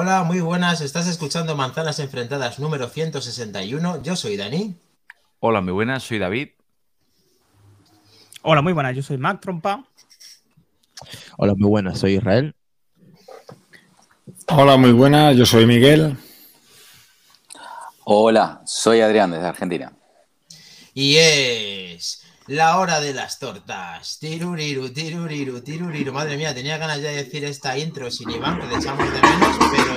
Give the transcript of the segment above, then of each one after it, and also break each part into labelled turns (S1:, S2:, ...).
S1: Hola, muy buenas. Estás escuchando Manzanas Enfrentadas número 161. Yo soy Dani.
S2: Hola, muy buenas. Soy David.
S3: Hola, muy buenas. Yo soy Mac Trompa.
S4: Hola, muy buenas. Soy Israel.
S5: Hola, muy buenas. Yo soy Miguel.
S6: Hola, soy Adrián desde Argentina.
S1: Y es la hora de las tortas. Tiruriru, tiruriru, tiruriru. Madre mía, tenía ganas de decir esta intro sin Iván, que le echamos de menos, pero.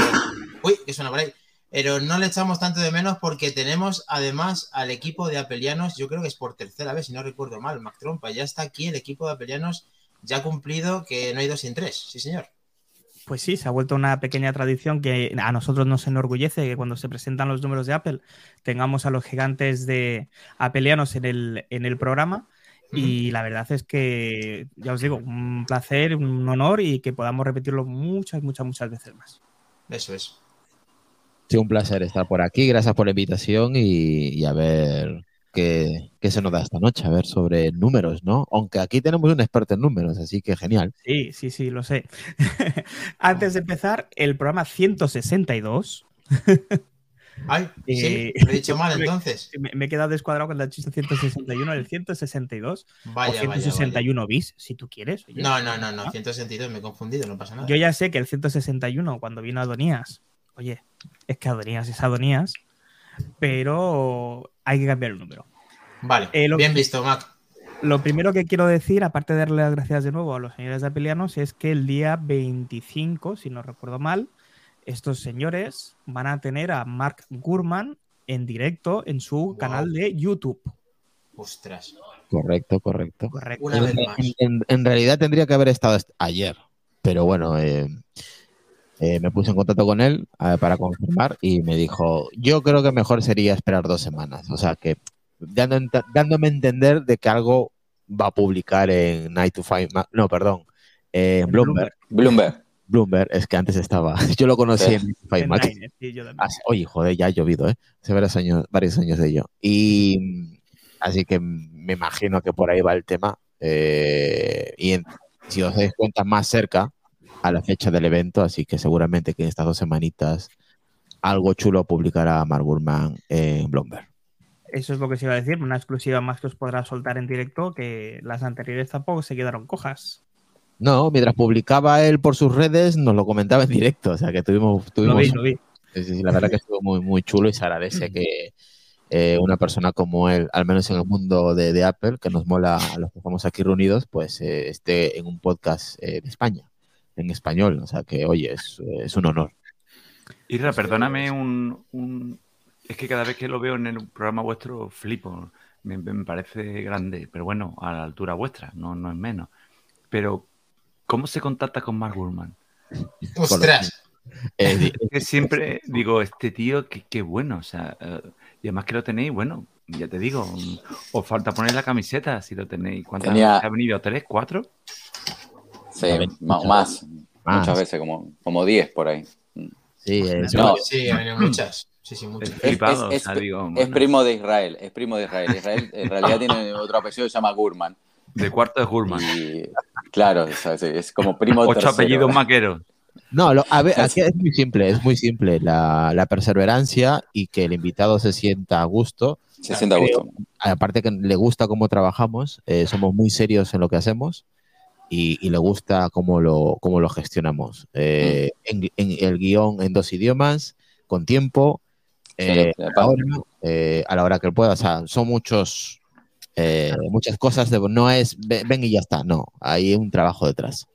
S1: Uy, que suena por ahí. Pero no le echamos tanto de menos porque tenemos además al equipo de apelianos, yo creo que es por tercera vez, si no recuerdo mal, Mac Trompa. Ya está aquí el equipo de apelianos, ya cumplido que no hay dos sin tres. Sí, señor.
S3: Pues sí, se ha vuelto una pequeña tradición que a nosotros nos enorgullece que cuando se presentan los números de Apple tengamos a los gigantes de apelianos en el, en el programa. Y la verdad es que, ya os digo, un placer, un honor y que podamos repetirlo muchas, muchas, muchas veces más.
S1: Eso es.
S4: Sí, un placer estar por aquí. Gracias por la invitación y, y a ver qué, se nos da esta noche, a ver sobre números, ¿no? Aunque aquí tenemos un experto en números, así que genial.
S3: Sí, sí, sí, lo sé. Antes de empezar, el programa 162.
S1: Ay, sí,
S3: Eh,
S1: lo he dicho mal entonces.
S3: Me, me he quedado descuadrado con el chiste 161, el 162
S1: Vaya,
S3: o
S1: vaya, vaya.
S3: 161 bis, si tú quieres. oye.
S1: No, no, no, no, 162, me he confundido, no pasa nada.
S3: Yo ya sé que el 161, cuando vino Adonías, oye, es que Adonías es Adonías, pero hay que cambiar el número.
S1: Vale,
S3: Eh, lo-
S1: bien visto, Mac.
S3: Lo primero que quiero decir, aparte de darle las gracias de nuevo a los señores de Apelianos, es que el día 25, si no recuerdo mal, estos señores van a tener a Mark Gurman en directo en su
S1: Wow.
S3: canal de YouTube.
S1: Ostras,
S4: Correcto, correcto.
S3: Correcto.
S1: una vez más.
S4: En, en- en realidad tendría que haber estado est- ayer, pero bueno, eh, eh, me puse en contacto con él eh, para confirmar y me dijo, yo creo que mejor sería esperar dos semanas. O sea que dando, ent- dándome a entender de que algo va a publicar en Night to Five, Ma- no, perdón, eh, en Bloomberg.
S6: Bloomberg.
S4: Bloomberg, es que antes estaba, yo lo conocí
S6: Sí.
S4: en Night to Five
S3: En
S4: Max.
S3: Nine, sí,
S4: oye, joder, ya ha llovido, ¿eh? Hace varios años, varios años de ello. Y así que me imagino que por ahí va el tema. eh, y en- si os dais cuenta, más cerca a la fecha del evento, así que seguramente que en estas dos semanitas algo chulo publicará Mark Gurman en Bloomberg.
S3: Eso es lo que se iba a decir, una exclusiva más que os podrá soltar en directo, que las anteriores tampoco se quedaron cojas.
S4: No, mientras publicaba él por sus redes, nos lo comentaba en directo, o sea que tuvimos,
S3: Lo
S4: tuvimos
S3: vi, lo vi.
S4: Sí, sí, la verdad que estuvo muy, muy chulo y se agradece que eh, una persona como él, al menos en el mundo de, de Apple, que nos mola a los que estamos aquí reunidos, pues eh, esté en un podcast eh, de España, en español. O sea que, oye, es, es un honor.
S2: Irra, perdóname un, un- Es que cada vez que lo veo en el programa vuestro flipo. Me, me parece grande, pero bueno, a la altura vuestra, no, no es menos. Pero, ¿cómo se contacta con Mark Gurman?
S1: Ostras,
S4: Eh,
S2: que siempre digo, este tío, qué, qué bueno. O sea, eh, y además que lo tenéis, bueno, ya te digo, os falta poner la camiseta si lo tenéis. ¿Cuántas
S6: Tenía-
S2: veces ha venido? ¿Tres? ¿Cuatro?
S6: Sí, más.
S4: Más.
S6: Muchas veces, como, como 10 por ahí.
S4: sí, es-
S6: No,
S1: sí, muchas. Sí, sí,
S2: Es
S1: muchas.
S6: es- es- Es primo de Israel, es primo de Israel. Israel en realidad tiene otro apellido que se llama Gurman.
S2: de cuarto de Gurman.
S6: Y claro, es, es como primo
S2: Ocho
S6: tercero.
S2: apellidos maqueros.
S4: No, lo- a ver, aquí es muy simple, es muy simple. La, la perseverancia y que el invitado se sienta a gusto.
S6: Se siente a gusto.
S4: aparte que le gusta cómo trabajamos, eh, somos muy serios en lo que hacemos y, y le gusta cómo lo, cómo lo gestionamos. Eh, en, en el guion en dos idiomas, con tiempo, eh,
S6: Sí,
S4: a, la hora, eh, a la hora que él pueda. O sea, son muchos, eh, muchas cosas, de, no es "Ve- ven y ya está, no, hay un trabajo detrás.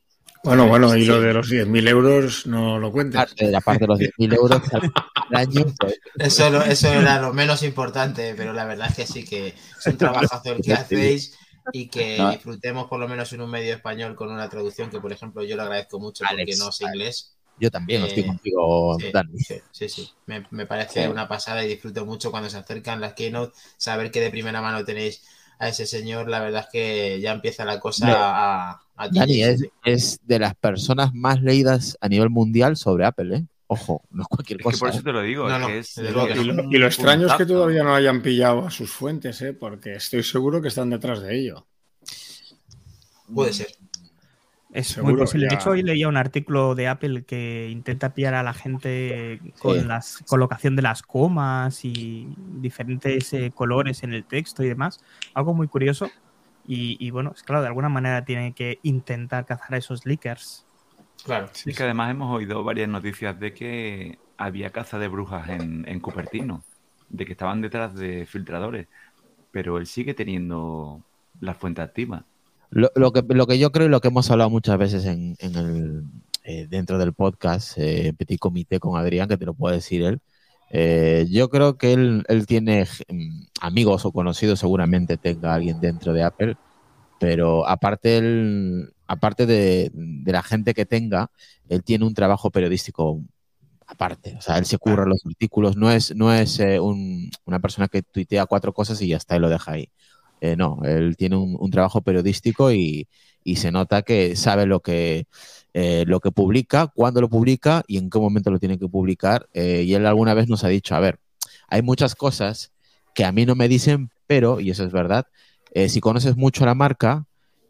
S5: Bueno, bueno, y lo de los 10.000 euros no lo cuentes.
S4: Aparte, de- aparte de los 10.000 euros al año, pues,
S1: Eso, lo- eso era lo menos importante, pero la verdad es que sí que es un trabajazo el que hacéis y que
S6: No.
S1: disfrutemos por lo menos en un medio español con una traducción que, por ejemplo, yo lo agradezco mucho porque no sé inglés.
S4: yo también estoy
S1: Eh,
S4: contigo,
S1: Sí,
S4: Dani.
S1: sí, sí, sí. Me, me parece
S6: Sí.
S1: una pasada y disfruto mucho cuando se acercan las keynote, saber que de primera mano tenéis a ese señor, la verdad es que ya empieza la cosa a, a
S4: Dani es, es de las personas más leídas a nivel mundial sobre Apple, ¿eh? Ojo, no es cualquier
S2: Es que
S4: cosa.
S2: por eso te lo digo.
S1: No,
S2: que es,
S5: Y lo, y lo extraño es que todavía no hayan pillado a sus fuentes, ¿eh? porque estoy seguro que están detrás de ello.
S1: Puede ser.
S3: Es
S5: Seguro,
S3: muy posible. De hecho, hoy leía un artículo de Apple que intenta pillar a la gente con
S4: Sí.
S3: la colocación de las comas y diferentes eh, colores en el texto y demás. Algo muy curioso. Y, y bueno, es claro, de alguna manera tiene que intentar cazar a esos leakers.
S1: Claro.
S2: Es que además hemos oído varias noticias de que había caza de brujas en, en Cupertino, de que estaban detrás de filtradores, pero él sigue teniendo la fuente activa.
S4: Lo, lo que, lo que yo creo y lo que hemos hablado muchas veces en, en el, eh, dentro del podcast, eh, Petit Comité con Adrián, que te lo puede decir él, eh, yo creo que él, él tiene mm, amigos o conocidos, seguramente tenga alguien dentro de Apple, pero aparte, él, aparte de, de la gente que tenga, él tiene un trabajo periodístico aparte. O sea, él se curra los artículos, no es, no es eh, un- una persona que tuitea cuatro cosas y ya está y lo deja ahí. Eh, no, él tiene un, un trabajo periodístico y, y se nota que sabe lo que, eh, lo que publica, cuándo lo publica y en qué momento lo tiene que publicar. Y él alguna vez nos ha dicho, a ver, hay muchas cosas que a mí no me dicen, pero, y eso es verdad, eh, si conoces mucho la marca,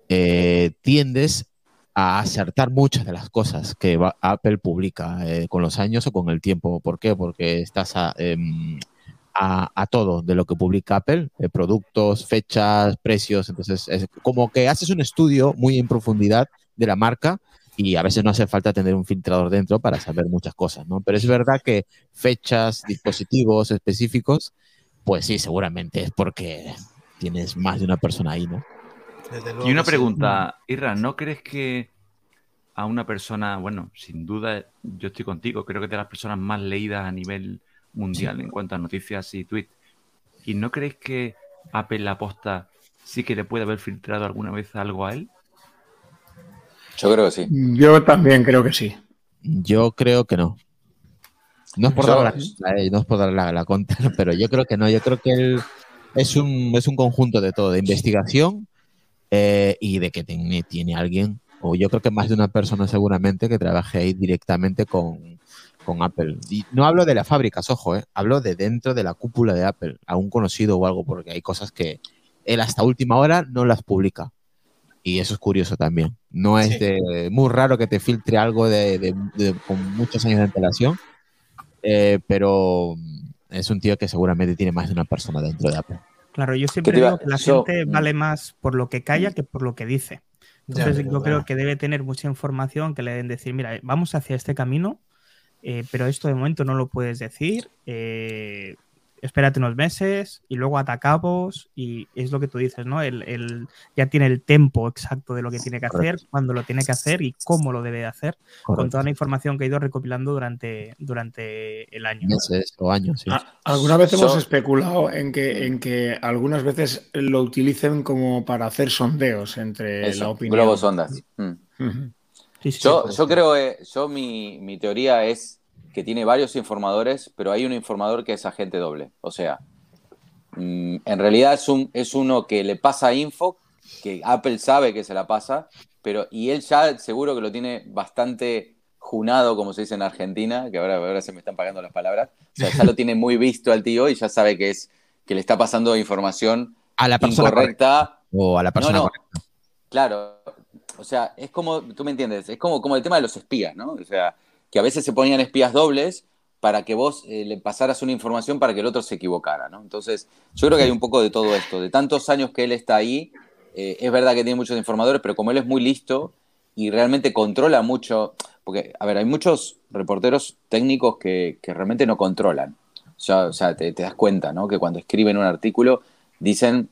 S4: eh, tiendes a acertar muchas de las cosas que Apple publica eh, con los años o con el tiempo. ¿Por qué? Porque estás a, em, todo de lo que publica Apple, productos, fechas, precios. Entonces, es como que haces un estudio muy en profundidad de la marca y a veces no hace falta tener un filtrador dentro para saber muchas cosas, ¿no? Pero es verdad que fechas, dispositivos específicos, pues sí, seguramente es porque tienes más de una persona ahí, ¿no?
S1: Desde luego
S2: Y una
S1: que sí.
S2: pregunta, Irra, ¿no crees que a una persona, bueno, sin duda yo estoy contigo, creo que es de las personas más leídas a nivel mundial en cuanto a noticias y tweets, ¿y no crees que Apple la posta sí que le puede haber filtrado alguna vez algo a él?
S6: Yo creo que sí.
S5: Yo también creo que sí.
S4: Yo creo que no. No es por dar la, la- eh, no es por dar la, la contra, pero yo creo que no. Yo creo que él es un, es un conjunto de todo, de investigación eh, y de que tiene, tiene alguien, o yo creo que más de una persona seguramente que trabaje ahí directamente con, con Apple. Y no hablo de las fábricas, ojo, eh, hablo de dentro de la cúpula de Apple, a un conocido o algo, porque hay cosas que él hasta última hora no las publica. Y eso es curioso también. No es
S1: Sí.
S4: de, muy raro que te filtre algo de, de- con muchos años de antelación, eh, pero es un tío que seguramente tiene más de una persona dentro de Apple.
S3: Claro, yo siempre digo que la gente vale más por lo que calla que por lo que dice. Entonces yo creo que debe tener mucha información que le deben decir, mira, vamos hacia este camino, eh, pero esto de momento no lo puedes decir, eh, espérate unos meses y luego atacamos y es lo que tú dices, ¿no? El, el- ya tiene el tempo exacto de lo que tiene que hacer, cuándo lo tiene que hacer y cómo lo debe de hacer, con toda la información que ha ido recopilando durante, durante el año.
S4: Meses o años, sí.
S5: A- Alguna vez hemos
S6: So-
S5: especulado en que, en que algunas veces lo utilicen como para hacer sondeos entre la opinión.
S6: globos ondas. Mm.
S5: Ujú.
S3: Sí, sí,
S6: Yo,
S3: sí.
S6: yo creo, eh, yo mi, mi teoría es que tiene varios informadores, pero hay un informador que es agente doble. O sea, mm, en realidad es, un, es uno que le pasa info, que Apple sabe que se la pasa, pero y él ya seguro que lo tiene bastante junado, como se dice en Argentina, que ahora, ahora se me están pagando las palabras. O sea, ya lo tiene muy visto al tío y ya sabe que es que le está pasando información
S4: A la persona correcta o a la persona
S6: no, no.
S4: correcta.
S6: Claro, o sea, es como, tú me entiendes, es como, como el tema de los espías, ¿no? O sea, que a veces se ponían espías dobles para que vos eh, le pasaras una información para que el otro se equivocara, ¿no? Entonces, yo creo que hay un poco de todo esto. De tantos años que él está ahí, eh, es verdad que tiene muchos informadores, pero como él es muy listo y realmente controla mucho, porque, a ver, hay muchos reporteros técnicos que, que realmente no controlan. O sea, o sea te, das cuenta, ¿no? Que cuando escriben un artículo dicen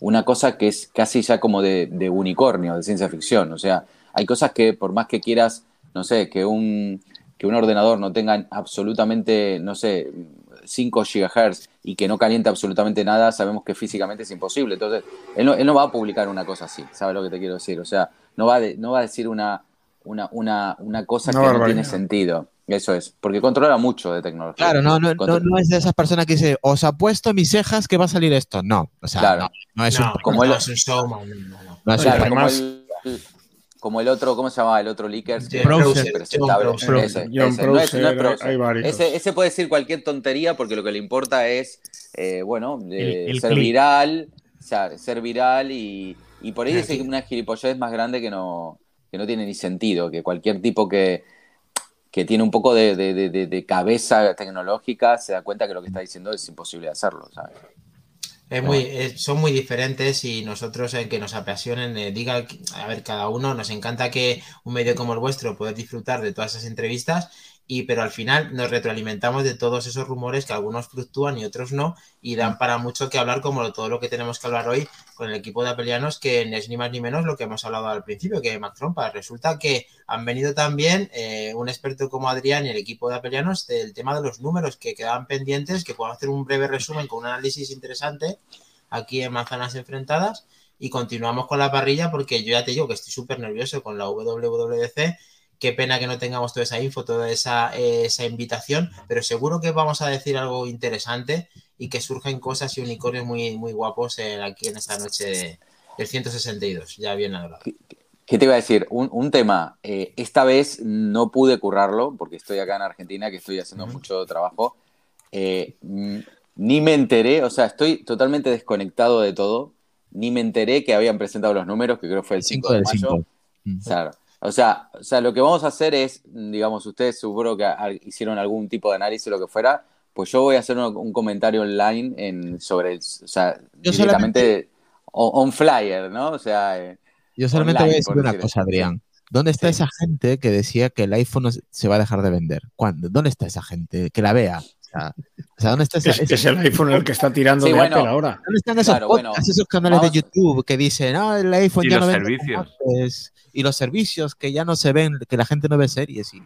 S6: una cosa que es casi ya como de, de unicornio, de ciencia ficción. O sea, hay cosas que por más que quieras, no sé, que un, que un ordenador no tenga absolutamente, no sé, 5 GHz y que no caliente absolutamente nada, sabemos que físicamente es imposible. Entonces, él no, él no va a publicar una cosa así, ¿sabes lo que te quiero decir? O sea, no va, de- no va a decir una, una, una, una cosa que no tiene sentido. Eso es, porque controla mucho de tecnología.
S4: Claro, no, no, no, es de esas personas que dice, os apuesto mis cejas que va a salir esto. No, o sea,
S6: Claro.
S4: no, no es
S1: no,
S4: un
S6: como él-
S1: no, es un showman. no, no.
S4: no es un
S6: Claro,
S5: Además-
S6: como, el, como el otro, ¿cómo se llama? El otro que-
S3: Prosser,
S6: que es presentable.
S1: John.
S6: Ese,
S5: John
S6: ese. No es- no es
S5: Prosser,
S6: Prosser.
S5: hay varios.
S6: Ese, ese puede decir cualquier tontería porque lo que le importa es, eh, bueno, de
S3: El- el
S6: ser viral, o sea, ser viral y, y por ahí
S1: Ah,
S6: dice
S1: sí.
S6: una gilipollez más grande que no, que no tiene ni sentido, que cualquier tipo que, que tiene un poco de, de- de- de cabeza tecnológica se da cuenta que lo que está diciendo es imposible de hacerlo, ¿sabes?
S1: Es muy, es- son muy diferentes y nosotros en que nos apasionen, eh, diga, a ver, cada uno, nos encanta que un medio como el vuestro poder disfrutar de todas esas entrevistas, y pero al final nos retroalimentamos de todos esos rumores que algunos fluctúan y otros no, y dan para mucho que hablar como todo lo que tenemos que hablar hoy con el equipo de apelianos, que no es ni más ni menos lo que hemos hablado al principio, que Mac Trompa. Resulta que han venido también eh, un experto como Adrián y el equipo de apelianos del tema de los números que quedaban pendientes, que podemos hacer un breve resumen con un análisis interesante aquí en Manzanas Enfrentadas y continuamos con la parrilla porque yo ya te digo que estoy súper nervioso con la WWDC. Qué pena que no tengamos toda esa info, toda esa, eh, esa invitación, pero seguro que vamos a decir algo interesante y que surgen cosas y unicornios muy, muy guapos en- aquí en esta noche de- del 162, ya bien hablado.
S6: ¿Qué te iba a decir? Un, un tema. eh, esta vez no pude currarlo porque estoy acá en Argentina, que estoy haciendo mucho trabajo. Eh, mm, ni me enteré, o sea, estoy totalmente desconectado de todo. Ni me enteré que habían presentado los números, que creo fue el 5 de mayo.
S4: 5.
S6: Claro. O sea, o sea, lo que vamos a hacer es, digamos, ustedes seguro que a- hicieron algún tipo de análisis o lo que fuera, pues yo voy a hacer un, un comentario online en, sobre, o sea,
S4: Yo
S6: directamente on, on flyer, ¿no? O sea, eh,
S4: Yo solamente
S6: Online,
S4: voy a decir una
S6: decir
S4: cosa. Adrián. ¿Dónde está
S6: Sí.
S4: esa gente que decía que el iPhone se va a dejar de vender? ¿Cuándo? ¿Dónde está esa gente? Que la vea. O sea, o sea, ¿dónde está esa,
S5: Es,
S4: ese-
S5: es el iPhone el que está tirando
S6: Sí,
S5: de
S6: bueno.
S5: Apple ahora.
S4: ¿Dónde están esos
S6: Claro, bueno,
S4: podcasts, esos canales
S6: vamos-
S4: de YouTube que dicen, ah, el iPhone
S2: Y
S4: ya
S2: los
S4: no
S2: servicios.
S4: como antes", y los servicios que ya no se ven, que la gente no ve series? Y...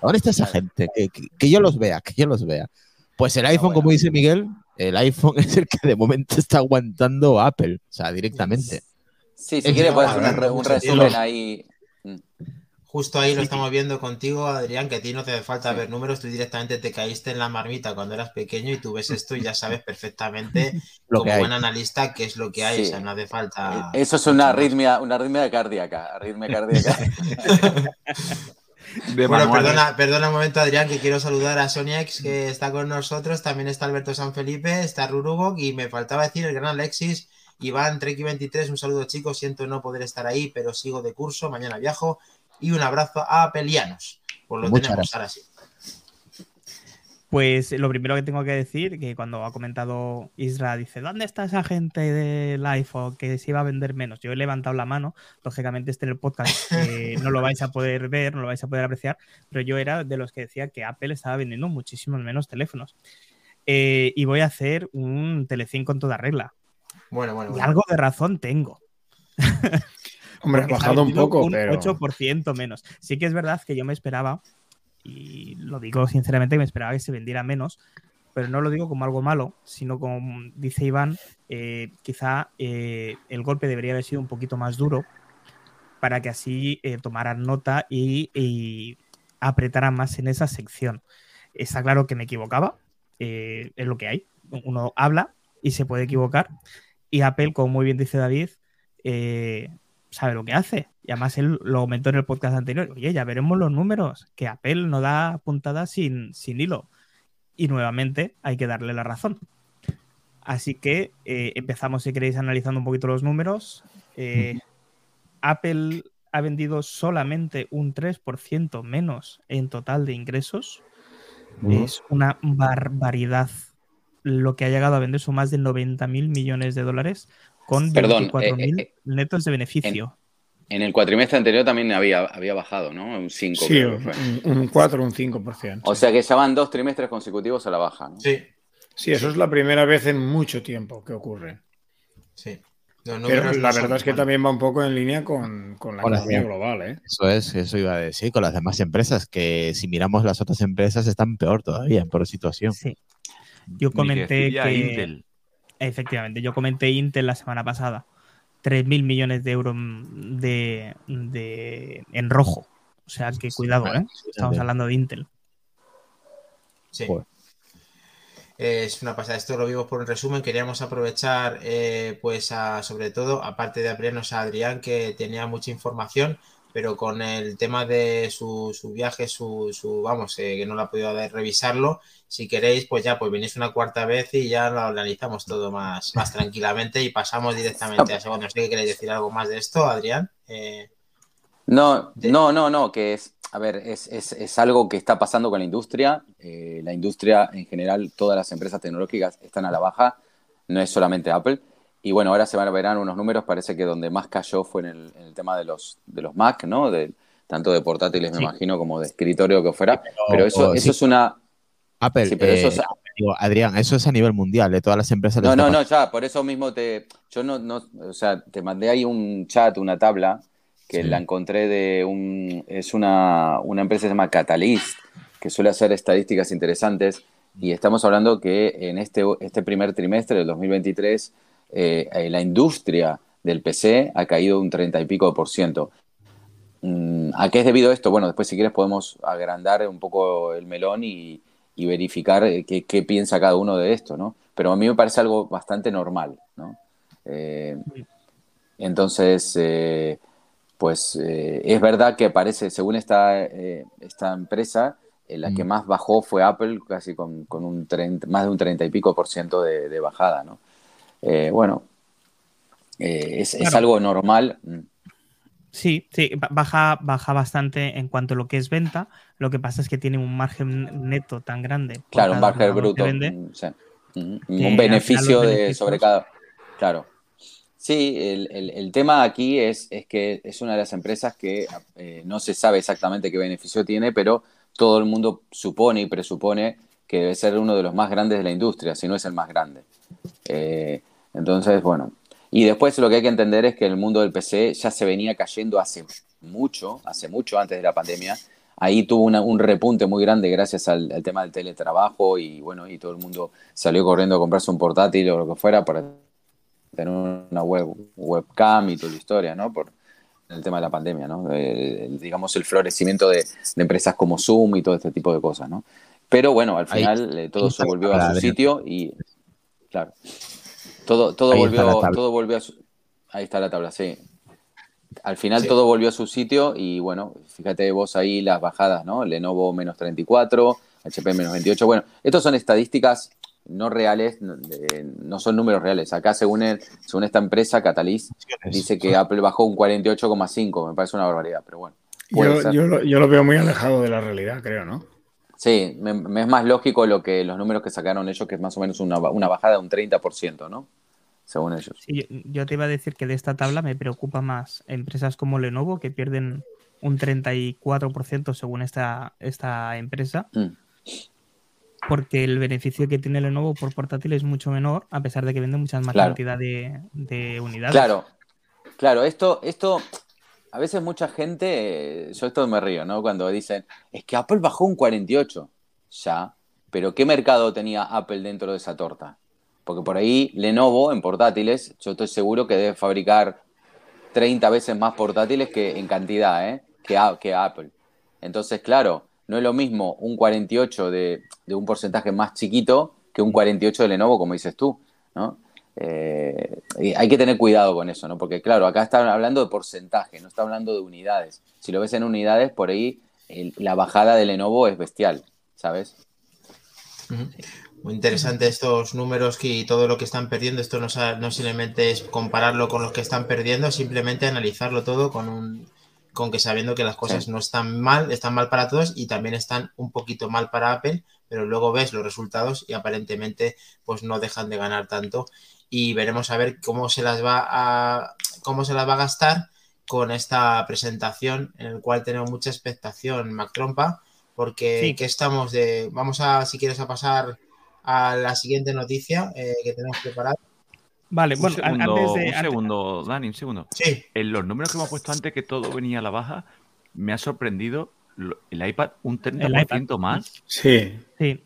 S4: ¿Dónde está esa
S6: Claro.
S4: gente? Que, que- que yo los vea, que yo los vea. Pues el iPhone,
S6: bueno.
S4: como dice Miguel, el iPhone es el que de momento está aguantando Apple, o sea, directamente.
S6: sí, si
S4: Es
S6: quiere
S1: que
S6: puedes hacer un, resumen ahí.
S1: Justo ahí lo estamos viendo contigo, Adrián, que a ti no te hace falta ver números, tú directamente te caíste en la marmita cuando eras pequeño y tú ves esto y ya sabes perfectamente,
S4: Lo
S1: como
S4: que
S1: buen analista, qué es lo que hay,
S6: Sí.
S1: o sea, no hace falta...
S6: Eh, Eso es una arritmia, una arritmia cardíaca, arritmia cardíaca.
S2: De
S1: Bueno,
S2: manuales.
S1: perdona, perdona un momento, Adrián, que quiero saludar a Soniax, que está con nosotros. También está Alberto San Felipe, está Rurubok y me faltaba decir el gran Alexis, Iván Treki23. Un saludo, chicos. Siento no poder estar ahí, pero sigo de curso. Mañana viajo. Y un abrazo a Pelianos. Pues lo
S4: Muchas
S1: tenemos,
S4: gracias.
S1: ahora sí.
S3: Pues lo primero que tengo que decir, que cuando ha comentado Isra, dice, ¿dónde está esa gente del iPhone que se iba a vender menos? Yo he levantado la mano, lógicamente este en el podcast eh, no lo vais a poder ver, no lo vais a poder apreciar, pero yo era de los que decía que Apple estaba vendiendo muchísimos menos teléfonos. Eh, y voy a hacer un Telecinco en toda regla.
S1: Bueno, bueno,
S3: Y algo de razón tengo.
S5: Hombre, ha bajado un poco,
S3: un
S5: pero.
S3: 8% menos. Sí que es verdad que yo me esperaba, y lo digo sinceramente, que me esperaba que se vendiera menos, pero no lo digo como algo malo, sino como dice Iván, eh, quizá eh, el golpe debería haber sido un poquito más duro para que así eh, tomaran nota y, y apretaran más en esa sección. Está claro que me equivocaba, es lo que hay. Uno habla y se puede equivocar. Y Apple, como muy bien dice David, eh, sabe lo que hace. Y además él lo comentó en el podcast anterior. Oye, ya veremos los números, que Apple no da puntadas sin, sin hilo. Y nuevamente hay que darle la razón. Así que eh, empezamos, si queréis, analizando un poquito los números. Eh, Apple ha vendido solamente un 3% menos en total de ingresos. Es una barbaridad lo que ha llegado a vender son más de 90 mil millones de dólares con
S6: Perdón,
S3: 24 mil
S6: eh, eh,
S3: netos de beneficio.
S6: En el cuatrimestre anterior también había, había bajado, ¿no? Un 5.
S5: Sí, un, un 4 o un 5%.
S6: O sea que ya van dos trimestres consecutivos a la baja, ¿no?
S1: Sí,
S5: Sí, eso es la primera vez en mucho tiempo que ocurre.
S1: sí.
S5: Pero la verdad es que también va un poco en línea con, con la
S4: Con la
S5: economía global, ¿eh?
S4: Eso es, eso iba a decir, con las demás empresas, que si miramos las otras empresas están peor todavía, en peor situación.
S3: Sí. Yo comenté que.
S2: Intel.
S3: Efectivamente, yo comenté Intel la semana pasada. 3.000 millones de euros de, de- en rojo. O sea que cuidado, ¿eh? Estamos hablando de Intel.
S1: Sí. Es una pasada. Esto lo vimos por un resumen. Queríamos aprovechar, eh, pues, a, sobre todo, aparte de abrirnos a Adrián, que tenía mucha información, pero con el tema de su, su viaje, su, su vamos, eh, que no lo ha podido revisarlo. Si queréis, pues ya, pues venís una cuarta vez y ya lo analizamos todo más, más tranquilamente y pasamos directamente a segundo. No sé qué queréis decir algo más de esto, Adrián. Eh,
S6: No, no, no, no, que es, a ver, es, es, es algo que está pasando con la industria. Eh, la industria en general, todas las empresas tecnológicas están a la baja, no es solamente Apple. Y bueno, ahora se van a ver unos números, parece que donde más cayó fue en el, en el tema de los, de los Mac, ¿no? De, tanto de portátiles, me
S3: Sí.
S6: imagino, como de escritorio que fuera. Pero eso,
S4: sí.
S6: eso es una...
S4: Apple,
S6: Sí, pero eso
S4: eh,
S6: es-
S4: digo, Adrián, eso es a nivel mundial, de todas las empresas.
S6: No, no, no, ya, por eso mismo te, yo no, no, o sea, te mandé ahí un chat, una tabla que
S4: Sí.
S6: la encontré de un, es una, una empresa que se llama Catalyst, que suele hacer estadísticas interesantes y estamos hablando que en este, este primer trimestre del 2023 eh, eh, la industria del PC ha caído un 30 y pico por ciento. Mm, ¿A qué es debido esto? Bueno, después si quieres podemos agrandar un poco el melón y, y verificar eh, qué, qué piensa cada uno de esto, ¿no? Pero a mí me parece algo bastante normal, ¿no? Eh, entonces, eh, pues eh, es verdad que parece, según esta, esta empresa, la que
S4: Mm.
S6: más bajó fue Apple, casi con, con un 30, más de un 30 y pico por ciento de, de bajada, ¿no? Eh, bueno, eh, es, algo normal.
S3: Sí, sí, ba- baja, baja bastante en cuanto a lo que es venta. Lo que pasa es que tiene un margen neto tan grande.
S6: Claro, un margen bruto.
S3: vende.
S6: mm, sí. Mm, Un beneficio de, sobre cada. Claro. Sí, el, el- el tema aquí es, es que es una de las empresas que eh, no se sabe exactamente qué beneficio tiene, pero todo el mundo supone y presupone que debe ser uno de los más grandes de la industria, si no es el más grande. Eh, entonces, bueno. Y después lo que hay que entender es que el mundo del PC ya se venía cayendo hace mucho, hace mucho antes de la pandemia. Ahí tuvo una- un repunte muy grande gracias al, al tema del teletrabajo y bueno, y todo el mundo salió corriendo a comprarse un portátil o lo que fuera para tener una web, webcam y toda la historia, ¿no? Por el tema de la pandemia, ¿no? El- digamos, el florecimiento de, de empresas como Zoom y todo este tipo de cosas, ¿no? Pero bueno, al
S4: Ahí-
S6: final eh, todo se volvió a su sitio y, claro, todo, todo
S4: Ahí
S6: volvió, todo volvió a su, ahí está la tabla, sí. Al final
S1: Sí.
S6: todo volvió a su sitio y bueno, fíjate vos ahí las bajadas, ¿no? Lenovo menos 34, HP menos 28. Bueno, estas son estadísticas no reales, no, son números reales. Acá, según, el- según esta empresa, Catalyst, dice que Apple bajó un 48,5. Me parece una barbaridad, pero bueno.
S5: Yo, yo lo, yo lo veo muy alejado de la realidad, creo, ¿no?
S6: Sí, me, me es más lógico lo que los números que sacaron ellos, que es más o menos una, una bajada de un 30%, ¿no? Según ellos.
S3: Sí, yo, te iba a decir que de esta tabla me preocupa más empresas como Lenovo, que pierden un 34% según esta, esta empresa,
S6: Mm.
S3: porque el beneficio que tiene Lenovo por portátil es mucho menor, a pesar de que vende muchas más
S6: Claro.
S3: cantidad de, de unidades.
S6: Claro, claro, esto, esto, a veces mucha gente, eh, yo esto me río, ¿no? Cuando dicen, es que Apple bajó un 48, ya, pero ¿qué mercado tenía Apple dentro de esa torta? Porque por ahí Lenovo en portátiles, yo estoy seguro que debe fabricar 30 veces más portátiles que en cantidad, ¿eh? Que, Apple. Entonces, claro, no es lo mismo un 48 de, de un porcentaje más chiquito que un 48 de Lenovo, como dices tú, ¿no? Eh, y hay que tener cuidado con eso, ¿no? Porque, claro, acá están hablando de porcentaje, no está hablando de unidades. Si lo ves en unidades, por ahí el- la bajada de Lenovo es bestial, ¿sabes?
S1: Muy interesante estos números que, y todo lo que están perdiendo. Esto no, no simplemente es compararlo con los que están perdiendo, simplemente analizarlo todo con un con que sabiendo que las cosas
S6: Sí.
S1: no están mal, están mal para todos y también están un poquito mal para Apple, pero luego ves los resultados y aparentemente pues no dejan de ganar tanto y veremos a ver cómo se las va a cómo se las va a gastar con esta presentación en el cual tenemos mucha expectación, Mac Trompa, porque
S3: Sí.
S1: que estamos de vamos a si quieres a pasar a la siguiente noticia eh, que tenemos preparada.
S3: Vale,
S2: Un
S3: bueno, an-
S2: segundo,
S3: antes de.
S2: un
S3: antes-
S2: segundo, Dani, un segundo.
S1: Sí,
S2: En los números que hemos puesto antes, que todo venía a la baja, me ha sorprendido el iPad un 30% más.
S5: Sí.
S3: Sí,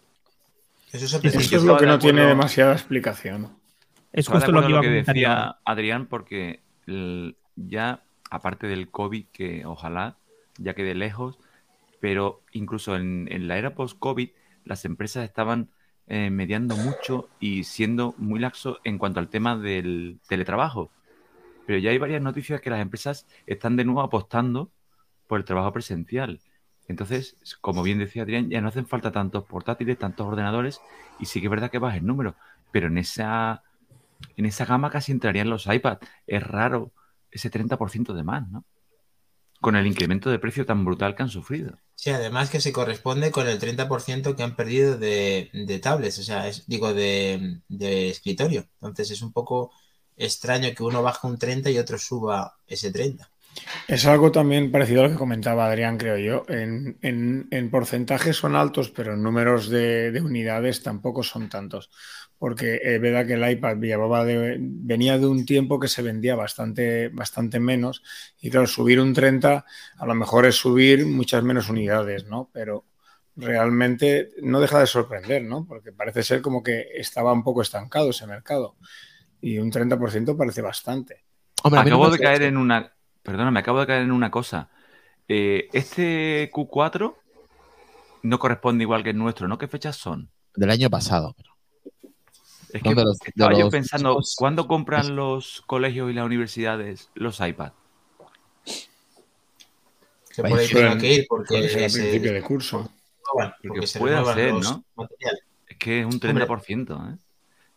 S1: eso es
S2: Sí,
S5: Eso es lo que no tiene demasiada explicación.
S3: Es justo lo que iba a comentar
S2: decía. Adrián, porque el- ya, aparte del COVID, que ojalá ya quede lejos, pero incluso en, en la era post-COVID, las empresas estaban eh, mediando mucho y siendo muy laxos en cuanto al tema del teletrabajo. Pero ya hay varias noticias que las empresas están de nuevo apostando por el trabajo presencial. Entonces, como bien decía Adrián, ya no hacen falta tantos portátiles, tantos ordenadores, y sí que es verdad que baja el número, pero en esa, en esa gama casi entrarían los iPads. Es raro ese 30% de más, ¿no? con el incremento de precio tan brutal que han sufrido.
S1: Sí, además que se corresponde con el 30% que han perdido de, de tablets, o sea, es, digo, de, de escritorio. Entonces es un poco extraño que uno baje un 30 y otro suba ese 30.
S5: Es algo también parecido a lo que comentaba Adrián, creo yo. En, en, en porcentajes son altos, pero en números de, de, unidades tampoco son tantos. Porque es verdad que el iPad de, venía de un tiempo que se vendía bastante, bastante menos. Y claro, subir un 30 a lo mejor es subir muchas menos unidades, ¿no? Pero realmente no deja de sorprender, ¿no? Porque parece ser como que estaba un poco estancado ese mercado. Y un 30% parece bastante.
S2: Hombre, Acabo de caer en una Perdona, me acabo de caer en una cosa. Eh, este Q4 no corresponde igual que el nuestro, ¿no? ¿Qué fechas son?
S4: Del año pasado.
S2: Es que los, estaba yo pensando, los... ¿cuándo compran los colegios y las universidades los iPads?
S1: Tenga que ir porque
S5: es el principio de curso.
S2: Porque, porque puede ser, ¿no? Materiales. Es que es un 30%, ¿eh?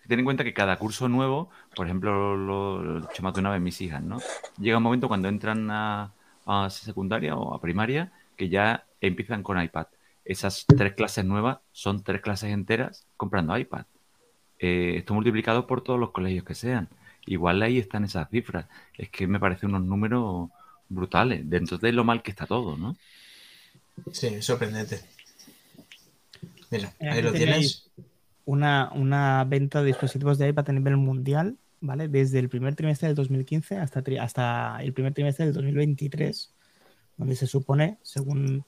S2: ten en cuenta que cada curso nuevo, por ejemplo, lo, lo he más de una vez mis hijas, ¿no? Llega un momento cuando entran a, a, secundaria o a primaria que ya empiezan con iPad. Esas tres clases nuevas son tres clases enteras comprando iPad. Eh, esto multiplicado por todos los colegios que sean. Igual ahí están esas cifras. Es que me parecen unos números brutales, dentro de lo mal que está todo, ¿no?
S1: Sí, sorprendente. Mira, ahí lo tienes
S3: una, una venta de dispositivos de iPad a nivel mundial, ¿vale? Desde el primer trimestre del 2015 hasta, hasta el primer trimestre del 2023, donde se supone, según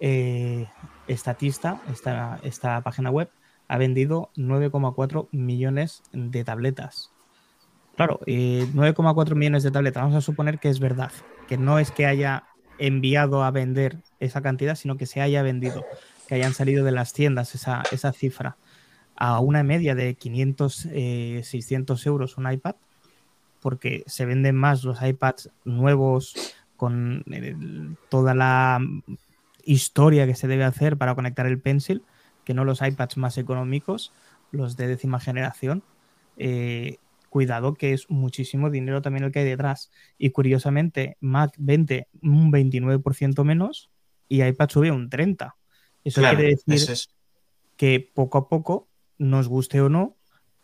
S3: eh, Estatista, esta, esta página web, ha vendido 9,4 millones de tabletas. Claro, eh, 9,4 millones de tabletas, vamos a suponer que es verdad, que no es que haya enviado a vender esa cantidad, sino que se haya vendido, que hayan salido de las tiendas esa, esa cifra a una media de 500, eh, 600 euros un iPad, porque se venden más los iPads nuevos con el, toda la historia que se debe hacer para conectar el Pencil, que no los iPads más económicos, los de décima generación. Eh, cuidado que es muchísimo dinero también el que hay detrás. Y curiosamente, Mac vende un 29% menos y iPad sube un 30%. Eso claro, quiere decir es. que poco a poco nos guste o no,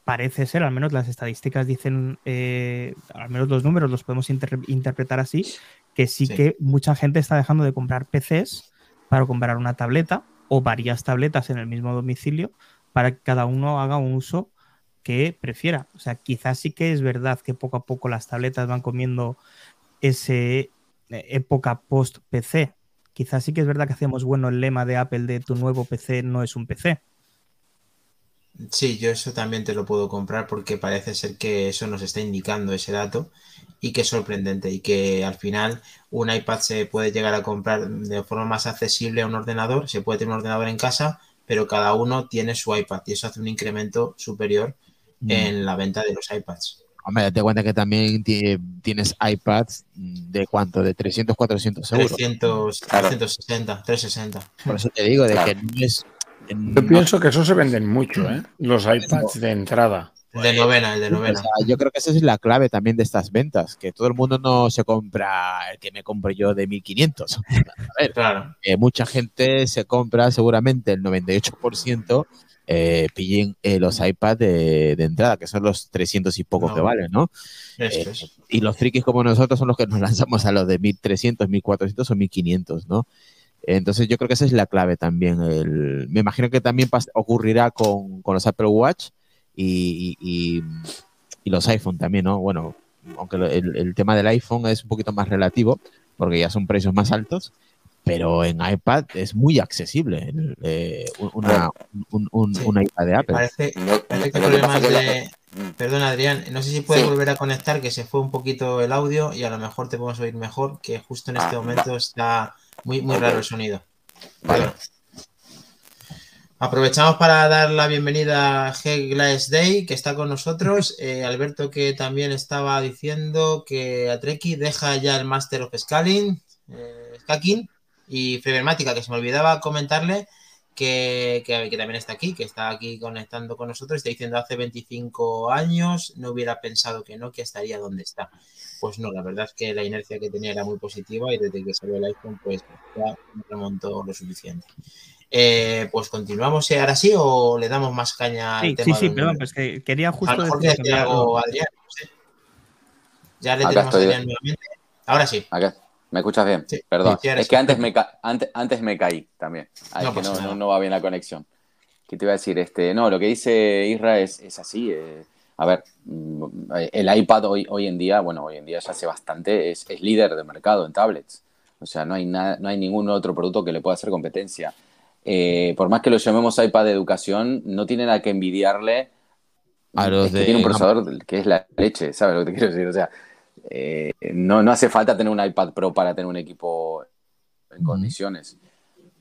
S3: parece ser, al menos las estadísticas dicen, eh, al menos los números los podemos inter interpretar así, que sí, sí, que mucha gente está dejando de comprar PCs para comprar una tableta o varias tabletas en el mismo domicilio para que cada uno haga un uso que prefiera. O sea, quizás sí que es verdad que poco a poco las tabletas van comiendo ese eh, época post PC. Quizás sí que es verdad que hacemos bueno el lema de Apple de tu nuevo PC no es un PC
S1: Sí, yo eso también te lo puedo comprar porque parece ser que eso nos está indicando ese dato y que es sorprendente y que al final un iPad se puede llegar a comprar de forma más accesible a un ordenador, se puede tener un ordenador en casa, pero cada uno tiene su iPad y eso hace un incremento superior mm. en la venta de los iPads.
S4: Hombre, date cuenta que también tienes iPads de cuánto, de 300, 400 euros.
S1: 300, claro. 360, 360.
S4: Por eso te digo, de claro. que no es
S5: yo no. pienso que eso se venden mucho, ¿eh? Los iPads de entrada.
S1: El de novena, el de novena.
S4: O sea, yo creo que esa es la clave también de estas ventas, que todo el mundo no se compra el que me compro yo de 1500. A ver, claro. eh, mucha gente se compra seguramente el 98% eh, pillen eh, los iPads de, de, entrada, que son los 300 y poco no. que valen, ¿no? Eh, y los frikis como nosotros son los que nos lanzamos a los de 1300, 1400 o 1500, ¿no? Entonces yo creo que esa es la clave también. El, me imagino que también ocurrirá con, con los Apple Watch y, y, y, los iPhone también, ¿no? Bueno, aunque el, el, tema del iPhone es un poquito más relativo porque ya son precios más altos, pero en iPad es muy accesible eh, una, un, un, sí. un, iPad de Apple.
S1: Parece, parece que de... Perdón, Adrián, no sé si puedes sí. volver a conectar, que se fue un poquito el audio y a lo mejor te podemos oír mejor, que justo en este ah, momento está muy, muy okay. raro el sonido. Vale. Aprovechamos para dar la bienvenida a G Glass Day, que está con nosotros. Eh, Alberto, que también estaba diciendo que Atreki deja ya el Master of Scaling, eh, Scaking, y Febermática, que se me olvidaba comentarle que, que, que, también está aquí, que está aquí conectando con nosotros, está diciendo hace 25 años no hubiera pensado que Nokia estaría donde está. Pues no, la verdad es que la inercia que tenía era muy positiva y desde que salió el iPhone, pues ya remontó lo suficiente. Eh, pues continuamos eh, ahora sí o le damos más caña al
S3: Sí,
S1: tema.
S3: sí, sí,
S1: de-
S3: perdón, pues que quería justo
S1: A lo mejor
S3: decir
S1: algo Adrián, no sé. Ya le
S6: Acá
S1: tenemos a. Adrián nuevamente. Ahora sí.
S6: Acá, ¿Me escuchas bien?
S1: Sí.
S6: Perdón.
S1: Sí,
S6: es que antes me, ca- antes, antes me caí también. Ah,
S1: No
S6: que no, no, no va bien la conexión. ¿Qué te iba a decir? Este, no, lo que dice Isra es, es así. eh, a ver, mm, el iPad hoy, hoy en día, bueno, hoy en día ya hace bastante, es, es líder de mercado en tablets. O sea, no hay, nada, no hay ningún otro producto que le pueda hacer competencia. Eh, por más que lo llamemos iPad de educación, no tiene nada que envidiarle
S4: A los
S6: es que
S4: de
S6: tiene un procesador que es la leche, ¿sabes lo que te quiero decir? O sea, eh, no, no hace falta tener un iPad Pro para tener un equipo en condiciones.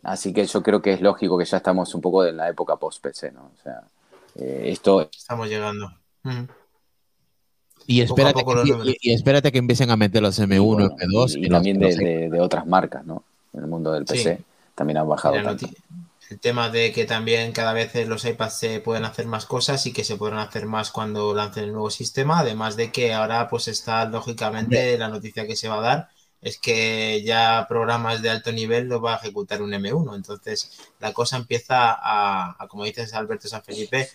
S6: Así que yo creo que es lógico que ya estamos un poco en la época post-PC, ¿no? O sea, eh, esto
S1: Estamos llegando.
S4: Y espérate,
S1: poco
S4: que, y- espérate que empiecen a meter los M1,
S6: bueno,
S4: M2
S6: y, y también de,
S4: los-
S6: de- de otras marcas, ¿no? En el mundo del
S1: Sí.
S6: PC también han bajado tanto.
S1: El tema de que también cada vez los iPads se pueden hacer más cosas y que se podrán hacer más cuando lancen el nuevo sistema, además de que ahora pues está lógicamente la noticia que se va a dar es que ya programas de alto nivel lo va a ejecutar un M1, entonces la cosa empieza a, a, como dices Alberto San Felipe,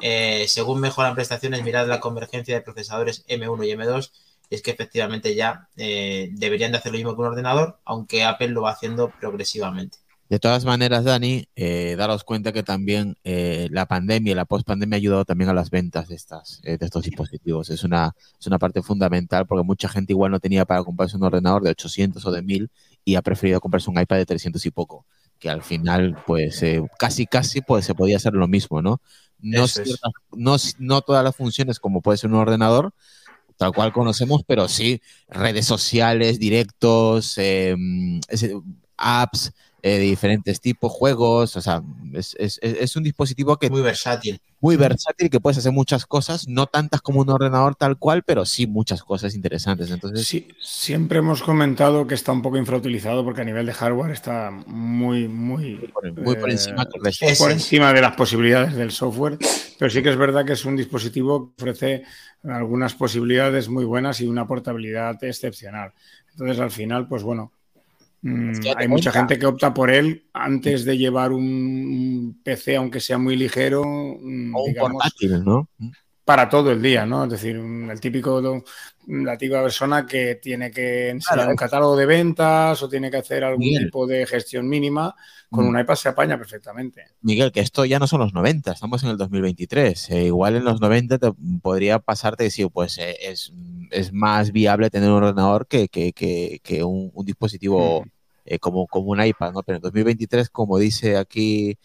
S1: eh, según mejoran prestaciones, mirad la convergencia de procesadores M1 y M2 y es que efectivamente ya eh, deberían de hacer lo mismo que un ordenador, aunque Apple lo va haciendo progresivamente.
S4: De todas maneras, Dani, eh, daros cuenta que también eh, la pandemia y la pospandemia ha ayudado también a las ventas de, estas, eh, de estos dispositivos. Es una, es una parte fundamental porque mucha gente igual no tenía para comprarse un ordenador de 800 o de 1000 y ha preferido comprarse un iPad de 300 y poco, que al final, pues casi, casi pues, se podía hacer lo mismo, ¿no? No, ciertas- no, no todas las funciones como puede ser un ordenador, tal cual conocemos, pero sí redes sociales, directos, ese- apps eh, de diferentes tipos, juegos, o sea, es, es- un dispositivo que
S1: Muy versátil.
S4: muy versátil, que puedes hacer muchas cosas, no tantas como un ordenador tal cual, pero sí muchas cosas interesantes. Entonces,
S5: Sí, siempre hemos comentado que está un poco infrautilizado porque a nivel de hardware está muy, muy,
S4: por- muy por
S5: eh,
S4: encima
S5: por encima de las posibilidades del software, pero sí que es verdad que es un dispositivo que ofrece algunas posibilidades muy buenas y una portabilidad excepcional. Entonces, al final, pues bueno, mm, hay mucha gente que opta por él antes de llevar un PC, aunque sea muy ligero, mm,
S4: O un portátil, ¿no?
S5: Para todo el día, ¿no? Es decir, el típico, la típica persona que tiene que enseñar
S4: Claro,
S5: un catálogo de ventas o tiene que hacer algún
S4: Miguel.
S5: tipo de gestión mínima, con
S4: Mm.
S5: un iPad se apaña perfectamente.
S4: Miguel, que esto ya no son los 90, estamos en el 2023. Eh, igual en los 90 te podría pasarte decir, pues eh, es, es más viable tener un ordenador que, que, que, que un, un dispositivo eh, como, como un iPad, ¿no? Pero en 2023, como dice aquí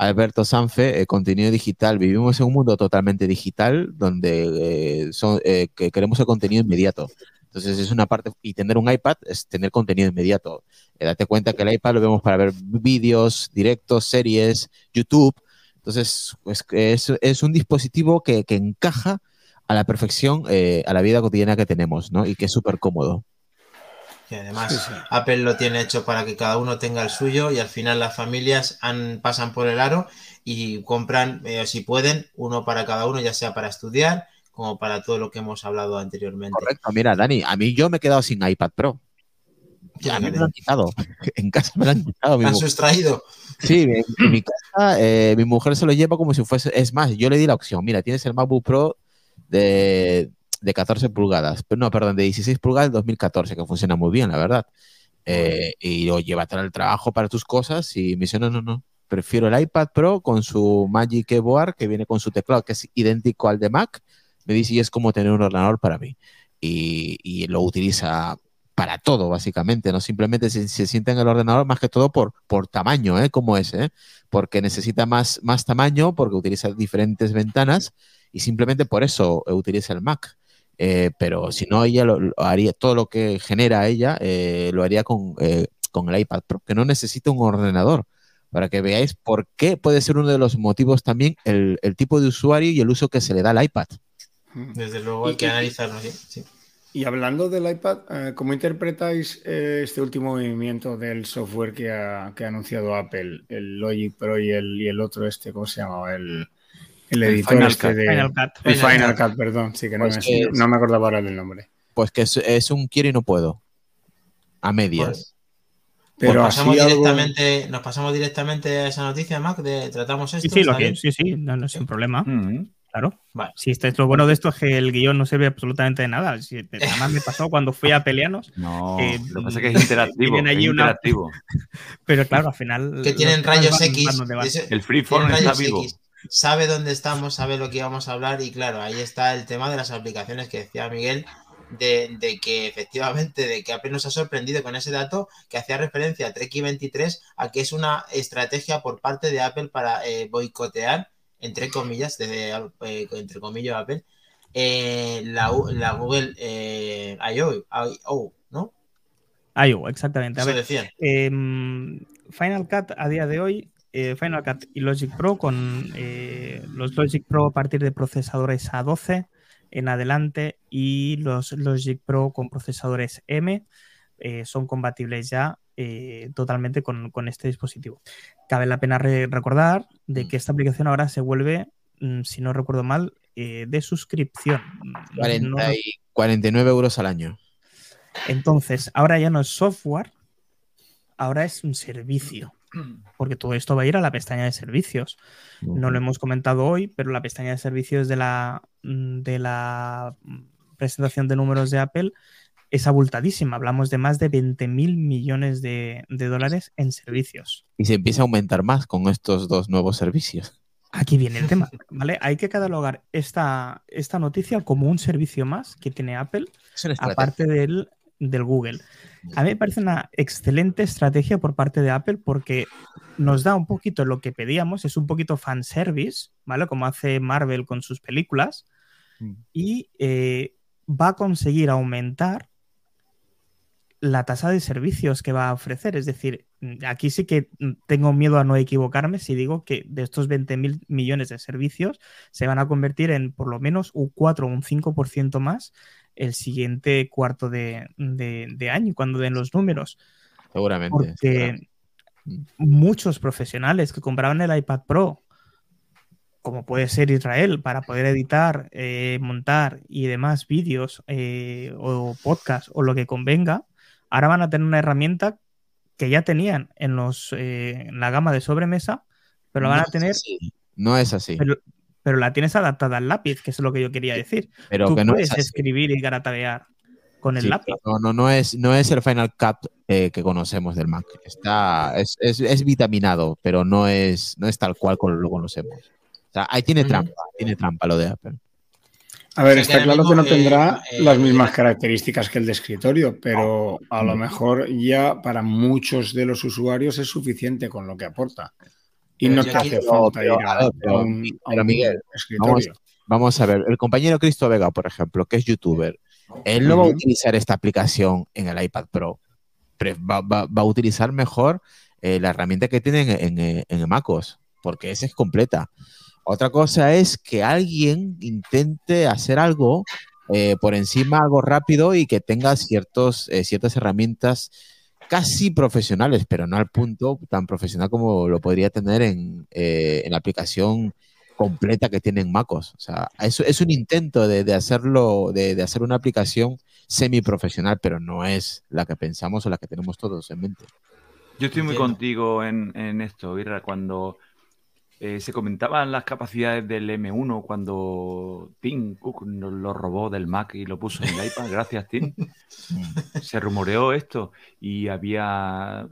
S4: Alberto Sanfe, eh, contenido digital. Vivimos en un mundo totalmente digital donde eh, son, eh, que queremos el contenido inmediato. Entonces es una parte, y tener un iPad es tener contenido inmediato. Eh, date cuenta que el iPad lo vemos para ver vídeos, directos, series, YouTube. Entonces es, es un dispositivo que, que encaja a la perfección eh, a la vida cotidiana que tenemos, ¿no? Y que es súper cómodo.
S1: Y además,
S5: Sí, sí.
S1: Apple lo tiene hecho para que cada uno tenga el suyo y al final las familias han- pasan por el aro y compran, eh, si pueden, uno para cada uno, ya sea para estudiar como para todo lo que hemos hablado anteriormente.
S4: Correcto, mira, Dani, a mí yo me he quedado sin iPad Pro. A mí me lo han quitado. En casa me lo han quitado. mi
S1: ¿Te han sustraído?
S4: Sí, en, en mi casa eh, mi mujer se lo lleva como si fuese. Es más, yo le di la opción. Mira, tienes el MacBook Pro de, de 14 pulgadas. No, perdón, de 16 pulgadas del 2014, que funciona muy bien, la verdad. Eh, y lo llévatelo al trabajo para tus cosas. Y me dice, no, no, no. Prefiero el iPad Pro con su Magic Keyboard, que viene con su teclado, que es idéntico al de Mac. Me dice, y es como tener un ordenador para mí. Y, y lo utiliza para todo, básicamente, no simplemente se, se sienta en el ordenador más que todo por, por tamaño, ¿eh? como es, ¿eh? porque necesita más, más tamaño, porque utiliza diferentes ventanas y simplemente por eso utiliza el Mac. Eh, pero si no, ella lo, lo haría, todo lo que genera ella eh, lo haría con, eh, con el iPad Pro, que no necesita un ordenador. Para que veáis por qué puede ser uno de los motivos también el, el tipo de usuario y el uso que se le da al iPad.
S1: Desde luego hay
S5: Y-
S1: que analizarlo. sí, sí.
S5: Y hablando del iPad, ¿cómo interpretáis este último movimiento del software que ha, que ha, anunciado Apple, el Logic Pro y el, y el otro este, ¿cómo se llama? El, el editor
S3: Final
S5: este
S3: Cut,
S5: de...
S3: Final Cut.
S5: El
S1: Final
S5: Final
S1: Cut.
S5: Cut, perdón, sí que no,
S4: Pues
S5: me,
S4: que-
S5: no me acordaba ahora del nombre.
S4: Pues que es, es un quiero y no puedo. A medias.
S1: Pues
S5: Pero
S1: pasamos
S5: así algo-
S1: directamente, nos pasamos directamente a esa noticia, Mac, de tratamos esto.
S3: Sí, sí, lo
S1: ¿está
S3: que, sí, sí, no, no, sin problema,
S2: Mm.
S3: claro.
S1: Vale.
S3: Si este es lo bueno de esto es que el guion no sirve absolutamente de nada. Si, además me pasó cuando fui a Peleanos,
S2: No,
S3: Eh,
S2: lo que pasa es que es interactivo.
S3: tienen
S2: es
S3: allí una-
S2: interactivo.
S3: pero claro, al final.
S1: Que tienen rayos X.
S3: van van.
S2: El freeform está
S1: rayos
S2: vivo.
S1: X, Sabe dónde estamos, sabe lo que íbamos a hablar y claro, ahí está el tema de las aplicaciones que decía Miguel, de, de que efectivamente, de que Apple nos ha sorprendido con ese dato que hacía referencia a Treki 23 a que es una estrategia por parte de Apple para eh, boicotear, entre comillas, desde, eh, entre comillas Apple, eh, la, Google I.O., I.O., ¿no?
S3: IO, exactamente. A ver. Em, Final Cut a día de hoy, eh, Final Cut y Logic Pro con eh, los Logic Pro a partir de procesadores A12 en adelante y los Logic Pro con procesadores M eh, son compatibles ya totalmente con, con este dispositivo. Cabe la pena re- recordar de que esta aplicación ahora se vuelve, mm, si no recuerdo mal, de suscripción. No-
S4: 40
S3: no-
S4: y 49 euros al año.
S3: entonces, ahora ya no es software, ahora es un servicio. Porque todo esto va a ir a la pestaña de servicios. No lo hemos comentado hoy, pero la pestaña de servicios de la, mm, de la mm, presentación de números de Apple es abultadísima. Hablamos de más de 20 mil millones de, de dólares en servicios.
S4: Y se empieza a aumentar más con estos dos nuevos servicios.
S3: Aquí viene el tema, ¿vale? Hay que catalogar esta, esta noticia como un servicio más que tiene Apple aparte del, del Google. A mí me parece una excelente estrategia por parte de Apple porque nos da un poquito lo que pedíamos, es un poquito fanservice, ¿vale? Como hace Marvel con sus películas,
S4: Mm.
S3: y eh, va a conseguir aumentar la tasa de servicios que va a ofrecer. Es decir, aquí sí que tengo miedo a no equivocarme si digo que de estos 20 mil millones de servicios se van a convertir en por lo menos un 4 o un 5% más el siguiente cuarto de, de- de año, cuando den los números.
S4: Seguramente.
S3: Porque muchos profesionales que compraban el iPad Pro, como puede ser Israel, para poder editar, eh, montar y demás vídeos eh, o podcast o lo que convenga, ahora van a tener una herramienta que ya tenían en, los, eh, en la gama de sobremesa, pero la van
S4: No
S3: a tener,
S4: No es así.
S3: pero, pero la tienes adaptada al lápiz, que es lo que yo quería decir.
S4: Pero
S3: Tú
S4: que no
S3: puedes
S4: es
S3: escribir y garatabear con el
S4: Sí,
S3: lápiz.
S4: No, no, no es, no es el Final Cut eh, que conocemos del Mac. Está, es, es- es vitaminado, pero no es, no es tal cual como lo conocemos. O sea, ahí tiene
S1: Ujú.
S4: trampa, tiene trampa lo de Apple.
S5: A ver, está claro que no
S1: eh,
S5: tendrá
S1: eh,
S5: las mismas características que el de escritorio, pero a lo
S4: Mm.
S5: mejor ya para muchos de los usuarios es suficiente con lo que aporta. Y
S1: Pero
S5: no te hace falta
S4: pero,
S5: ir
S4: a
S5: a,
S4: ver, pero-
S5: a un, a
S4: pero,
S5: un
S4: Miguel,
S5: escritorio.
S4: Vamos a ver, el compañero Cristo Vega, por ejemplo, que es youtuber, él no va a utilizar esta aplicación en el iPad Pro. Pre- Va, va- va a utilizar mejor eh, la herramienta que tiene en, en, en MacOS, porque esa es completa. Otra cosa es que alguien intente hacer algo eh, por encima, algo rápido y que tenga ciertos, eh, ciertas herramientas casi profesionales, pero no al punto tan profesional como lo podría tener en, eh, en la aplicación completa que tiene en MacOS. O sea, es, es un intento de, de hacerlo, de, de hacer una aplicación semi-profesional, pero no es la que pensamos o la que tenemos todos en mente.
S2: Yo estoy muy
S1: Entiendo.
S2: contigo en, en esto, Irra, cuando eh, se comentaban las capacidades del M1 cuando Tim Cook nos lo robó del Mac y lo puso en el iPad. Gracias, Tim. Se rumoreó esto y había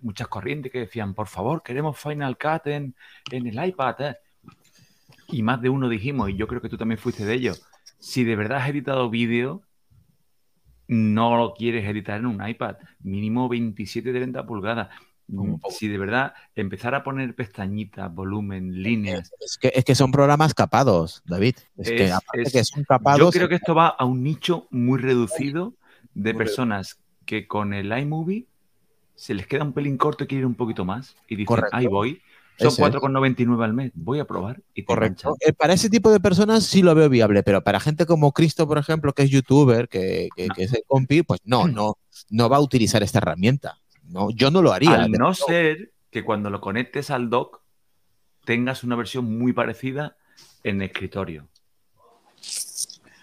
S2: muchas corrientes que decían, por favor, queremos Final Cut en, en el iPad. eh". Y más de uno dijimos, y yo creo que tú también fuiste de ellos, si de verdad has editado vídeo, no lo quieres editar en un iPad, mínimo 27-30 pulgadas.
S4: Como
S2: Mm. Si de verdad empezar a poner pestañitas, volumen, líneas.
S4: Es que, es que son programas capados, David. Es, que
S2: Es-
S4: aparte
S2: es-
S4: que son capados.
S2: Yo creo que esto va a un nicho muy reducido de
S4: Muy
S2: personas que con el iMovie se les queda un pelín corto y quieren un poquito más. Y dicen,
S4: Correcto.
S2: ahí voy, Son
S4: Ese.
S2: 4,99 al mes. Voy a probar y
S4: Correcto. Eh, para ese tipo de personas sí lo veo viable, pero para gente como Cristo, por ejemplo, que es youtuber, que, que-
S2: No.
S4: es el compi, pues no, no, no va a utilizar esta herramienta. No, yo no lo haría.
S2: Al no ser que cuando lo conectes al dock tengas una versión muy parecida en escritorio.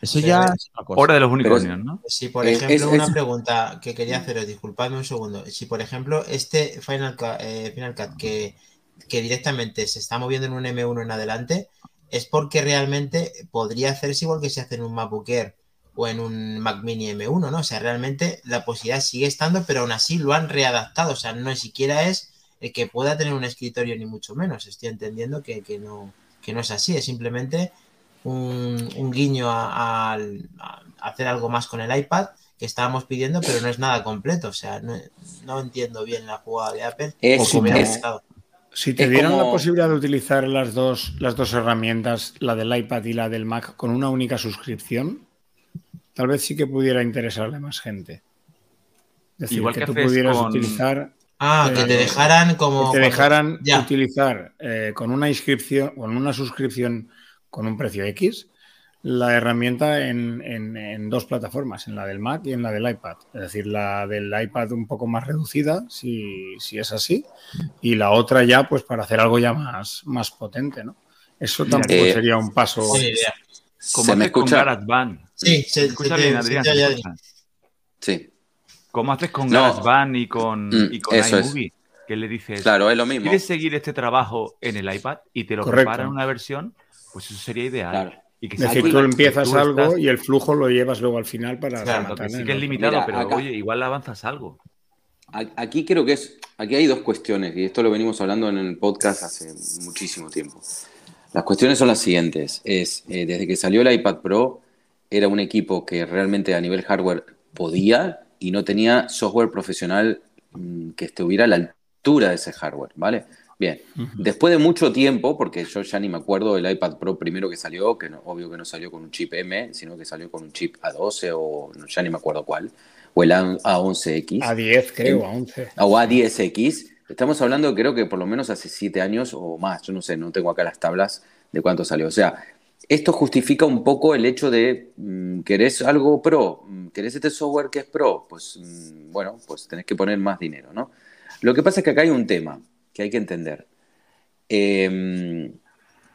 S4: Eso ya es cosa.
S2: Hora de los unicornios, ¿no?
S1: Si, por
S6: Eh,
S1: ejemplo,
S6: es-
S1: una
S6: es-
S1: pregunta que quería haceros, disculpadme un segundo. Si, por ejemplo, este Final Cut, eh, Final Cut que, que directamente se está moviendo en un M1 en adelante, es porque realmente podría hacerse igual que se hace en un MacBook Air o en un Mac Mini M1, ¿no? O sea, realmente la posibilidad sigue estando, pero aún así lo han readaptado. O sea, no siquiera es el que pueda tener un escritorio, ni mucho menos. Estoy entendiendo que, que no, que no es así, es simplemente un, un guiño a, hacer algo más con el iPad que estábamos pidiendo, pero no es nada completo. O sea, no, no entiendo bien la jugada de Apple.
S6: Es-
S1: o como
S6: es-.
S5: Si te
S6: Es
S5: dieran
S6: como-
S5: la posibilidad de utilizar las dos, las dos herramientas, la del iPad y la del Mac, con una única suscripción, tal vez sí que pudiera interesarle a más gente. Es decir,
S2: Igual
S5: que,
S2: que
S5: tú pudieras
S2: con-
S5: utilizar,
S1: Ah, que te
S5: Pero-
S1: dejaran como.
S5: que te
S1: cuando-
S5: dejaran
S1: ya.
S5: utilizar eh, con una inscripción, con una suscripción con un precio X, la herramienta en, en- en dos plataformas, en la del Mac y en la del iPad. Es decir, la del iPad un poco más reducida, si, si es así, y la otra ya, pues para hacer algo ya más, más potente, ¿no? Eso tampoco
S6: eh,
S5: sería un paso.
S1: Idea.
S2: Como
S6: ¿Se me
S2: con
S6: escucha?
S2: GarageBand.
S1: Sí, se,
S2: escucha
S1: se-
S2: bien,
S1: se-
S2: Adrián.
S1: se-
S2: ¿se
S1: ya-
S2: escucha?
S6: Sí,
S2: ¿Cómo haces con
S6: No.
S2: GarageBand y con,
S6: Mm,
S2: y con
S6: eso es.
S2: iMovie? Que le dices,
S6: claro, es lo mismo.
S2: ¿quieres seguir este trabajo en el iPad y te lo
S5: Correcto.
S2: prepara en una versión? Pues eso sería ideal.
S6: Claro.
S2: Y que
S5: Es decir, tú empiezas
S2: tú
S5: algo
S2: estás-
S5: y el flujo lo llevas luego al final para
S1: Claro,
S2: que sí que es limitado,
S6: Mira,
S2: pero
S6: acá-
S2: oye, igual avanzas algo.
S6: A- Aquí creo que es, aquí hay dos cuestiones, y esto lo venimos hablando en el podcast hace muchísimo tiempo. Las cuestiones son las siguientes. Es, eh, desde que salió el iPad Pro, era un equipo que realmente a nivel hardware podía y no tenía software profesional mm, que estuviera a la altura de ese hardware, ¿vale? Bien, después de mucho tiempo, porque yo ya ni me acuerdo del iPad Pro primero que salió, que no- obvio que no salió con un chip M, sino que salió con un chip A12 o no, ya ni me acuerdo cuál, o el A- A11X
S5: A 10, creo, a 11.
S6: o A10X, estamos hablando creo que por lo menos hace siete años o más, yo no sé, no tengo acá las tablas de cuánto salió. O sea, esto justifica un poco el hecho de, mm, ¿querés algo pro? Mm, ¿Querés este software que es pro? Pues mm, bueno, pues tenés que poner más dinero, ¿no? Lo que pasa es que acá hay un tema que hay que entender. Eh,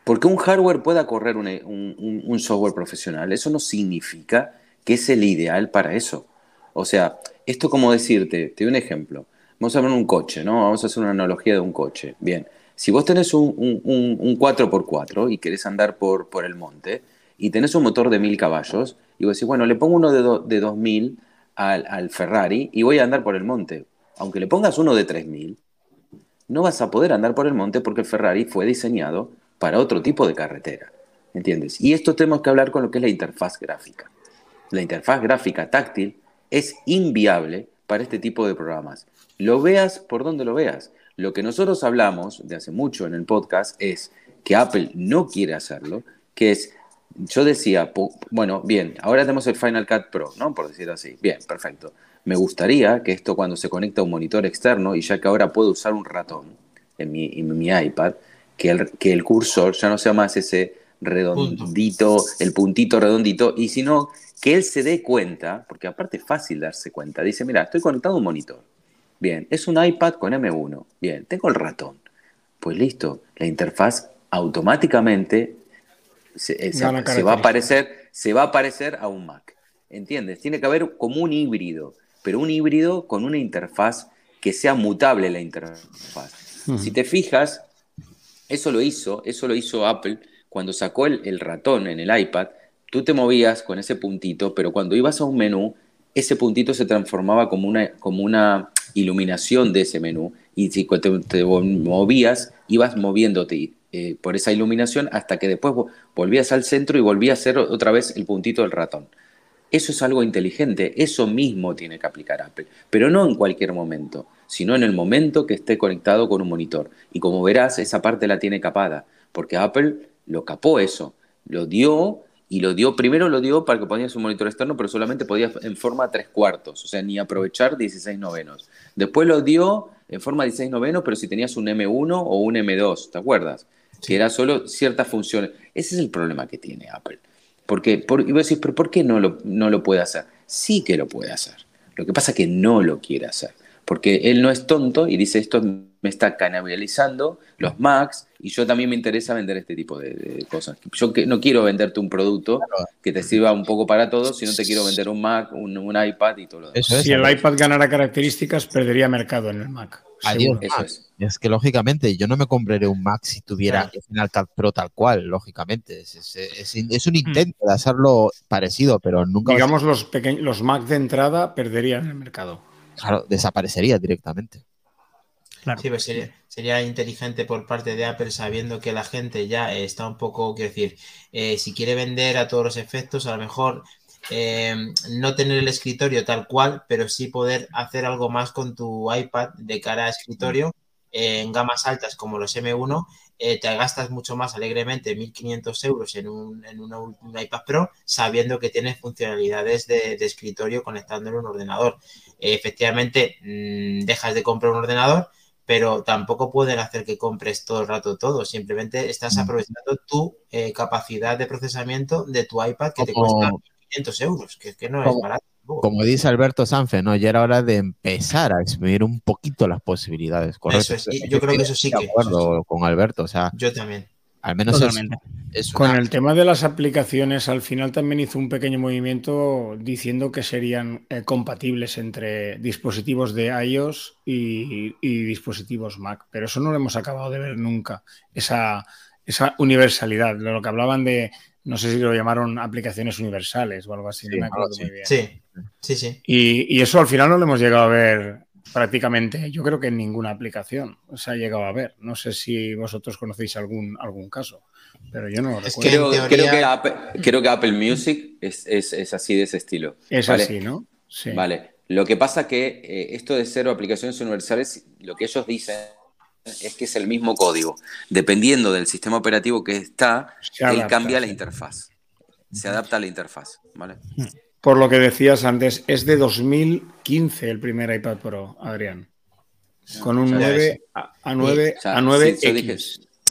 S6: porque un hardware pueda correr un, un- un- software profesional, eso no significa que es el ideal para eso. O sea, esto como decirte, te doy un ejemplo. Vamos a ver un coche, ¿no? Vamos a hacer una analogía de un coche. Bien, si vos tenés un, un- un- un 4x4 y querés andar por, por el monte y tenés un motor de 1000 caballos, y vos decís, bueno, le pongo uno de, do- de 2000 al, al Ferrari y voy a andar por el monte. Aunque le pongas uno de 3000, no vas a poder andar por el monte porque el Ferrari fue diseñado para otro tipo de carretera. ¿Entiendes? Y esto tenemos que hablar con lo que es la interfaz gráfica. La interfaz gráfica táctil es inviable para este tipo de programas. Lo veas por donde lo veas. Lo que nosotros hablamos de hace mucho en el podcast es que Apple no quiere hacerlo, que es, yo decía, bueno, bien, ahora tenemos el Final Cut Pro, ¿no? Por decir así. Bien, perfecto. Me gustaría que esto cuando se conecta a un monitor externo, y ya que ahora puedo usar un ratón en mi, en mi iPad, que el, que el cursor ya no sea más ese redondito, el puntito redondito, y sino que él se dé cuenta, porque aparte es fácil darse cuenta, dice, mira, estoy conectado a un monitor. Bien, es un iPad con M1. Bien, tengo el ratón. Pues listo, la interfaz automáticamente se, se-
S5: Gana
S6: se va a parecer, se va a parecer a un Mac. ¿Entiendes? Tiene que haber como un híbrido, pero un híbrido con una interfaz que sea mutable la interfaz. Si te fijas, eso lo hizo, eso lo hizo Apple cuando sacó el, el ratón en el iPad. Tú te movías con ese puntito, pero cuando ibas a un menú, ese puntito se transformaba como una, como una iluminación de ese menú. Y si te, movías, ibas moviéndote eh, por esa iluminación hasta que después vo- volvías al centro y volvía a ser otra vez el puntito del ratón. Eso es algo inteligente, eso mismo tiene que aplicar Apple, pero no en cualquier momento, sino en el momento que esté conectado con un monitor. Y como verás, esa parte la tiene capada, porque Apple lo capó eso, lo dio y lo dio, primero lo dio para que ponías un monitor externo, pero solamente podías en forma tres cuartos, o sea, ni aprovechar 16 novenos. Después lo dio en forma 16 novenos, pero si tenías un M1 o un M2, ¿te acuerdas? Que era solo ciertas funciones. Ese es el problema que tiene Apple. Porque, por, y vos decís, pero ¿por qué no lo, no lo puede hacer? Sí que lo puede hacer. Lo que pasa es que no lo quiere hacer. Porque él no es tonto y dice, esto me está canibalizando los Macs y yo también me interesa vender este tipo de, cosas. Yo que, no quiero venderte un producto que te sirva un poco para todos, sino te quiero vender un Mac, un, un iPad y todo lo demás.
S5: si el iPad ganara características, perdería mercado en el Mac.
S4: Adiós, Eso es. es. que lógicamente yo no me compraré un Mac si tuviera el Final Cut Pro tal cual, lógicamente. Es, es, es, un intento de hacerlo parecido, pero nunca...
S5: Digamos, los, pequeños, los Mac de entrada perderían el mercado.
S4: Claro, desaparecería directamente.
S1: Sí, pues sería, inteligente por parte de Apple sabiendo que la gente ya está un poco, quiero decir, eh, si quiere vender a todos los efectos, a lo mejor eh, no tener el escritorio tal cual, pero sí poder hacer algo más con tu iPad de cara a escritorio eh, en gamas altas como los M1. te gastas mucho más alegremente 1.500 euros en un, en un, iPad Pro sabiendo que tienes funcionalidades de, escritorio conectándolo a un ordenador. efectivamente, mm, dejas de comprar un ordenador, pero tampoco pueden hacer que compres todo el rato todo. Simplemente estás mm. aprovechando tu eh, capacidad de procesamiento de tu iPad que te cuesta 500 euros, que, que no es barato.
S4: Como dice Alberto Sanfe, ¿no? Ya era hora de empezar a exprimir un poquito las posibilidades. Correcto.
S1: Eso es, yo creo que eso sí que.
S4: De acuerdo con Alberto. O sea,
S1: yo también.
S4: Al menos
S5: Con el tema de las aplicaciones, al final también hizo un pequeño movimiento diciendo que serían eh, compatibles entre dispositivos de iOS y, dispositivos Mac, pero eso no lo hemos acabado de ver nunca, esa, esa universalidad, de lo que hablaban de, no sé si lo llamaron aplicaciones universales o algo así,
S1: sí, Sí, sí, sí.
S5: Y, y, eso al final no lo hemos llegado a ver prácticamente, yo creo que en ninguna aplicación se ha llegado a ver. No sé si vosotros conocéis algún, algún caso, pero yo no lo
S6: recuerdo. Creo, que Apple, creo, que Apple, Music es, es, así de ese estilo.
S5: Es así, ¿no?
S6: Sí. Vale. Lo que pasa que eh, esto de cero aplicaciones universales, lo que ellos dicen es que es el mismo código. Dependiendo del sistema operativo que está, él cambia la interfaz. Se adapta a la interfaz, ¿vale?
S5: Por lo que decías antes, es de 2015 el primer iPad Pro, Adrián. Con un 9 a, 9 a 9
S6: yo dije,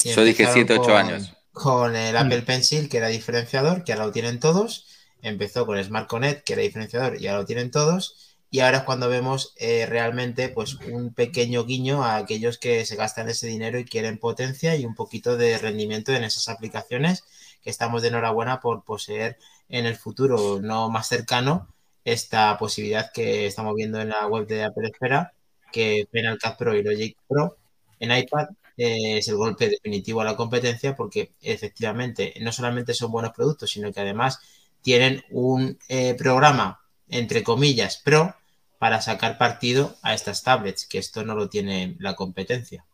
S6: yo dije 7, 8 años.
S1: Con el mm. Apple Pencil, que era diferenciador, que ahora lo tienen todos. Empezó con Smart Connect, que era diferenciador, y ahora lo tienen todos. Y ahora es cuando vemos eh, realmente pues, un pequeño guiño a aquellos que se gastan ese dinero y quieren potencia y un poquito de rendimiento en esas aplicaciones, que estamos de enhorabuena por poseer en el futuro no más cercano esta posibilidad que estamos viendo en la web de Apple Esfera, que Cut Pro y Logic Pro en iPad eh, es el golpe definitivo a la competencia porque efectivamente no solamente son buenos productos, sino que además tienen un eh, programa, entre comillas, pro para sacar partido a estas tablets, que esto no lo tiene la competencia.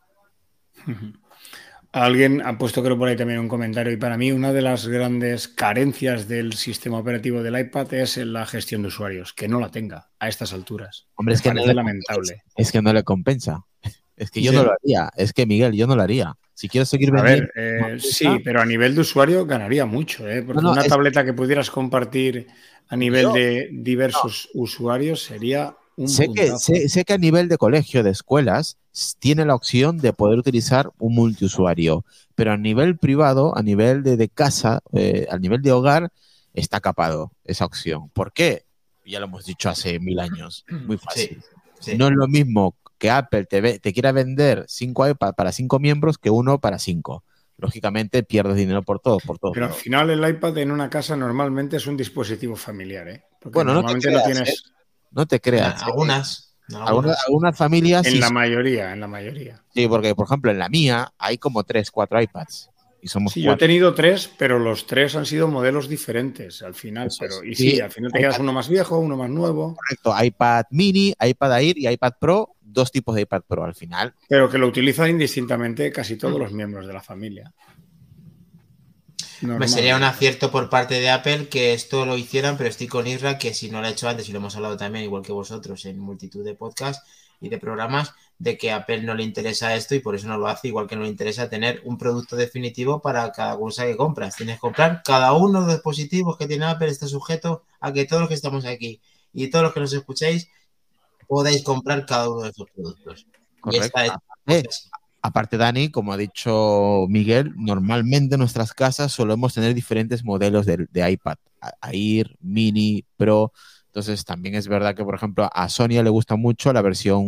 S5: Alguien ha puesto, creo, por ahí también un comentario. Y para mí, una de las grandes carencias del sistema operativo del iPad es la gestión de usuarios, que no la tenga a estas alturas.
S4: Hombre, es que no lamentable. Es que no le compensa. Es que yo no lo haría. Es que, Miguel, yo no lo haría. Si quieres seguir vendiendo.
S5: A ver, eh, sí, pero a nivel de usuario ganaría mucho, ¿eh? Porque una tableta que pudieras compartir a nivel de diversos usuarios sería
S4: Sé que, sé, que, a nivel de colegio, de escuelas, tiene la opción de poder utilizar un multiusuario, pero a nivel privado, a nivel de, casa, eh, a nivel de hogar, está capado esa opción. ¿Por qué? Ya lo hemos dicho hace mil años. Muy fácil. No es lo mismo que Apple te, te quiera vender cinco iPad para cinco miembros que uno para cinco lógicamente pierdes dinero por todo, por todo.
S5: Pero al final el iPad en una casa normalmente es un dispositivo familiar, ¿eh?
S4: Porque bueno, normalmente no, tienes. ¿eh? No te creas.
S1: ¿eh? Algunas.
S4: Algunas, familias.
S5: En la mayoría, en la mayoría.
S4: Sí, porque por ejemplo en la mía hay como tres, cuatro iPads. Y somos
S5: sí, yo he tenido tres, pero los tres han sido modelos diferentes al final. pero, y sí, al final te quedas uno más viejo, uno más nuevo.
S4: Correcto, iPad mini, iPad Air y iPad Pro, dos tipos de iPad Pro al final.
S5: Pero que lo utilizan indistintamente casi todos los miembros de la familia.
S1: Me sería un acierto por parte de Apple que esto lo hicieran, pero estoy con Isra que si no lo ha hecho antes y lo hemos hablado también, igual que vosotros, en multitud de podcasts y de programas, de que a Apple no le interesa esto y por eso no lo hace, igual que no le interesa tener un producto definitivo para cada cosa que compras. Tienes que comprar cada uno de los dispositivos que tiene Apple, está sujeto a que todos los que estamos aquí y todos los que nos escuchéis podéis comprar cada uno de esos productos.
S4: Correcto. Eh, aparte, Dani, como ha dicho Miguel, normalmente en nuestras casas solemos tener diferentes modelos de, de iPad. Air, Mini, Pro. Entonces también es verdad que, por ejemplo, a Sonia le gusta mucho la versión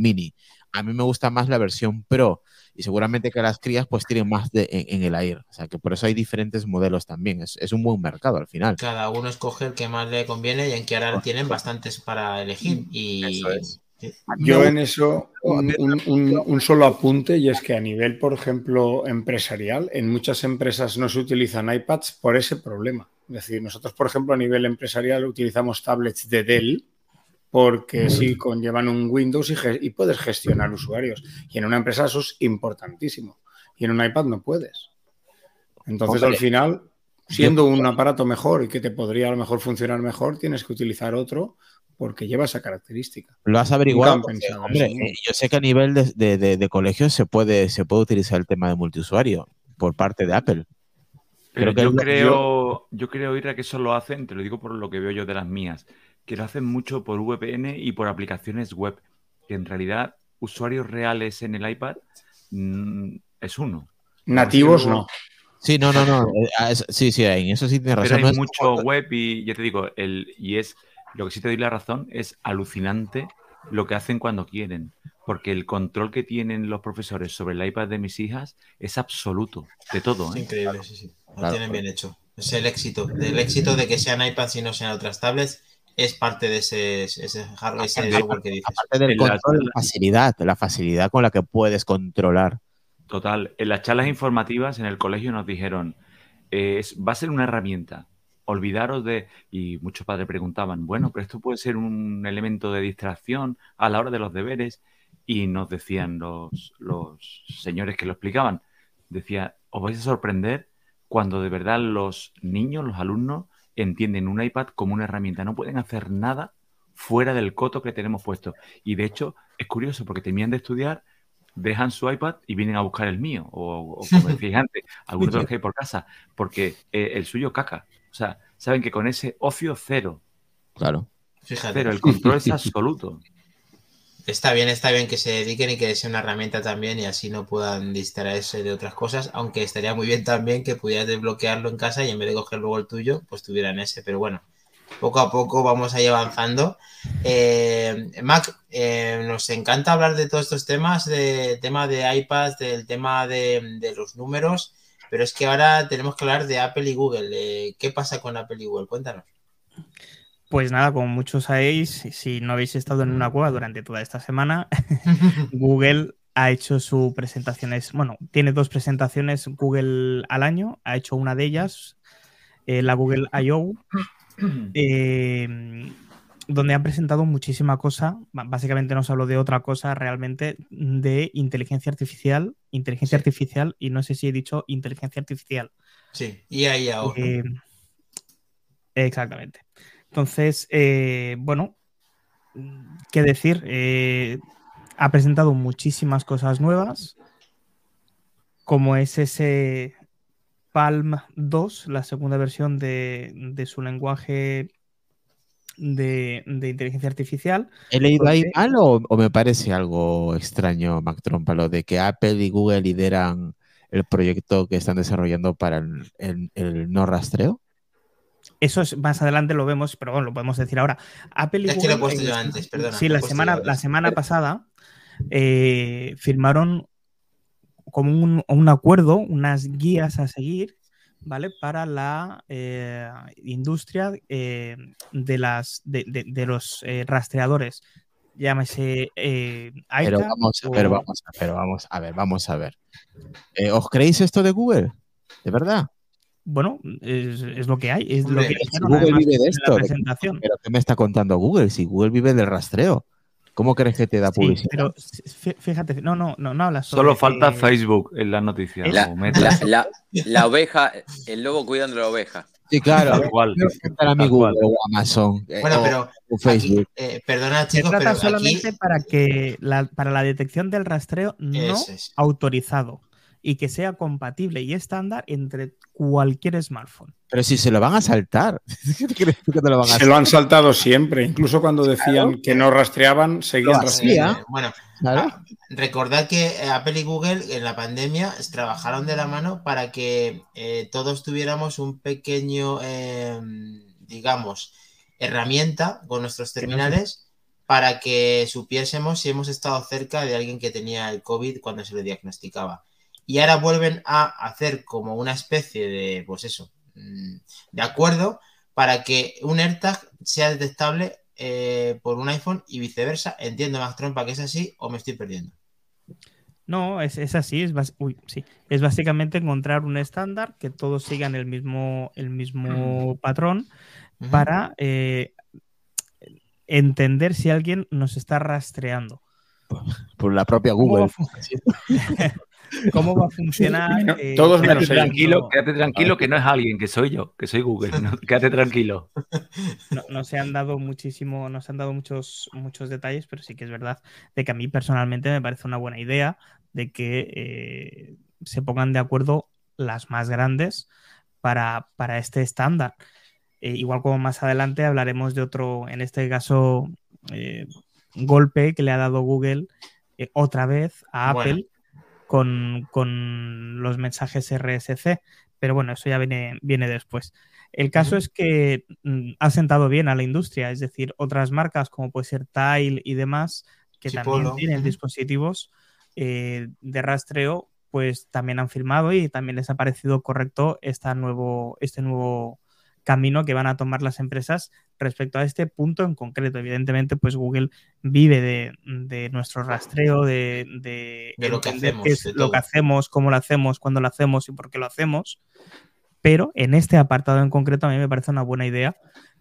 S4: mini. A mí me gusta más la versión Pro y seguramente que las crías pues tienen más de, en, el Air. O sea que por eso hay diferentes modelos también. Es, un buen mercado al final.
S1: Cada uno escoge el que más le conviene y en que ahora tienen bastantes para elegir. Y
S5: eso es. Yo en eso un, un, solo apunte y es que a nivel, por ejemplo, empresarial, en muchas empresas no se utilizan iPads por ese problema. Es decir, nosotros, por ejemplo, a nivel empresarial utilizamos tablets de Dell porque sí conllevan un Windows y, puedes gestionar usuarios. Y en una empresa eso es importantísimo. Y en un iPad no puedes. Entonces, al final, siendo un aparato mejor y que te podría a lo mejor funcionar mejor, tienes que utilizar otro porque lleva esa característica.
S4: Lo has averiguado. hombre, eh, yo sé que a nivel de, colegios se puede, se puede utilizar el tema de multiusuario por parte de Apple.
S2: Pero yo, creo, yo... creo, Ira, que eso lo hacen, te lo digo por lo que veo yo de las mías, que lo hacen mucho por VPN y por aplicaciones web, que en realidad usuarios reales en el iPad mm, es uno.
S5: Nativos no.
S4: Sí, no, no, no. Eh, sí, sí, en eso sí tienes razón.
S2: Pero hay mucho web y ya te digo, el, y es lo que sí te doy la razón es alucinante lo que hacen cuando quieren, porque el control que tienen los profesores sobre el iPad de mis hijas es absoluto, de todo.
S1: Es ¿eh? increíble, sí, sí. Lo tienen bien hecho. Es el éxito. Del éxito de que sean iPads y no sean otras tablets es parte de ese, ese hardware, ese software que dices.
S4: Aparte del control, la facilidad, la facilidad con la que puedes controlar.
S2: Total. En las charlas informativas en el colegio nos dijeron, va a ser una herramienta, olvidaros de, y muchos padres preguntaban, bueno, pero esto puede ser un elemento de distracción a la hora de los deberes, y nos decían los, los señores que lo explicaban, decía, os vais a sorprender cuando de verdad los niños, los alumnos, entienden un iPad como una herramienta, no pueden hacer nada fuera del coto que tenemos puesto. Y de hecho, es curioso porque terminan de estudiar, dejan su iPad y vienen a buscar el mío, o, como decía antes, algunos de los que hay por casa, porque eh, el suyo caca. O sea, saben que con ese ocio cero.
S4: Claro.
S2: Fíjate. Pero el control es absoluto.
S1: Está bien, está bien que se dediquen y que sea una herramienta también y así no puedan distraerse de otras cosas, aunque estaría muy bien también que pudieras desbloquearlo en casa y en vez de coger luego el tuyo, pues tuvieran ese. Pero bueno, poco a poco vamos a ir avanzando. Eh, Mac, eh, nos encanta hablar de todos estos temas, de tema de iPads, del tema de los números. Pero es que ahora tenemos que hablar de Apple y Google. ¿Qué pasa con Apple y Google? Cuéntanos.
S3: Pues nada, como muchos sabéis, si no habéis estado en una cueva durante toda esta semana, Google ha hecho sus presentaciones, bueno, tiene dos presentaciones Google al año, ha hecho una de ellas, eh, la Google I.O., eh, donde han presentado muchísima cosa. Básicamente no se habló de otra cosa realmente de inteligencia artificial, inteligencia artificial, y no sé si he dicho inteligencia artificial.
S1: Sí, y ahí ahora. Eh,
S3: exactamente. Entonces, eh, bueno, qué decir. Eh, ha presentado muchísimas cosas nuevas, como es ese Palm 2, la segunda versión de, de su lenguaje de, inteligencia artificial.
S4: ¿He leído ahí mal o, me parece algo extraño, Mac Trompa, lo de que Apple y Google lideran el proyecto que están desarrollando para el, no rastreo?
S3: Eso es más adelante lo vemos, pero bueno, lo podemos decir ahora. Apple y
S1: es que lo he puesto yo antes, perdona.
S3: Sí, la semana, la semana pasada eh, firmaron como un, un, acuerdo, unas guías a seguir ¿vale? Para la eh, industria eh, de, las, de, los eh, rastreadores. Llámese
S4: pero vamos, a ver, vamos, pero vamos a ver, vamos a ver. ¿Os creéis esto de Google? ¿De verdad?
S3: Bueno, es, lo que hay. Es lo que
S4: Google vive de esto. ¿Pero qué me está contando Google? Si Google vive del rastreo. ¿Cómo crees que te da publicidad?
S3: pero fíjate, no, no, no, no hablas
S2: Solo falta Facebook en la noticia.
S6: La, oveja, el lobo cuidando la oveja.
S4: Sí, claro.
S2: Tal cual.
S4: Quiero preguntar a mi Google o Amazon. eh,
S1: Bueno,
S4: o-
S1: pero
S4: o Facebook.
S1: aquí, eh, perdona
S3: Se
S1: chicos,
S3: trata
S1: pero aquí
S3: solamente para que la, para la detección del rastreo no
S1: es.
S3: autorizado y que sea compatible y estándar entre cualquier smartphone.
S4: Pero si se lo van a saltar. ¿Qué crees tú que te lo van a
S5: Se lo han saltado siempre. Incluso cuando decían
S4: Claro.
S5: que no rastreaban, seguían rastreando.
S1: bueno,
S4: Claro.
S1: ah, recordad que eh, Apple y Google en la pandemia trabajaron de la mano para que eh, todos tuviéramos un pequeño, eh, digamos, herramienta con nuestros terminales para que supiésemos si hemos estado cerca de alguien que tenía el COVID cuando se le diagnosticaba. Y ahora vuelven a hacer como una especie de, pues eso, mm, de acuerdo para que un AirTag sea detectable eh, por un iPhone y viceversa. Entiendo, Mac Trompa, que es así o me estoy perdiendo.
S3: No, es, es así, es, uy, sí. es básicamente encontrar un estándar que todos sigan el mismo, el mismo patrón para eh, entender si alguien nos está rastreando.
S4: Por la propia
S3: ¿Cómo va a,
S4: Google.
S3: ¿Cómo va a funcionar? Eh,
S5: todos
S2: Quédate
S5: menos ellos.
S2: tranquilo, quédate tranquilo que no es alguien, que soy yo, que soy Google. ¿no? Quédate tranquilo.
S3: no, no se han dado muchísimo, no se han dado muchos, muchos detalles, pero sí que es verdad de que a mí personalmente me parece una buena idea de que eh, se pongan de acuerdo las más grandes para, para este estándar. Eh, igual como más adelante hablaremos de otro, en este caso, eh, golpe que le ha dado Google eh, otra vez a
S1: Bueno.
S3: Con, con los mensajes RSC. Pero bueno, eso ya viene, viene después. El caso es que mm, ha sentado bien a la industria, es decir, otras marcas como puede ser Tile y demás, que
S1: Chipolo,
S3: también tienen dispositivos eh, de rastreo, pues también han firmado y también les ha parecido correcto esta nuevo, este nuevo camino que van a tomar las empresas respecto a este punto en concreto. Evidentemente, pues Google vive de, de nuestro rastreo, de, de,
S1: De lo que hacemos,
S3: qué es
S1: de
S3: lo
S1: todo.
S3: que hacemos, cómo lo hacemos, cuándo lo hacemos y por qué lo hacemos. Pero en este apartado en concreto a mí me parece una buena idea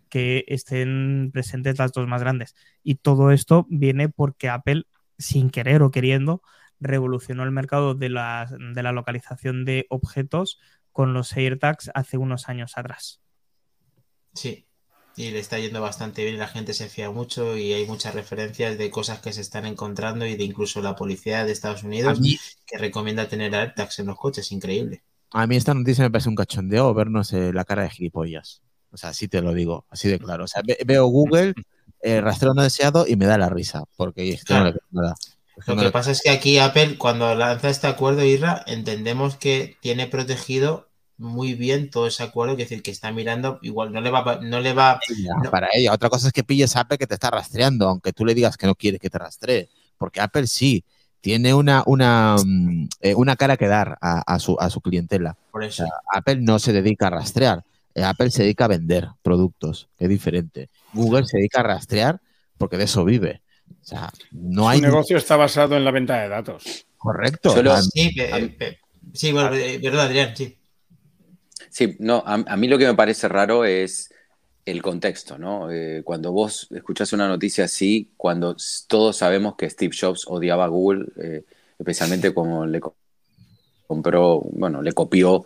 S3: que estén presentes las dos más grandes. Y todo esto viene porque Apple, sin querer o queriendo, revolucionó el mercado de la, de la localización de objetos con los AirTags hace unos años atrás.
S1: Sí, y le está yendo bastante bien, la gente se fía mucho y hay muchas referencias de cosas que se están encontrando y de incluso la policía de Estados Unidos
S4: mí,
S1: que recomienda tener AirTags en los coches, increíble.
S4: a mí esta noticia me parece un cachondeo vernos eh, la cara de gilipollas. O sea, así te lo digo, así de claro. O sea, ve- veo Google, eh, rastreo no deseado y me da la risa, porque esto no le nada.
S1: Lo que pasa es que aquí Apple, cuando lanza este acuerdo, Irra, entendemos que tiene protegido muy bien todo ese acuerdo, es decir, que está mirando, igual no le va, no le va,
S4: ella,
S1: no.
S4: para ella. Otra cosa es que pilles a Apple que te está rastreando, aunque tú le digas que no quieres que te rastree. Porque Apple sí tiene una, una, mm, eh, una cara que dar a, a su, a su clientela.
S1: por
S4: O
S1: eso.
S4: sea, Apple no se dedica a rastrear. Eh, Apple se dedica a vender productos, que es diferente. Google se dedica a rastrear porque de eso vive. O sea, no hay
S5: Su negocio está basado en la venta de datos.
S4: correcto.
S6: Solo-
S1: Sí, pe- sí, bueno, perdón, Adrián, sí.
S6: Sí, no, a, a mí lo que me parece raro es el contexto, ¿no? Eh, cuando vos escuchás una noticia así, cuando todos sabemos que Steve Jobs odiaba a Google, eh, especialmente como le co- compró, bueno, le copió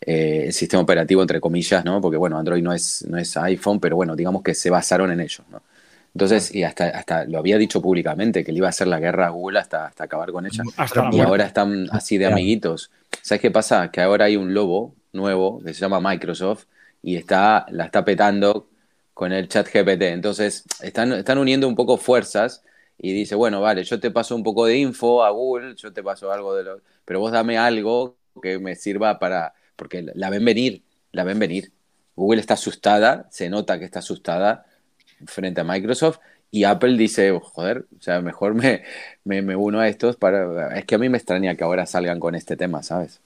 S6: eh, el sistema operativo, entre comillas, ¿no? Porque, bueno, Android no es, no es iPhone, pero bueno, digamos que se basaron en ellos, ¿no? Entonces, y hasta, hasta lo había dicho públicamente, que le iba a hacer la guerra a Google hasta, hasta acabar con ella.
S5: Hasta
S6: Y ahora están así de amiguitos. ¿Sabes qué pasa? Que ahora hay un lobo nuevo que se llama Microsoft y está, la está petando con el chat GPT. Entonces, están, están uniendo un poco fuerzas y dice, bueno, vale, yo te paso un poco de info a Google, yo te paso algo de lo... Pero vos dame algo que me sirva para... Porque la ven venir, la ven venir. Google está asustada, se nota que está asustada frente a Microsoft y Apple dice, joder, o sea, mejor me, me, me uno a estos para... Es que a mí me extraña que ahora salgan con este tema, ¿sabes?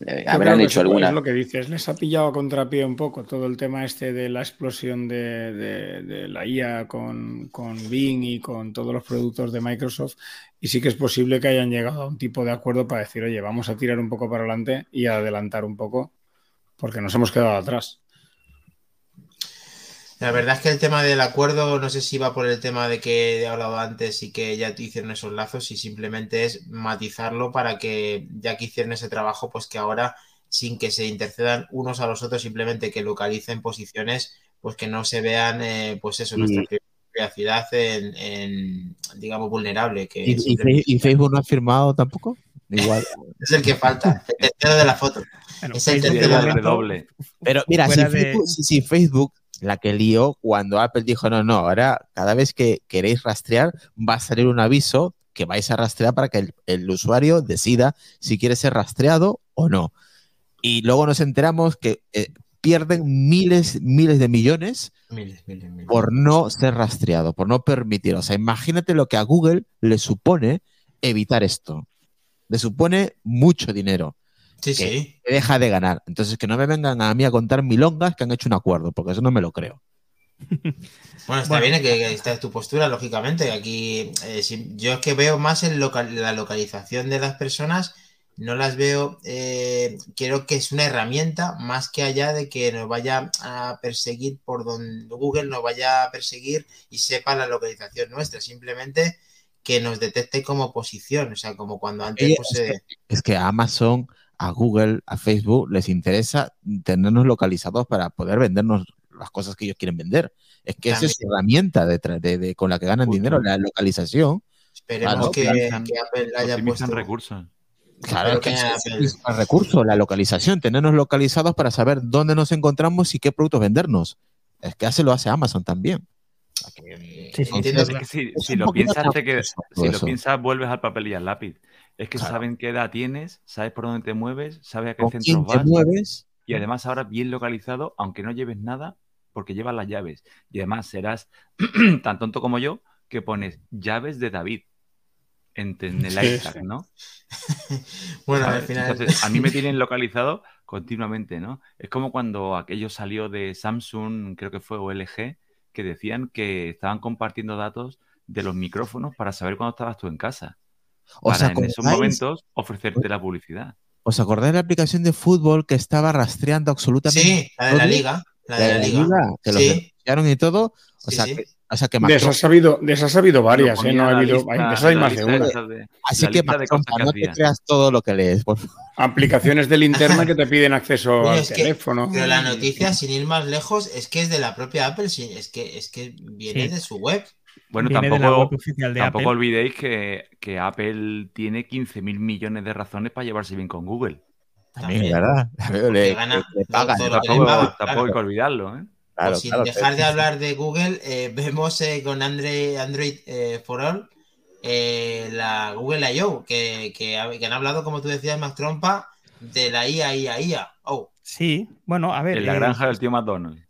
S6: Eh, habrán hecho alguna...
S5: Es lo que dices, les ha pillado a contrapié un poco todo el tema este de la explosión de, de- de la IA con, con Bing y con todos los productos de Microsoft. Y sí que es posible que hayan llegado a un tipo de acuerdo para decir, oye, vamos a tirar un poco para adelante y adelantar un poco, porque nos hemos quedado atrás.
S1: La verdad es que el tema del acuerdo, no sé si va por el tema de que he hablado antes y que ya te hicieron esos lazos y simplemente es matizarlo para que ya que hicieron ese trabajo, pues que ahora sin que se intercedan unos a los otros, simplemente que localicen posiciones, pues que no se vean, eh, pues eso, nuestra privacidad en, digamos, vulnerable. Que
S4: ¿Y, Facebook no ha firmado tampoco? Igual.
S1: es el que falta, el tercero de la foto. es el tercero de la
S2: doble.
S4: Pero mira, si Facebook, la que lió cuando Apple dijo, no, no, ahora cada vez que queréis rastrear va a salir un aviso que vais a rastrear para que el, usuario decida si quiere ser rastreado o no. Y luego nos enteramos que eh, pierden miles, miles de millones por no ser rastreado, por no permitir. O sea, imagínate lo que a Google le supone evitar esto. Le supone mucho dinero.
S1: Sí, sí.
S4: Que deja de ganar. Entonces, que no me vengan a mí a contar milongas que han hecho un acuerdo, porque eso no me lo creo.
S1: Bueno, está bien que, esta es tu postura, lógicamente. Aquí eh, yo es que veo más en la localización de las personas no las veo, eh, quiero que es una herramienta más que allá de que nos vaya a perseguir por donde Google nos vaya a perseguir y sepa la localización nuestra, simplemente que nos detecte como posición, o sea, como cuando antes...
S4: Pues, es, que, Amazon, a Google, a Facebook les interesa tenernos localizados para poder vendernos las cosas que ellos quieren vender. Es que esa es herramienta de, con la que ganan dinero, la localización.
S1: Esperemos que, Apple haya puesto...
S2: recursos.
S4: Claro, que es el recurso, la localización, tenernos localizados para saber dónde nos encontramos y qué productos vendernos. Es que hace lo hace Amazon también.
S2: si, lo piensas, que, si lo piensas, vuelves al papel y al lápiz. Es que saben qué edad tienes, sabes por dónde te mueves, sabes a qué centros vas. Mueves? Y además ahora bien localizado, aunque no lleves nada, porque llevas las llaves. Y además serás tan tonto como yo que pones llaves de David en, el iPad, ¿no?
S1: bueno, al final.
S2: Entonces, a mí me tienen localizado continuamente, ¿no? Es como cuando aquello salió de Samsung, creo que fue, o LG, que decían que estaban compartiendo datos de los micrófonos para saber cuándo estabas tú en casa. O sea, en esos momentos ofrecerte la publicidad.
S4: ¿Os acordáis de la aplicación de fútbol que estaba rastreando absolutamente?
S1: Sí, la de la liga. La de la, liga.
S4: Que lo lo y todo. O sea, que
S5: de eso ha habido, de ha habido varias, ¿eh? No ha habido, de esas hay más de una.
S4: Así que, no te creas todo lo que lees. Por
S5: Aplicaciones de linterna que te piden acceso al teléfono.
S1: pero la noticia, sin ir más lejos, es que es de la propia Apple, es que, es que viene de su web.
S2: Bueno, tampoco, tampoco olvidéis que, que, Apple tiene 15 mil millones de razones para llevarse bien con Google.
S4: También, ¿verdad? Le,
S2: gana, tampoco hay que olvidarlo, ¿eh?
S1: sin dejar de hablar de Google, eh, vemos eh, con Android eh, for All la Google I.O., que, que, han hablado, como tú decías, más trompa, de la IA, IA, IA. Oh.
S3: Sí, bueno, a ver.
S2: En la granja del tío McDonald's.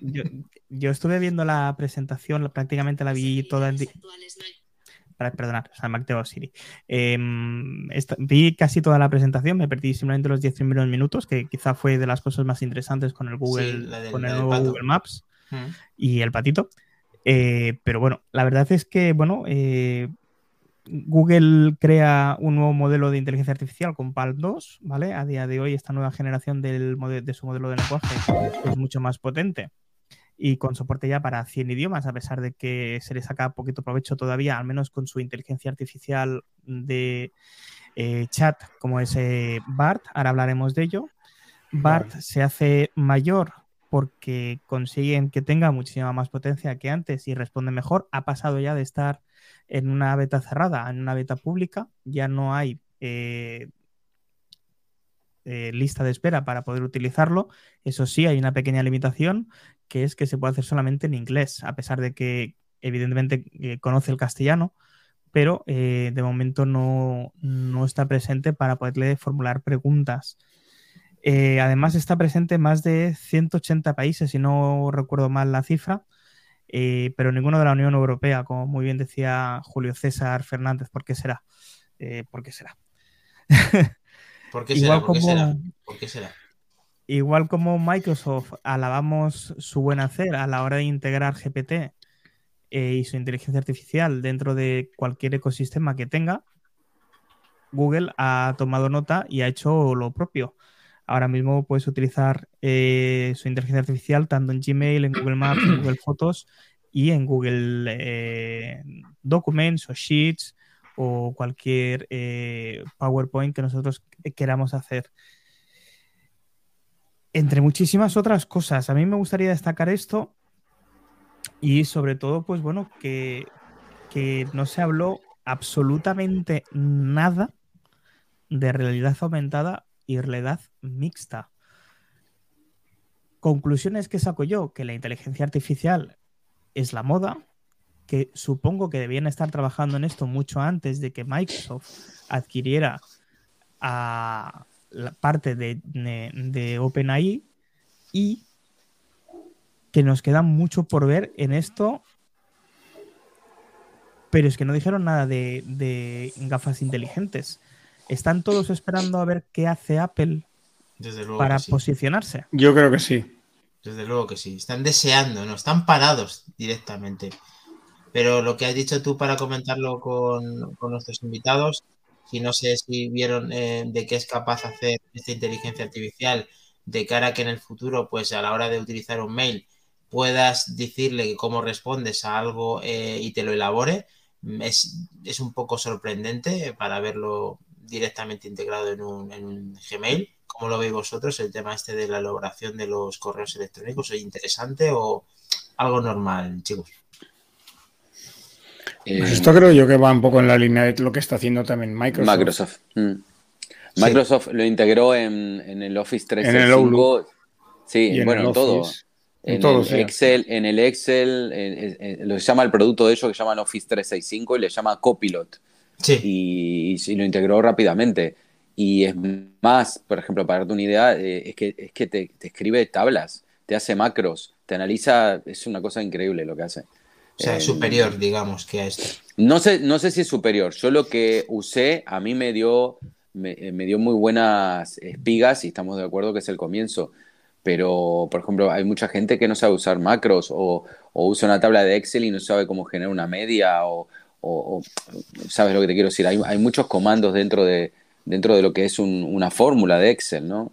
S3: Yo, estuve viendo la presentación, prácticamente la vi toda en, perdonar, o sea, Mac Siri. Em, vi casi toda la presentación, me perdí simplemente los 10 primeros minutos, que quizá fue de las cosas más interesantes con el Google, con el nuevo Google Maps y el patito. Eh, pero bueno, la verdad es que, bueno, eh, Google crea un nuevo modelo de inteligencia artificial con PAL 2, ¿vale? A día de hoy esta nueva generación del de su modelo de lenguaje es mucho más potente y con soporte ya para 100 idiomas, a pesar de que se le saca poquito provecho todavía, al menos con su inteligencia artificial de eh, chat como ese BART. Ahora hablaremos de ello. BART se hace mayor porque consiguen que tenga muchísima más potencia que antes y responde mejor. Ha pasado ya de estar en una beta cerrada en una beta pública. Ya no hay eh, eh, lista de espera para poder utilizarlo. Eso sí, hay una pequeña limitación que es que se puede hacer solamente en inglés, a pesar de que evidentemente eh, conoce el castellano, pero eh, de momento no, está presente para poderle formular preguntas. Eh, además está presente en más de 180 países, si no recuerdo mal la cifra, pero ninguno de la Unión Europea, como muy bien decía Julio César Fernández, ¿por qué será? ¿Por qué será?
S1: ¿Por qué será? ¿Por qué será?
S3: Igual como Microsoft alabamos su buen hacer a la hora de integrar GPT eh, y su inteligencia artificial dentro de cualquier ecosistema que tenga, Google ha tomado nota y ha hecho lo propio. Ahora mismo puedes utilizar eh, su inteligencia artificial tanto en Gmail, en Google Maps, en Google Fotos y en Google eh, Documents o Sheets o cualquier PowerPoint que nosotros queramos hacer. Entre muchísimas otras cosas. A mí me gustaría destacar esto y sobre todo, pues bueno, que, que no se habló absolutamente nada de realidad aumentada y realidad mixta. Conclusiones que saco yo, que la inteligencia artificial es la moda, que supongo que debían estar trabajando en esto mucho antes de que Microsoft adquiriera a la parte de, de, OpenAI y que nos queda mucho por ver en esto. Pero es que no dijeron nada de, de gafas inteligentes. ¿Están todos esperando a ver qué hace Apple para posicionarse?
S5: Yo creo que sí.
S1: Desde luego que sí. Están deseando, no, están parados directamente. Pero lo que has dicho tú para comentarlo con, nuestros invitados, si no sé si vieron eh, de qué es capaz hacer esta inteligencia artificial de cara a que en el futuro, pues a la hora de utilizar un mail, puedas decirle cómo respondes a algo eh, y te lo elabore, es, es, un poco sorprendente para verlo directamente integrado en un, en un Gmail. ¿Cómo lo veis vosotros el tema este de la elaboración de los correos electrónicos? ¿Es interesante o algo normal, chicos?
S5: Pues esto creo yo que va un poco en la línea de lo que está haciendo también Microsoft.
S6: Microsoft. Mm. Microsoft lo integró en, el Office 365. Sí, bueno, en todo. En, el Excel, en el Excel, lo llama el producto de ellos que llaman Office 365 y le llama Copilot. Sí. Y, lo integró rápidamente. Y es más, por ejemplo, para darte una idea, eh, es que, es que te, escribe tablas, te hace macros, te analiza, es una cosa increíble lo que hace.
S1: O sea, es eh, superior, digamos, que a esto.
S6: No sé, no sé si es superior. Yo lo que usé, a mí me dio, me, eh, dio muy buenas espigas y estamos de acuerdo que es el comienzo. Pero, por ejemplo, hay mucha gente que no sabe usar macros o, usa una tabla de Excel y no sabe cómo generar una media o, ¿sabes lo que te quiero decir? Hay, hay, muchos comandos dentro de, dentro de lo que es una fórmula de Excel, ¿no?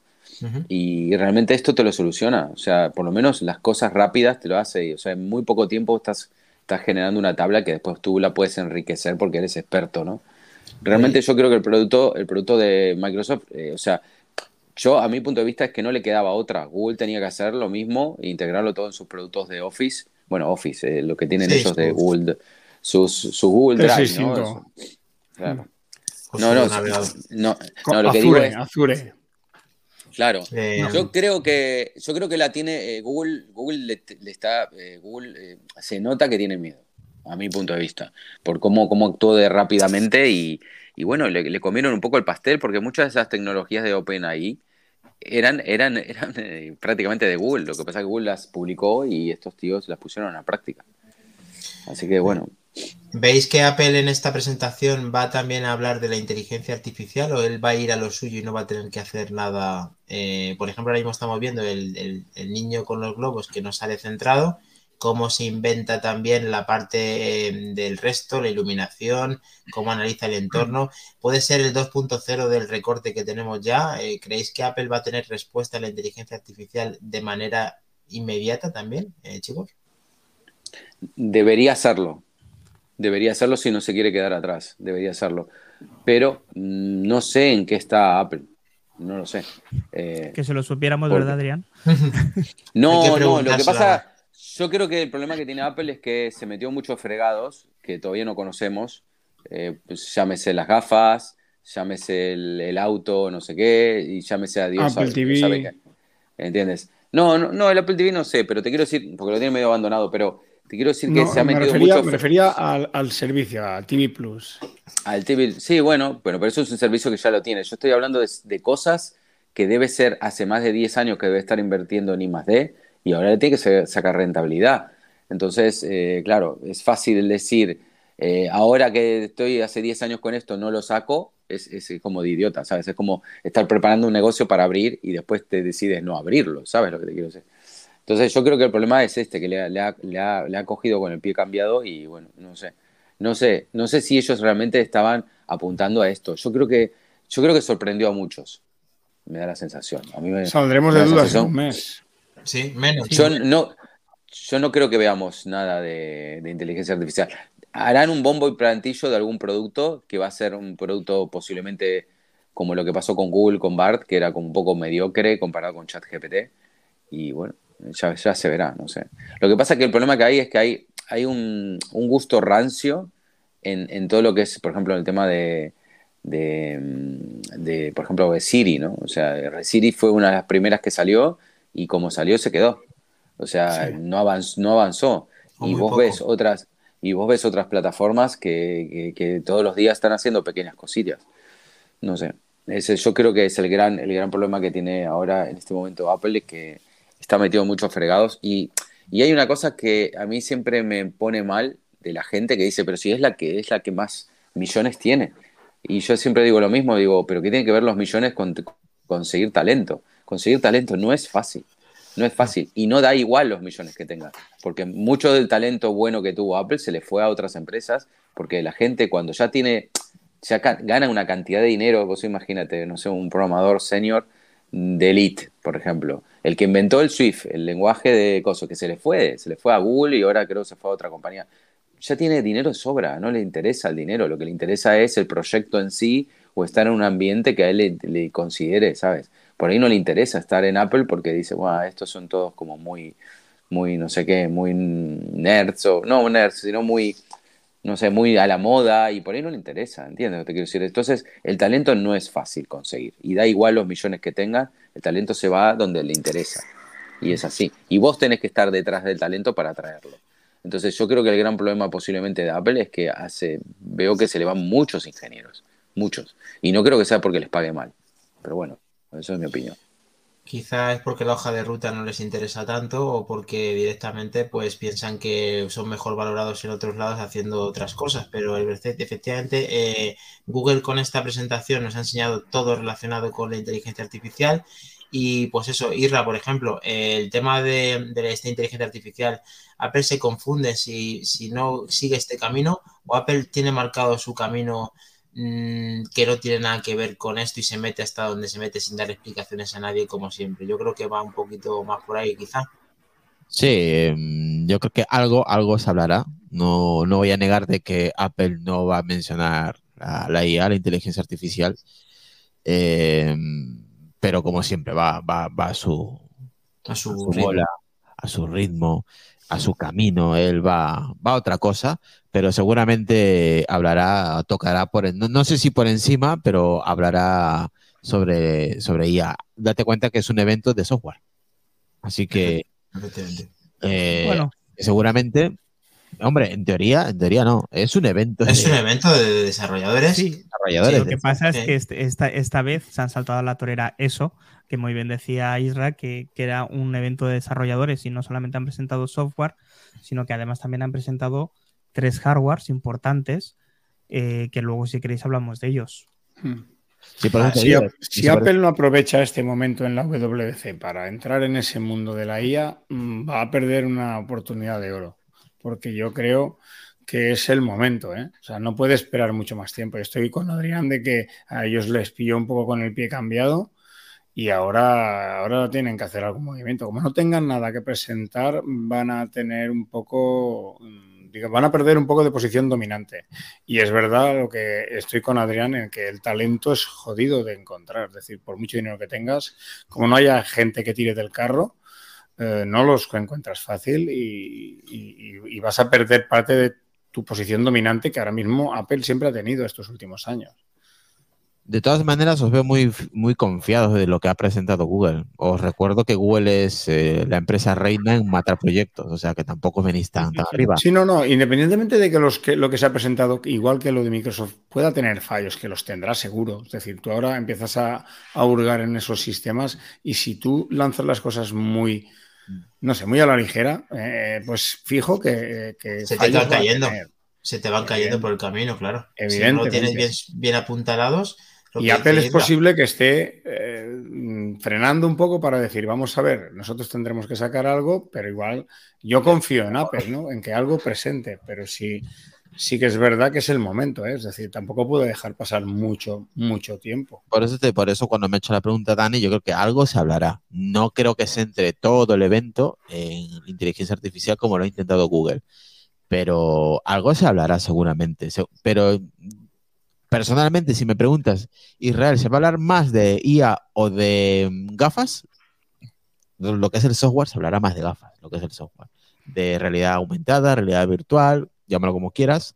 S6: Y realmente esto te lo soluciona. O sea, por lo menos las cosas rápidas te lo hace. O sea, en muy poco tiempo estás estás generando una tabla que después tú la puedes enriquecer porque eres experto, ¿no? Realmente yo creo que el producto, el producto de Microsoft, eh, o sea, yo a mi punto de vista es que no le quedaba otra. Google tenía que hacer lo mismo e integrarlo todo en sus productos de Office. Bueno, Office, eh, lo que tienen ellos de Google, sus, su Google Drive, ¿no? Claro. No, no, no, no, lo que digo es, Azure. Claro. Eh, yo creo que yo creo que la tiene eh, Google. Google le, está eh, Google se nota que tiene miedo, a mi punto de vista, por cómo cómo actuó de rápidamente y, bueno le, comieron un poco el pastel porque muchas de esas tecnologías de OpenAI eran eran eran prácticamente de Google. Lo que pasa es que Google las publicó y estos tíos las pusieron a práctica. Así que bueno.
S1: ¿Veis que Apple en esta presentación va también a hablar de la inteligencia artificial o él va a ir a lo suyo y no va a tener que hacer nada? Eh, por ejemplo, ahora mismo estamos viendo el, niño con los globos que no sale centrado, cómo se inventa también la parte eh, del resto, la iluminación, cómo analiza el entorno. ¿Puede ser el 2.0 del recorte que tenemos ya? Eh, ¿Creéis que Apple va a tener respuesta a la inteligencia artificial de manera inmediata también, chicos?
S6: Debería hacerlo Debería hacerlo si no se quiere quedar atrás, debería hacerlo. Pero mm, no sé en qué está Apple, no lo sé.
S3: Eh, que se lo supiéramos, ¿verdad, Adrián?
S6: no, no, lo que pasa, yo creo que el problema que tiene Apple es que se metió muchos fregados que todavía no conocemos. Eh, pues llámese las gafas, llámese el, auto, no sé qué, y llámese a Dios. Apple TV. ¿Entiendes? No, no, no, el Apple TV no sé, pero te quiero decir, porque lo tiene medio abandonado, pero te quiero decir que se ha metido
S5: me refería,
S6: mucho.
S5: Me refería al, servicio, a TV Plus.
S6: Al TV, sí, bueno, pero, pero eso es un servicio que ya lo tiene. Yo estoy hablando de, cosas que debe ser hace más de 10 años que debe estar invirtiendo en I D y ahora le tiene que sacar rentabilidad. Entonces, eh, claro, es fácil decir, eh, ahora que estoy hace 10 años con esto, no lo saco, es, es, como de idiota, ¿sabes? Es como estar preparando un negocio para abrir y después te decides no abrirlo, ¿sabes lo que te quiero decir? Entonces yo creo que el problema es este, que le, ha, cogido con el pie cambiado y bueno, no sé. No sé, no sé si ellos realmente estaban apuntando a esto. Yo creo que, yo creo que sorprendió a muchos. Me da la sensación. A mí
S5: Saldremos de dudas en un mes.
S1: Sí, menos.
S6: Yo no, yo no creo que veamos nada de, inteligencia artificial. Harán un bombo y plantillo de algún producto que va a ser un producto posiblemente como lo que pasó con Google, con BART, que era como un poco mediocre comparado con ChatGPT. Y bueno, ya, ya se verá, no sé. Lo que pasa es que el problema que hay es que hay, hay un, un gusto rancio en, en, todo lo que es, por ejemplo, el tema de, de, de, por ejemplo, de Siri, ¿no? O sea, Siri fue una de las primeras que salió y como salió se quedó. O sea, sí. no, avanzó, no avanzó. y vos poco. ves otras y vos ves otras plataformas que, que, que, todos los días están haciendo pequeñas cosillas. No sé. Ese, yo creo que es el gran, el gran problema que tiene ahora en este momento Apple, es que está metido en muchos fregados. Y, y hay una cosa que a mí siempre me pone mal de la gente que dice, pero si es la que es la que más millones tiene. Y yo siempre digo lo mismo, digo, pero ¿qué tienen que ver los millones con conseguir talento? Conseguir talento no es fácil, no es fácil y no da igual los millones que tenga, porque mucho del talento bueno que tuvo Apple se le fue a otras empresas, porque la gente cuando ya tiene, ya gana una cantidad de dinero, vos imagínate, no sé, un programador senior de Elite, por ejemplo, el que inventó el Swift, el lenguaje de cosas, que se le fue, se le fue a Google y ahora creo que se fue a otra compañía ya tiene dinero de sobra, no le interesa el dinero, lo que le interesa es el proyecto en sí o estar en un ambiente que a él le, considere, ¿sabes? Por ahí no le interesa estar en Apple porque dice, bueno, estos son todos como muy, muy, no sé qué, muy nerds, o no nerds, sino muy, no sé, muy a la moda y por ahí no le interesa, ¿entiendes te quiero decir? Entonces, el talento no es fácil conseguir y da igual los millones que tenga, el talento se va donde le interesa y es así. Y vos tenés que estar detrás del talento para atraerlo. Entonces yo creo que el gran problema posiblemente de Apple es que hace, veo que se le van muchos ingenieros, muchos. Y no creo que sea porque les pague mal. Pero bueno, eso es mi opinión.
S1: Quizá es porque la hoja de ruta no les interesa tanto o porque directamente pues piensan que son mejor valorados en otros lados haciendo otras cosas. Pero efectivamente eh, Google con esta presentación nos ha enseñado todo relacionado con la inteligencia artificial y pues eso, Irra, por ejemplo, el tema de, de, esta inteligencia artificial, Apple se confunde si, si, no sigue este camino o Apple tiene marcado su camino mmm, que no tiene nada que ver con esto y se mete hasta donde se mete sin dar explicaciones a nadie como siempre. Yo creo que va un poquito más por ahí quizá.
S4: Sí, yo creo que algo, algo se hablará. No, no voy a negar de que Apple no va a mencionar la, la IA, la inteligencia artificial. Eh, pero como siempre va, va, va a su,
S1: a su,
S4: a su bola, a su ritmo, a su camino, él va, va a otra cosa, pero seguramente hablará, tocará por, no, no sé si por encima, pero hablará sobre, sobre IA. Date cuenta que es un evento de software. Así que eh, bueno. seguramente Hombre, en teoría, en teoría no. Es un evento.
S1: Es de... un evento de desarrolladores.
S3: Sí,
S4: desarrolladores.
S3: Sí, lo que pasa es que este, esta, esta vez se han saltado a la torera eso, que muy bien decía Isra, que, que, era un evento de desarrolladores y no solamente han presentado software, sino que además también han presentado tres hardwares importantes, eh, que luego si queréis hablamos de ellos.
S5: Hmm. Sí, ah, si, Apple no aprovecha este momento en la WC para entrar en ese mundo de la IA, mm, va a perder una oportunidad de oro porque yo creo que es el momento, ¿eh? O sea, no puede esperar mucho más tiempo. Estoy con Adrián de que a ellos les pilló un poco con el pie cambiado y ahora, ahora tienen que hacer algún movimiento. Como no tengan nada que presentar, van a tener un poco, van a perder un poco de posición dominante. Y es verdad lo que estoy con Adrián en que el talento es jodido de encontrar. Es decir, por mucho dinero que tengas, como no haya gente que tire del carro, eh, no los encuentras fácil y, y, vas a perder parte de tu posición dominante que ahora mismo Apple siempre ha tenido estos últimos años.
S4: De todas maneras, os veo muy, muy confiados de lo que ha presentado Google. Os recuerdo que Google es eh, la empresa reina en matar proyectos, o sea que tampoco venís tan, tan arriba.
S5: Sí, no, no. Independientemente de que, los que lo que se ha presentado, igual que lo de Microsoft, pueda tener fallos, que los tendrá seguro. Es decir, tú ahora empiezas a, a hurgar en esos sistemas y si tú lanzas las cosas muy, no sé, muy a la ligera, eh, pues fijo que, que
S1: se te van cayendo. Se te van cayendo por el camino, claro.
S5: Evidentemente.
S1: Si no lo tienes bien, bien apuntalados.
S5: Y Apple es posible que esté eh, frenando un poco para decir, vamos a ver, nosotros tendremos que sacar algo, pero igual yo confío en Apple, ¿no? En que algo presente, pero si sí que es verdad que es el momento, ¿eh? es decir, tampoco puedo dejar pasar mucho, mucho tiempo.
S4: Por eso, te, por eso cuando me he hecho la pregunta, Dani, yo creo que algo se hablará. No creo que se entre todo el evento en inteligencia artificial como lo ha intentado Google, pero algo se hablará seguramente. Pero personalmente, si me preguntas, Israel, ¿se va a hablar más de IA o de mm, gafas? Lo que es el software, se hablará más de gafas, lo que es el software. De realidad aumentada, realidad virtual, llámalo como quieras.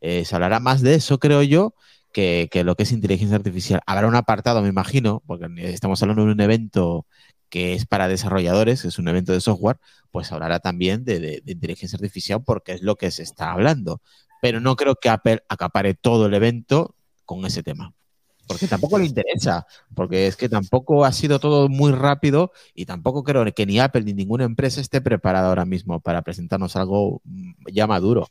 S4: Eh, se hablará más de eso, creo yo, que, que lo que es inteligencia artificial. Habrá un apartado, me imagino, porque estamos hablando de un evento que es para desarrolladores, es un evento de software, pues hablará también de- de inteligencia artificial porque es lo que se está hablando. Pero no creo que Apple acapare todo el evento con ese tema. Porque tampoco le interesa, porque es que tampoco ha sido todo muy rápido y tampoco creo que ni Apple ni ninguna empresa esté preparada ahora mismo para presentarnos algo mm, ya maduro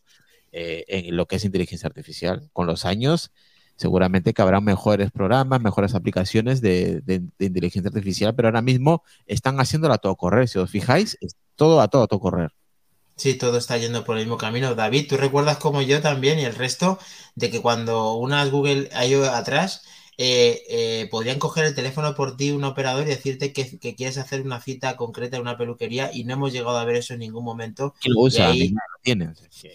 S4: eh, en lo que es inteligencia artificial. Con los años, seguramente que habrá mejores programas, mejores aplicaciones de, inteligencia artificial, pero ahora mismo están haciéndolo a todo correr. Si os fijáis, todo a todo a todo correr.
S1: Sí, todo está yendo por el mismo camino. David, ¿tú recuerdas como yo también y el resto de que cuando unas Google I.O. atrás eh, eh, podrían coger el teléfono por ti un operador y decirte que, que quieres hacer una cita concreta en una peluquería y no hemos llegado a ver eso en ningún momento.
S4: Es que-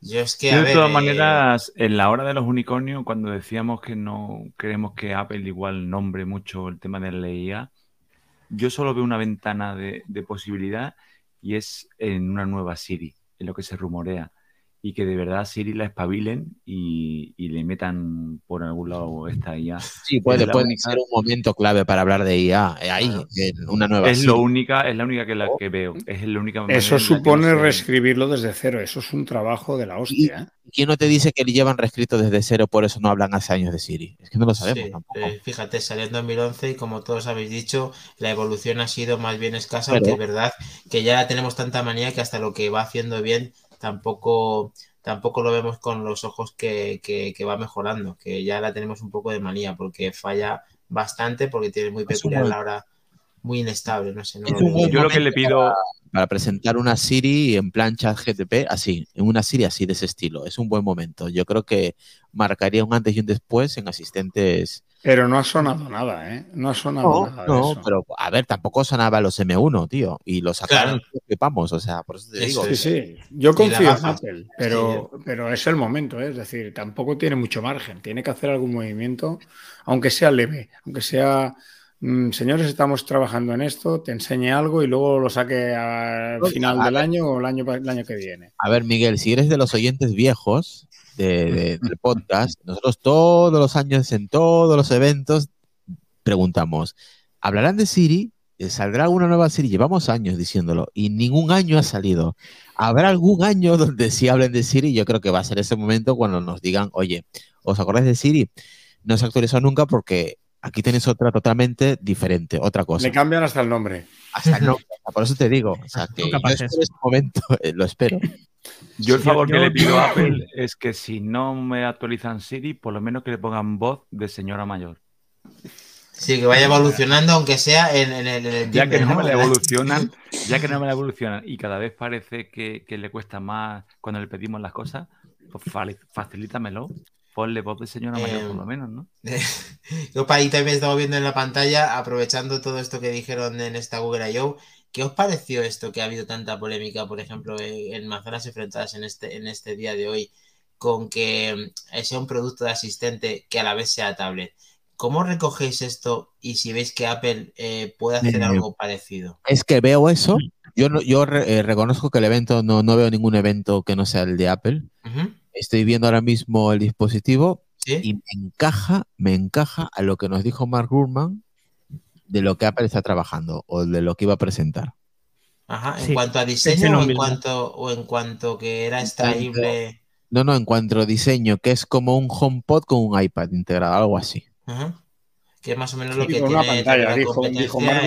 S1: Yo es que,
S2: Yo,
S1: a
S2: de
S1: ver,
S2: todas
S1: eh,
S2: maneras, en la hora de los unicornios, cuando decíamos que no queremos que Apple igual nombre mucho el tema de la IA, yo solo veo una ventana de, de posibilidad y es en una nueva Siri, en lo que se rumorea. Y que de verdad Siri la espabilen y, y le metan por algún lado esta IA.
S4: Sí, puede,
S2: Es la
S4: puede
S2: única-
S4: ser un momento clave para hablar de IA. eh, ahí, una nueva
S2: Es lo única, es la única que, la que veo. Es la única
S5: Eso
S2: en la que
S5: supone reescribirlo desde cero. Eso es un trabajo de la hostia. ¿eh?
S4: ¿Quién no te dice que le llevan reescrito desde cero, por eso no hablan hace años de Siri? Es que no lo sabemos
S1: Sí,
S4: tampoco.
S1: eh, fíjate, salió en 2011 y como todos habéis dicho, la evolución ha sido más bien escasa,
S4: Pero-
S1: aunque es verdad que ya tenemos tanta manía que hasta lo que va haciendo bien tampoco, tampoco lo vemos con los ojos que, que- que va mejorando, que ya la tenemos un poco de manía porque falla bastante porque tiene muy peculiar la hora, muy inestable, no sé. no.
S2: Yo lo que le pido,
S4: Para presentar una Siri en plan chat GTP, así, en una Siri así de ese estilo. Es un buen momento. Yo creo que marcaría un antes y un después en asistentes.
S5: Pero no ha sonado nada, ¿eh? No ha sonado nada. de
S4: no,
S5: eso.
S4: pero a ver, tampoco sonaba los M1, tío. Y lo sacaron
S1: Claro.
S4: y flipamos. O sea, por eso te digo.
S5: Sí, sí. Yo confío en. Apple, pero, pero es el momento, ¿eh? es decir, tampoco tiene mucho margen. Tiene que hacer algún movimiento, aunque sea leve, aunque sea, señores, estamos trabajando en esto, te enseñe algo y luego lo saque al final del año o el año, el año que viene.
S4: A ver, Miguel, si eres de los oyentes viejos de- de- del podcast, nosotros todos los años en todos los eventos preguntamos, ¿hablarán de Siri? Eh, ¿Saldrá alguna nueva Siri? Llevamos años diciéndolo y ningún año ha salido. ¿Habrá algún año donde sí hablen de Siri? Yo creo que va a ser ese momento cuando nos digan, oye, ¿os acordáis de Siri? No se ha actualizado nunca porque aquí tenéis otra totalmente diferente, otra cosa.
S5: Le cambian hasta el nombre.
S4: Hasta el nombre. Por eso te digo, o sea, que espero ese momento, eh, lo espero.
S2: yo el
S3: Yo-
S2: favor que
S3: yo-
S2: le pido a Apple es que si no me actualizan Siri, por lo menos que le pongan voz de señora mayor.
S1: Sí, que vaya evolucionando, aunque sea en, en el, en el
S2: Ya que no me la evolucionan, ya que no me la evolucionan y cada vez parece que, que le cuesta más cuando le pedimos las cosas, pues fa- facilítamelo. Ponle voz de señora mayor
S1: Eh,
S2: por lo menos, ¿no?
S1: Yo para ahí también estamos viendo en la pantalla, aprovechando todo esto que dijeron en esta Google I.O., ¿qué os pareció esto que ha habido tanta polémica, por ejemplo, en, manzanas enfrentadas en este, en este día de hoy, con que eh, sea un producto de asistente que a la vez sea tablet? ¿Cómo recogéis esto y si veis que Apple eh, puede hacer
S4: Eh,
S1: algo parecido?
S4: Es que veo eso. Yo, no, yo re- eh, reconozco que el evento, no, no veo ningún evento que no sea el de Apple.
S1: Ujú,
S4: Estoy viendo ahora mismo el dispositivo
S1: ¿Sí?
S4: y me encaja, me encaja a lo que nos dijo Mark Gurman de lo que Apple está trabajando o de lo que iba a presentar.
S1: Ajá, en
S3: Sí,
S1: cuanto a diseño o en cuanto, o en cuanto que era extraíble.
S4: No, no, en cuanto a diseño, que es como un HomePod con un iPad integrado, algo así.
S1: Ajá. Que es más o menos lo
S5: Sí,
S1: que
S5: con
S1: tiene
S5: una pantalla,
S1: la
S5: dijo, Mark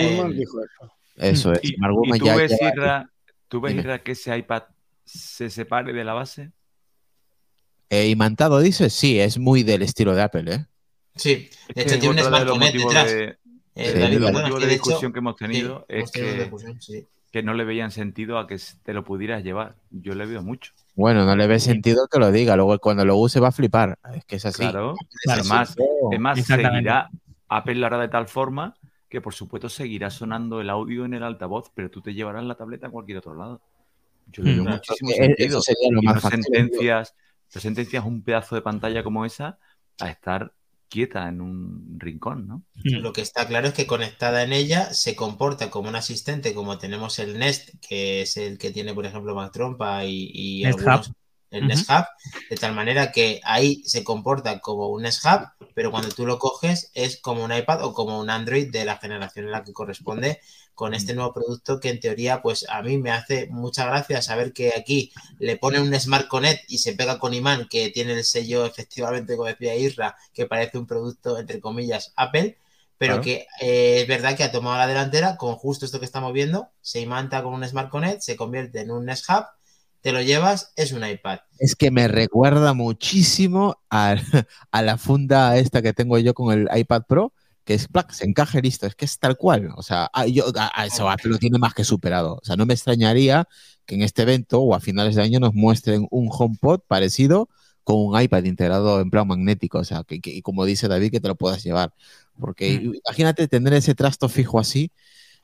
S5: Gurman, dijo eso.
S4: Eso es.
S2: Y,
S4: Mark
S2: y
S4: Gurman
S2: tú
S4: ya
S2: ves,
S4: lleva-
S2: Irra, ¿tú ves. Irra, que ese iPad se separe de la base?
S4: Eh, imantado, dices, sí, es muy del estilo de Apple, ¿eh?
S1: Sí,
S2: Es
S1: de
S2: que
S1: hecho tiene un
S2: otro de los
S1: Smart Connect
S2: motivos
S1: detrás.
S2: de,
S1: Eh,
S4: Sí,
S1: David,
S4: de
S1: perdona,
S2: motivos
S1: que
S2: de
S1: hecho-
S2: discusión que hemos
S1: sí,
S2: tenido es
S1: hemos tenido
S2: que,
S1: discusión, sí.
S2: que no le veían sentido a que te lo pudieras llevar. Yo le veo mucho.
S4: Bueno, no le ve sentido que lo diga, luego cuando lo use va a flipar. Es que es así.
S2: Claro.
S3: Claro.
S2: Además, es más, seguirá, Apple lo hará de tal forma que por supuesto seguirá sonando el audio en el altavoz, pero tú te llevarás la tableta a cualquier otro lado. Yo le
S3: Mm.
S2: veo
S1: Claro.
S2: muchísimo
S4: Eh,
S2: sentido.
S4: Eso sería lo
S2: Y
S4: más
S2: no
S4: factible.
S2: sentencias, no sentencias un pedazo de pantalla como esa a estar quieta en un rincón, ¿no?
S1: Lo que está claro es que conectada en ella se comporta como un asistente, como tenemos el Nest, que es el que tiene, por ejemplo, Mac Trompa y, y
S3: Nest
S1: algunos-
S3: Hub.
S1: el Nest Hub, de tal manera que ahí se comporta como un Nest Hub, pero cuando tú lo coges es como un iPad o como un Android de la generación en la que corresponde con este nuevo producto que en teoría pues a mí me hace mucha gracia saber que aquí le pone un Smart Connect y se pega con imán que tiene el sello efectivamente como decía Isra que parece un producto entre comillas Apple pero
S2: Claro.
S1: que eh, es verdad que ha tomado la delantera con justo esto que estamos viendo se imanta con un Smart Connect se convierte en un Nest Hub te lo llevas es un iPad
S4: Es que me recuerda muchísimo a, a la funda esta que tengo yo con el iPad Pro, que es plac, se encaja y listo, es que es tal cual. O sea, a- yo, a- a eso Apple lo tiene más que superado. O sea, no me extrañaría que en este evento o a finales de año nos muestren un HomePod parecido con un iPad integrado en plan magnético. O sea, que, que- y como dice David, que te lo puedas llevar. Porque
S3: Mm.
S4: imagínate tener ese trasto fijo así.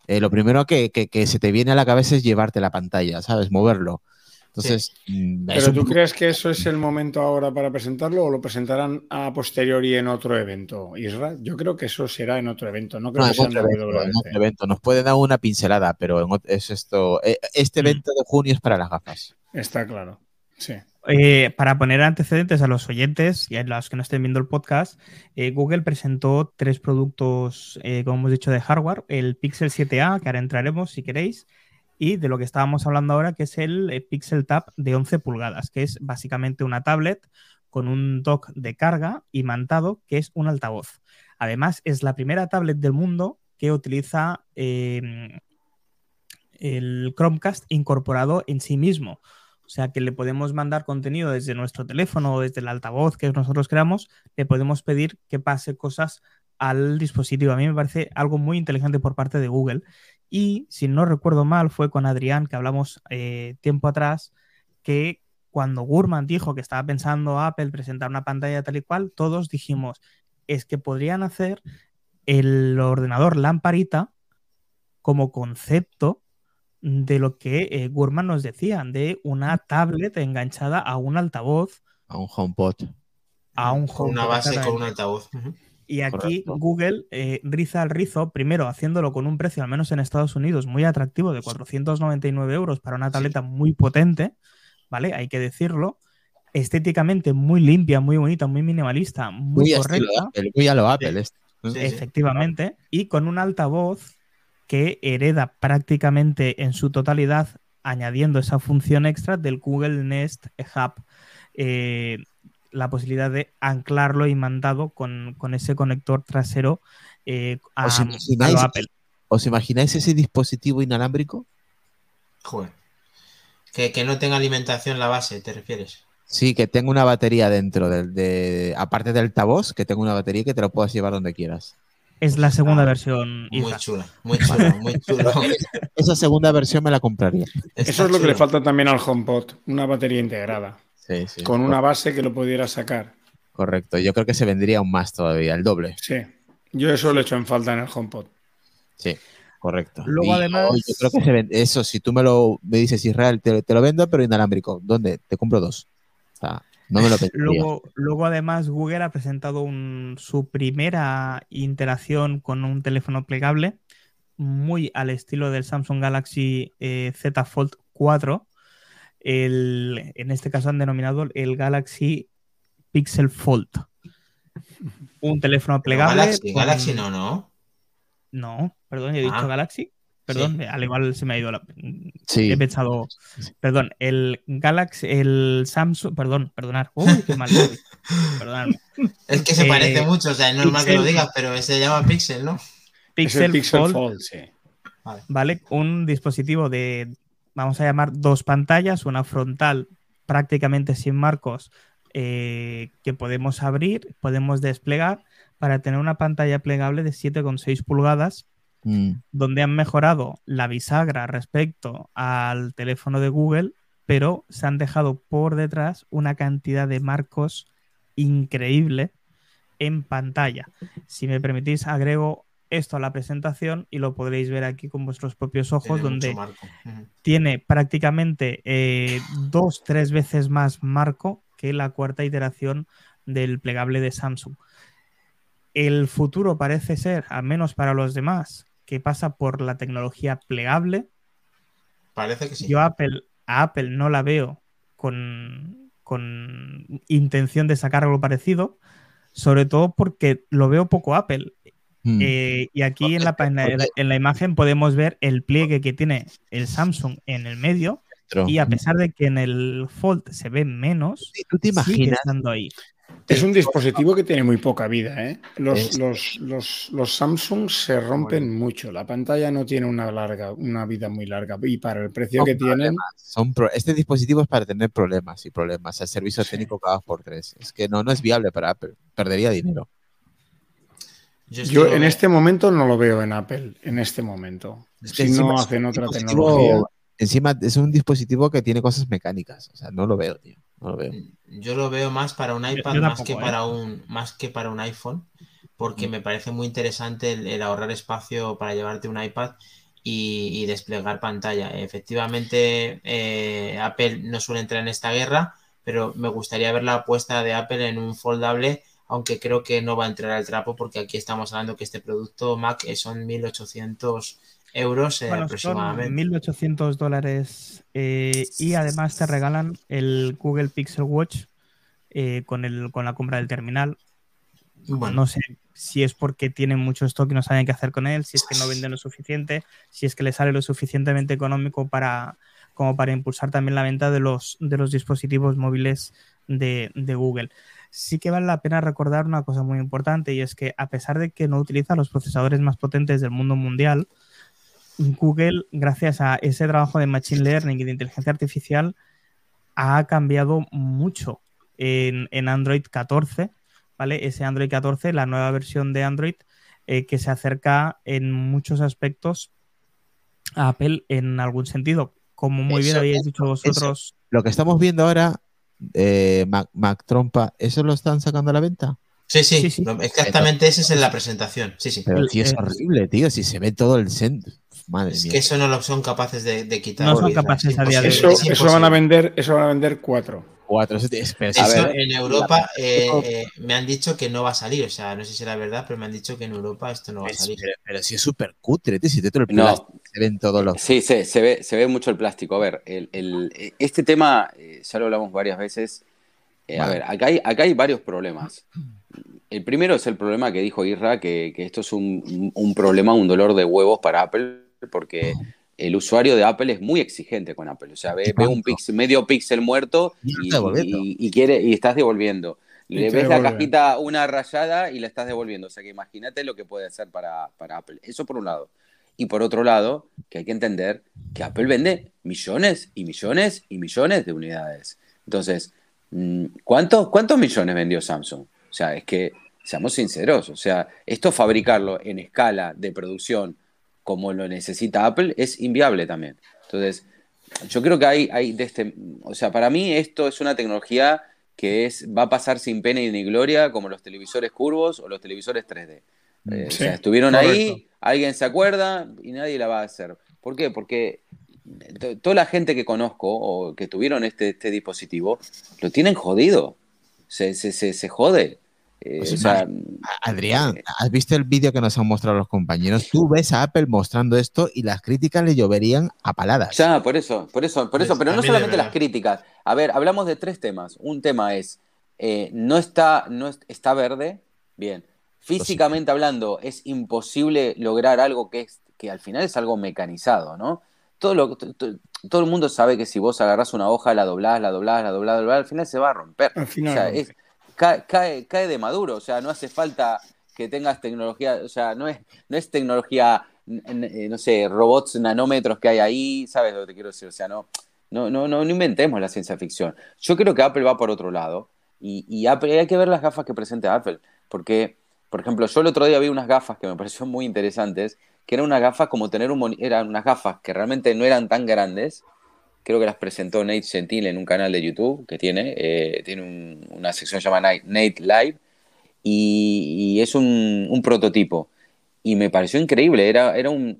S4: eh, lo primero que, que- que se te viene a la cabeza es llevarte la pantalla, ¿sabes? Moverlo. Entonces, mm,
S5: ¿Pero
S4: un
S5: tú crees que eso es el momento ahora para presentarlo o lo presentarán a posteriori en otro evento, Isra? Yo creo que eso será en otro evento, no creo
S4: No,
S5: que sea en
S4: otro, evento, en
S5: WWDC.
S4: otro evento. Nos puede dar una pincelada, pero en es esto. eh, Este
S3: Mm.
S4: evento de junio es para las gafas.
S5: Está claro. Sí.
S3: Eh, para poner antecedentes a los oyentes y a los que no estén viendo el podcast, eh, Google presentó tres productos, eh, como hemos dicho, de hardware: el Pixel 7a, que ahora entraremos si queréis, y de lo que estábamos hablando ahora, que es el eh, Pixel Tab de 11 pulgadas, que es básicamente una tablet con un dock de carga imantado, que es un altavoz. Además, es la primera tablet del mundo que utiliza eh, el Chromecast incorporado en sí mismo. O sea que le podemos mandar contenido desde nuestro teléfono o desde el altavoz que nosotros creamos, le podemos pedir que pase cosas al dispositivo. A mí me parece algo muy inteligente por parte de Google. Y si no recuerdo mal, fue con Adrián que hablamos eh, tiempo atrás que cuando Gurman dijo que estaba pensando Apple presentar una pantalla tal y cual, todos dijimos, es que podrían hacer el ordenador lamparita como concepto de lo que eh, Gurman nos decía, de una tablet enganchada a un altavoz,
S4: A un HomePod.
S3: a un
S1: con una
S3: HomePod,
S1: base con un altavoz.
S3: Y aquí
S4: Correcto.
S3: Google eh, riza el rizo, primero haciéndolo con un precio, al menos en Estados Unidos, muy atractivo, de 499 euros para una tableta muy potente, ¿vale? Hay que decirlo. Estéticamente muy limpia, muy bonita, muy minimalista, muy,
S4: Muy,
S3: correcta.
S4: Apple, muy a lo Apple.
S1: sí.
S3: Efectivamente, y con un altavoz que hereda prácticamente en su totalidad, añadiendo esa función extra del Google Nest Hub, eh, la posibilidad de anclarlo imantado con, con ese conector trasero eh, a,
S4: ¿Os imagináis,
S3: Apple.
S4: ¿Os imagináis ese dispositivo inalámbrico?
S1: Joder. Que, que no tenga alimentación la base, ¿te refieres?
S4: Sí, que tenga una batería dentro de, aparte del altavoz, que tenga una batería que te lo puedas llevar donde quieras.
S3: Es la segunda
S1: Ah,
S3: versión.
S1: Muy chula, muy chula, muy chulo.
S4: Esa segunda versión me la compraría.
S1: Está
S5: Eso es lo que le falta también al HomePod, una batería integrada,
S4: Sí, sí.
S5: con una base que lo pudiera sacar.
S4: Correcto. Yo creo que se vendría aún más todavía, el doble.
S5: Sí. Yo eso lo echo en falta en el HomePod.
S4: Sí, correcto.
S3: Luego,
S4: Y
S3: además-
S4: yo creo que se vende- eso, si tú me lo me dices Israel, te, te lo vendo, pero inalámbrico. ¿Dónde? Te compro dos. O sea, no me lo pensaría.
S3: Luego, luego, además, Google ha presentado un- su primera interacción con un teléfono plegable, muy al estilo del Samsung Galaxy eh, Z Fold 4. El- en este caso han denominado el Galaxy Pixel Fold. Un teléfono plegable.
S1: Galaxy,
S3: con-
S1: Galaxy no, ¿no?
S3: No, perdón, he dicho
S1: Ah.
S3: Galaxy. Perdón, al igual se me ha ido la.
S4: Sí.
S3: He pensado. Perdón, el Galaxy, el Samsung. Perdón, perdonar. Uy, qué mal. Perdonadme.
S1: Es que se
S3: Eh,
S1: parece mucho, o sea, es normal que lo digas, pero se llama Pixel, ¿no?
S5: es
S3: Pixel,
S5: el Pixel
S3: Fold,
S5: Fold, sí.
S3: ¿vale? Un dispositivo de, vamos a llamar, dos pantallas, una frontal prácticamente sin marcos eh, que podemos abrir, podemos desplegar para tener una pantalla plegable de 7,6 pulgadas
S4: Mm,
S3: donde han mejorado la bisagra respecto al teléfono de Google, pero se han dejado por detrás una cantidad de marcos increíble en pantalla. Si me permitís, agrego esto a la presentación y lo podréis ver aquí con vuestros propios ojos,
S1: Tiene
S3: donde tiene prácticamente eh, dos, tres veces más marco que la cuarta iteración del plegable de Samsung. El futuro parece ser, al menos para los demás, que pasa por la tecnología plegable.
S1: Parece que sí.
S3: Yo Apple, a Apple no la veo con, con intención de sacar algo parecido, sobre todo porque lo veo poco Apple.
S4: Mm.
S3: Eh, y aquí en la, en, la, en la imagen podemos ver el pliegue que tiene el Samsung en el medio. Y a pesar de que en el Fold se ve menos,
S4: ¿Tú te
S3: sigue
S4: imaginas?
S3: estando ahí.
S5: Es un dispositivo que tiene muy poca vida. ¿eh? Los, los, los, los Samsung se rompen mucho. La pantalla no tiene una, larga, una vida muy larga. Y para el precio
S4: Son
S5: que tienen,
S4: problemas, son pro- este dispositivo es para tener problemas y problemas. El servicio técnico cada por tres. Es que no, no es viable para Apple. Perdería dinero.
S1: Yo,
S5: en este momento no lo veo en Apple. En este momento.
S4: Es que
S5: Si no hacen otra tecnología.
S4: Encima es un dispositivo que tiene cosas mecánicas. O sea, no lo veo, tío. No lo veo.
S1: Yo lo veo más para un iPad más, que
S3: ¿eh?
S1: para un, más que para un iPhone, porque me parece muy interesante el, el ahorrar espacio para llevarte un iPad y, y desplegar pantalla. Efectivamente, eh, Apple no suele entrar en esta guerra, pero me gustaría ver la apuesta de Apple en un foldable, aunque creo que no va a entrar al trapo, porque aquí estamos hablando que este producto Mac eh, son 1800 euros eh,
S3: Bueno, son
S1: aproximadamente.
S3: 1.800 dólares eh, y además te regalan el Google Pixel Watch eh, con, el, con la compra del terminal.
S1: Bueno,
S3: No sé si es porque tienen mucho stock y no saben qué hacer con él, si es que no venden lo suficiente, si es que le sale lo suficientemente económico para como para impulsar también la venta de los, de los dispositivos móviles de, de Google. Sí que vale la pena recordar una cosa muy importante y es que a pesar de que no utiliza los procesadores más potentes del mundo mundial, Google, gracias a ese trabajo de Machine Learning y de inteligencia artificial, ha cambiado mucho en, en Android 14, ¿vale? Ese Android 14, la nueva versión de Android, eh, que se acerca en muchos aspectos a Apple en algún sentido. Como muy bien habéis dicho vosotros,
S4: Lo que estamos viendo ahora, eh, Mac, Mac Trompa, ¿eso lo están sacando a la venta?
S1: sí, sí,
S3: sí, sí.
S1: lo- exactamente ese es en la presentación. Sí, sí.
S4: Pero
S3: El-
S4: sí es
S3: eh,
S4: horrible, tío. Si se ve todo el centro. Madre
S1: Es
S4: mía.
S1: que eso no lo son capaces de, de quitar.
S3: No son capaces
S1: es
S3: a día de
S5: Eso,
S1: es
S5: eso van a vender, eso van a vender cuatro.
S4: Cuatro. eso es- pero sí,
S6: A ver,
S1: en Europa eh, eh, me han dicho que no va a salir, o sea, no sé si será verdad, pero me han dicho que en Europa esto no va a salir.
S4: pero, pero sí es súper cutre, tío. Si te todo el
S6: No.
S4: plástico, se ven todos los.
S6: Sí, se, se ve, se ve mucho el plástico. A ver, el, el- este tema eh, ya lo hablamos varias veces. Eh, a
S4: Vale.
S6: ver, acá hay, acá hay varios problemas. El primero es el problema que dijo Irra, que, que esto es un, un problema, un dolor de huevos para Apple, porque el usuario de Apple es muy exigente con Apple. O sea, ve, ve un pix- medio píxel muerto
S4: Y
S6: y, quiere, y estás devolviendo. Le ves la cajita una rayada y la estás devolviendo. O sea que imagínate lo que puede hacer para, para Apple. Eso por un lado. Y por otro lado, que hay que entender que Apple vende millones y millones y millones de unidades. Entonces, mm, ¿cuántos, cuántos millones vendió Samsung? O sea, es que, seamos sinceros, o sea, esto fabricarlo en escala de producción como lo necesita Apple es inviable también. Entonces, yo creo que hay, hay de este, o sea, para mí esto es una tecnología que es, va a pasar sin pena y ni gloria como los televisores curvos o los televisores 3D. Eh, o sea, estuvieron
S5: correcto.
S6: ahí, alguien se acuerda y nadie la va a hacer. ¿Por qué? Porque to- toda la gente que conozco o que tuvieron este, este dispositivo lo tienen jodido. Se, se, se, se jode. Eh,
S4: Pues
S6: o sea,
S4: Adrián,
S6: eh,
S4: ¿has visto el vídeo que nos han mostrado los compañeros? Tú ves a Apple mostrando esto y las críticas le lloverían a paladas.
S6: Ya, por eso, por eso, por eso,
S1: Pues
S6: pero no solamente las críticas. A ver, hablamos de tres temas. Un tema es, eh, no está, no es- está verde, bien. Físicamente hablando, es imposible lograr algo que es, que al final es algo mecanizado, ¿no? Todo, lo, to- to- todo el mundo sabe que si vos agarrás una hoja, la doblás, la doblás, la doblás, la doblás, al final se va a romper.
S5: Al final
S6: O sea, es- cae, cae, de maduro, o sea, no hace falta que tengas tecnología, o sea, no es, no es tecnología, eh, no sé, robots nanómetros que hay ahí, ¿sabes lo que te quiero decir? O sea, no, no, no, no, inventemos la ciencia ficción. Yo creo que Apple va por otro lado y, y Apple, hay que ver las gafas que presenta Apple, porque, por ejemplo, yo el otro día vi unas gafas que me parecieron muy interesantes, que eran unas gafas como tener un, eran unas gafas que realmente no eran tan grandes, creo que las presentó Nate Gentil en un canal de YouTube que tiene, eh, tiene un- una sección llamada Nate, Live, y, y es un, un prototipo. Y me pareció increíble, era, era un-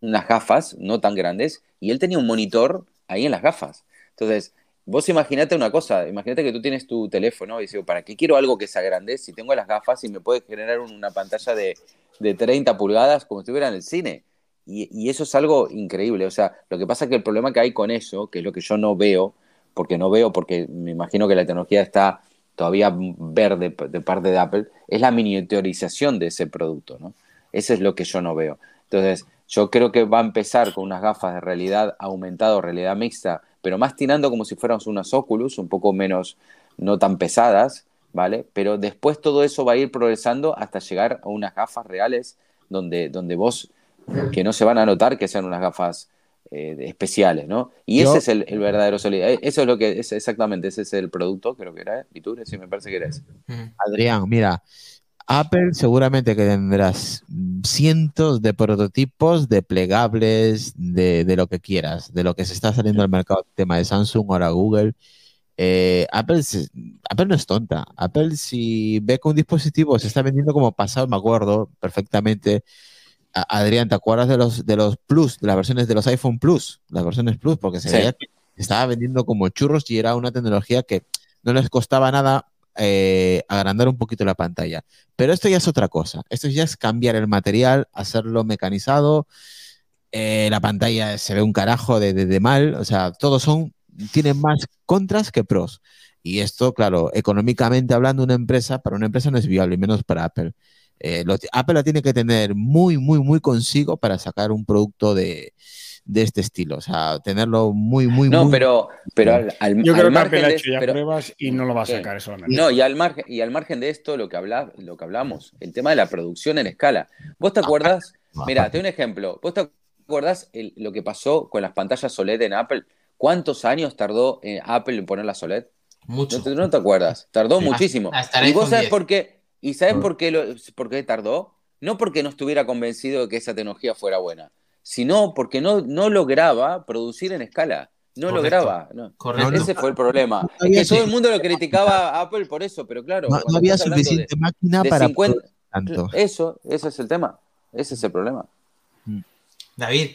S6: unas gafas no tan grandes, y él tenía un monitor ahí en las gafas. Entonces, vos imaginate una cosa, imagínate que tú tienes tu teléfono y dices, ¿para qué quiero algo que sea grande si tengo las gafas y me puede generar una pantalla de, de 30 pulgadas como si estuviera en el cine? Y, eso es algo increíble. O sea, lo que pasa es que el problema que hay con eso, que es lo que yo no veo, porque no veo, porque me imagino que la tecnología está todavía verde de parte de Apple, es la miniaturización de ese producto, ¿no? Eso es lo que yo no veo. Entonces, yo creo que va a empezar con unas gafas de realidad aumentada realidad mixta, pero más tirando como si fuéramos unas Oculus, un poco menos, no tan pesadas, ¿vale? Pero después todo eso va a ir progresando hasta llegar a unas gafas reales donde, donde vos, que no se van a notar que sean unas gafas eh, especiales, ¿no? Y
S4: Yo-
S6: ese es el, el verdadero sólido. Eh, Eso es lo que es exactamente, ese es el producto, creo que era, y tú, sí, me parece que era ese.
S1: Ujú.
S4: Adrián, mira, Apple seguramente que tendrás cientos de prototipos de plegables, de, de lo que quieras, de lo que se está saliendo al mercado, el tema de Samsung, ahora Google. Eh, Apple, Apple no es tonta. Apple si ve que un dispositivo se está vendiendo como pasado, me acuerdo perfectamente. Adrián, ¿te acuerdas de los, de los Plus, de las versiones de los iPhone Plus? Las versiones Plus, porque se
S6: Sí.
S4: veía que estaba vendiendo como churros y era una tecnología que no les costaba nada eh, agrandar un poquito la pantalla. Pero esto ya es otra cosa. Esto ya es cambiar el material, hacerlo mecanizado. eh, la pantalla se ve un carajo de, de- de mal. O sea, todos son, tienen más contras que pros. Y esto, claro, económicamente hablando, una empresa, para una empresa no es viable, y menos para Apple. Eh, lo- Apple la tiene que tener muy, muy, muy consigo para sacar un producto de, de este estilo. O sea, tenerlo muy, muy,
S6: No,
S4: muy.
S6: pero, pero al, al-
S5: Yo
S6: al
S5: creo que
S6: margen
S5: Apple ha hecho ya
S6: pero-
S5: pruebas y no lo va a sacar eso.
S6: No, y al margen, y al margen de esto, lo que, habla, lo que hablamos, el tema de la producción en escala. ¿Vos te acuerdas? Mira, te doy un ejemplo. ¿Vos te acuerdas el- lo que pasó con las pantallas OLED en Apple? ¿Cuántos años tardó eh, Apple en poner las OLED?
S1: Mucho.
S6: No te, no te acuerdas. Tardó
S1: Sí.
S6: muchísimo.
S1: Hasta el
S6: ¿Y vos sabés
S1: 10.
S6: por qué? ¿Y sabés por qué, lo- por qué tardó? No porque no estuviera convencido de que esa tecnología fuera buena, sino porque no, no lograba producir en escala. No
S1: Correcto.
S6: lograba. no.
S1: Correcto.
S6: Ese fue el problema. Es que todo el mundo lo criticaba a Apple por eso, pero claro.
S4: no, había suficiente máquina
S6: de
S4: para
S6: 50
S4: producir tanto.
S6: Eso, ese es el tema. Ese es el problema.
S1: David,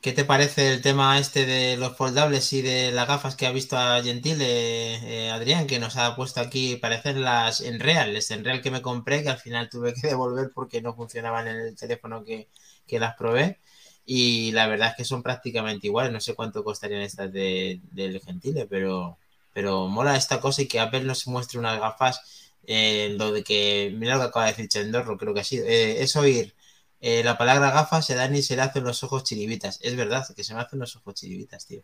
S1: ¿qué te parece el tema este de los foldables y de las gafas que ha visto a Gentile, eh, Adrián, que nos ha puesto aquí, parecen las en real, las en real que me compré, que al final tuve que devolver porque no funcionaban en el teléfono que, que las probé. Y la verdad es que son prácticamente iguales. No sé cuánto costarían estas de, del Gentile, pero, pero mola esta cosa y que Apple nos muestre unas gafas eh, lo de que, mira lo que acaba de decir Chendorro, creo que ha sido, eh, es oír eh, la palabra gafas se dan y se le hacen los ojos chiribitas. Es verdad que se me hacen los ojos chiribitas, tío.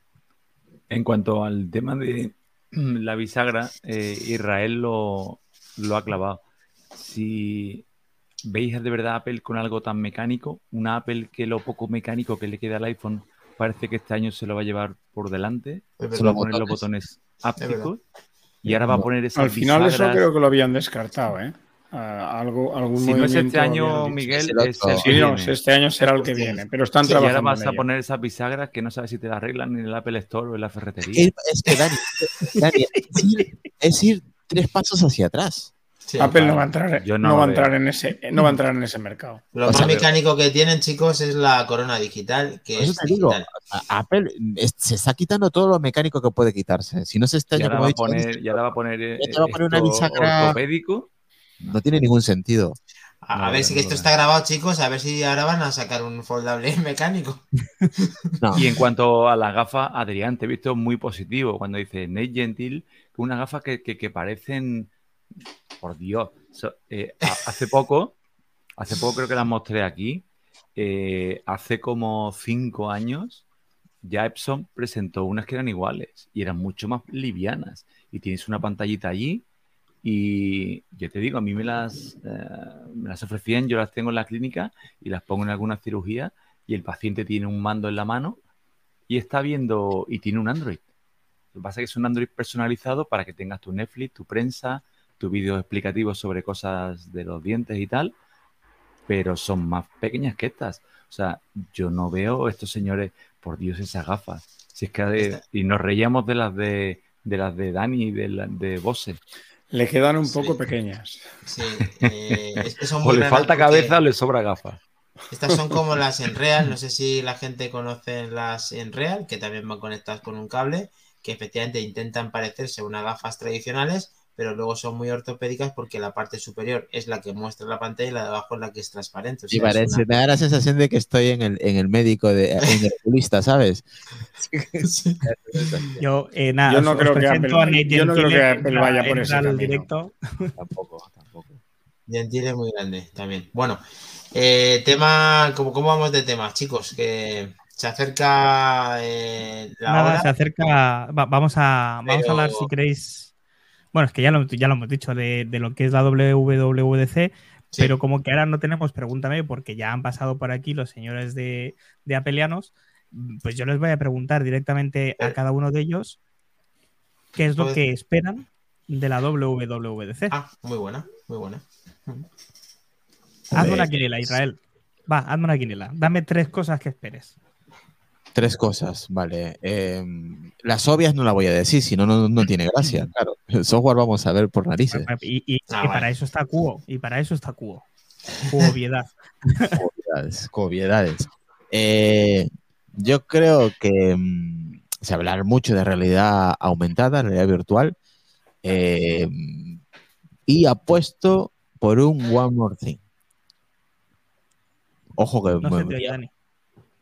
S2: En cuanto al tema de la bisagra, eh, Israel lo, lo ha clavado. Si veis de verdad Apple con algo tan mecánico, una Apple que lo poco mecánico que le queda al iPhone parece que este año se lo va a llevar por delante, se va a poner los botones ápticos y ahora va a poner esas
S5: Al final eso creo que lo habían descartado, ¿eh? Algo, algún
S2: Si no es este año. Miguel,
S4: Es el
S2: es
S4: otro.
S2: el
S5: Sí, no, este año será el que viene, pero están
S2: Sí, y ahora
S5: trabajando
S2: vas
S5: en
S2: a
S5: ello.
S2: poner esas bisagras que no sabes si te las arreglan en el Apple Store o en la ferretería.
S4: Es, que, Dani, Dani, es, ir, es ir tres pasos hacia atrás.
S1: Sí,
S5: Apple
S1: claro.
S5: no va a entrar,
S2: Yo no
S5: va a entrar en ese, no va a entrar en ese mercado.
S1: Lo
S4: O
S1: más
S4: sea,
S1: mecánico que tienen, chicos, es la corona digital, que es
S4: te digo,
S1: digital.
S4: Apple es- se está quitando todo lo mecánico que puede quitarse. Si no se este
S2: Y
S4: año,
S2: ahora
S4: como
S2: va a poner, y ahora va a poner
S4: Ya te va a poner una bisagra-
S2: ortopédico.
S4: No tiene ningún sentido.
S1: A,
S2: No,
S1: a ver
S2: no,
S1: si
S2: no,
S1: esto
S2: no.
S1: está grabado, chicos, a ver si ahora van a sacar un foldable mecánico.
S4: No.
S2: Y en cuanto a las gafas, Adrián, te he visto muy positivo cuando dice Nate Gentil, que unas gafas que, que- que parecen, por Dios, so- eh, hace poco, hace poco creo que las mostré aquí, eh, hace como cinco años, ya Epson presentó unas que eran iguales y eran mucho más livianas. Y tienes una pantallita allí y yo te digo, a mí me las, eh, me las ofrecían, yo las tengo en la clínica y las pongo en alguna cirugía y el paciente tiene un mando en la mano y está viendo y tiene un Android. Lo que pasa es que es un Android personalizado para que tengas tu Netflix, tu prensa, tu vídeo explicativo sobre cosas de los dientes y tal, pero son más pequeñas que estas. O sea, yo no veo estos señores, por Dios, esas gafas. Si es que de- y nos reíamos de las de de las de Dani y de, la- de Bose.
S5: Le quedan un
S1: Sí.
S5: poco pequeñas.
S1: Sí, eh, es que son
S2: O le falta cabeza o le sobra gafas.
S1: Estas son como las en real, no sé si la gente conoce las en real, que también van conectadas con un cable, que efectivamente intentan parecerse a unas gafas tradicionales, pero luego son muy ortopédicas porque la parte superior es la que muestra la pantalla y la de abajo es la que es transparente. O
S4: Sí,
S1: sea, es
S4: parece,
S1: una-
S4: me da la sensación de que estoy en el, en el médico, de, en el oculista, ¿sabes?
S1: Sí.
S3: Yo, eh, nada,
S5: Yo no
S3: os- os
S5: creo que Apple-
S3: a Nate
S5: yo no creo que Apple vaya por ese camino.
S3: directo.
S4: Tampoco, tampoco.
S1: Gentile muy grande también. Bueno, eh, tema, ¿cómo, ¿cómo vamos de temas, chicos? Que se acerca eh, la
S3: Nada,
S1: hora.
S3: se acerca. va- vamos a, vamos
S1: Pero-
S3: a hablar, si queréis. Bueno, es que ya lo, ya lo hemos dicho de, de lo que es la WWDC,
S1: Sí.
S3: pero como que ahora no tenemos Pregúntame, porque ya han pasado por aquí los señores de, de Apelianos, pues yo les voy a preguntar directamente a
S1: Eh.
S3: cada uno de ellos qué es lo
S1: Pues-
S3: que esperan de la WWDC.
S1: Ah, muy buena, muy buena.
S3: hazme una
S4: Joder.
S3: quiniela, Israel. Va, hazme una quiniela. Dame tres cosas que esperes.
S4: Tres cosas, vale. Eh, las obvias no las voy a decir, si no, no, no tiene gracia. Claro, el software vamos a ver por narices.
S3: Y, y-
S1: Ah,
S3: y
S1: vale.
S3: para eso está Cuo. Y para eso está Cuo. Cuo obviedad.
S4: Obviedades, obviedades. Eh, yo creo que mm, se hablar mucho de realidad aumentada, realidad virtual. eh, y apuesto por un One More Thing. Ojo que
S3: No
S4: me-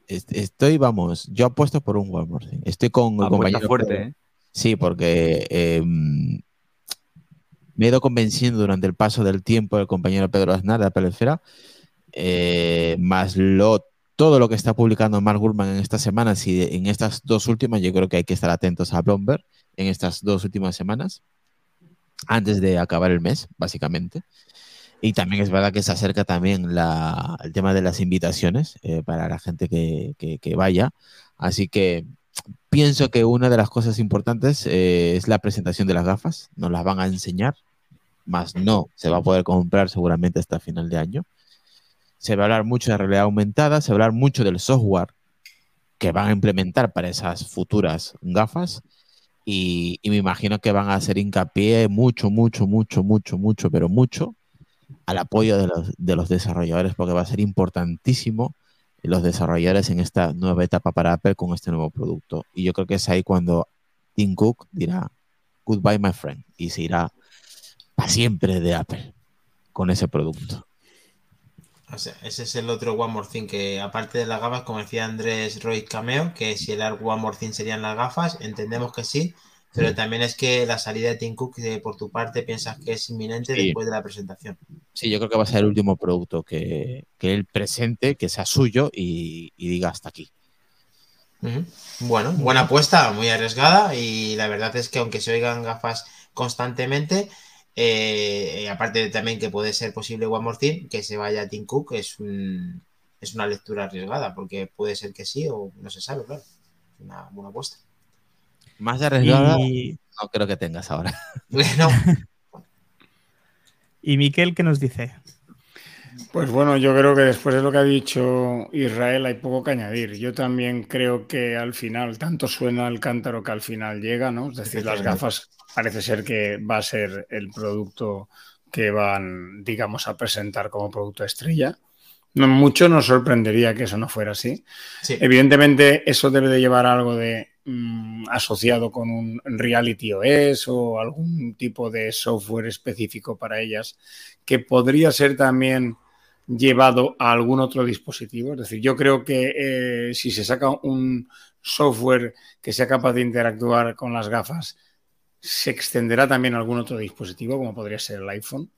S4: estoy, vamos, yo apuesto por un Thing. Estoy con el compañero
S2: fuerte. ¿eh?
S4: Sí, porque eh, me he ido convenciendo durante el paso del tiempo el compañero Pedro Aznar de Apple Esfera, eh, más lo, todo lo que está publicando Mark Gurman en estas semanas y en estas dos últimas, yo creo que hay que estar atentos a Bloomberg en estas dos últimas semanas, antes de acabar el mes, básicamente. Y también es verdad que se acerca también la- el tema de las invitaciones eh, para la gente que, que- vaya. Así que pienso que una de las cosas importantes eh, es la presentación de las gafas. Nos las van a enseñar, más no se va a poder comprar seguramente hasta final de año. Se va a hablar mucho de realidad aumentada, se va a hablar mucho del software que van a implementar para esas futuras gafas. Y, y me imagino que van a hacer hincapié mucho, mucho, mucho, mucho, mucho, pero mucho al apoyo de los, de los desarrolladores, porque va a ser importantísimo los desarrolladores en esta nueva etapa para Apple con este nuevo producto. Y yo creo que es ahí cuando Tim Cook dirá, goodbye my friend, y se irá para siempre de Apple con ese producto.
S1: Ese es el otro One More Thing que, aparte de las gafas, como decía Andrés Roy Cameo, que si el One More Thing serían las gafas, entendemos que sí, pero
S4: Sí.
S1: también es que la salida de Tim Cook, eh, por tu parte, piensas que es inminente
S4: Sí.
S1: después de la presentación.
S4: Sí, yo creo que va a ser el último producto que, que él presente, que sea suyo y, y diga hasta aquí.
S1: Bueno, buena apuesta, muy arriesgada y la verdad es que aunque se oigan gafas constantemente, eh, aparte de también que puede ser posible One More Thing, que se vaya Tim Cook es, un, es una lectura arriesgada, porque puede ser que sí o no se sabe, claro. Una buena apuesta.
S4: Más de arriesgada
S3: Y,
S4: no creo que tengas ahora.
S1: Bueno,
S3: y Miquel, ¿qué nos dice?
S5: Pues bueno, yo creo que después de lo que ha dicho Israel hay poco que añadir. Yo también creo que al final, tanto suena el cántaro que al final llega, ¿no? Es decir, las gafas parece ser que va a ser el producto que van, digamos, a presentar como producto estrella. No, mucho nos sorprendería que eso no fuera así.
S1: sí.
S5: Evidentemente, eso debe de llevar algo de mm, asociado con un Reality OS o algún tipo de software específico para ellas, que podría ser también llevado a algún otro dispositivo. Es decir, yo creo que eh, si se saca un software que sea capaz de interactuar con las gafas, se extenderá también a algún otro dispositivo, como podría ser el iPhone.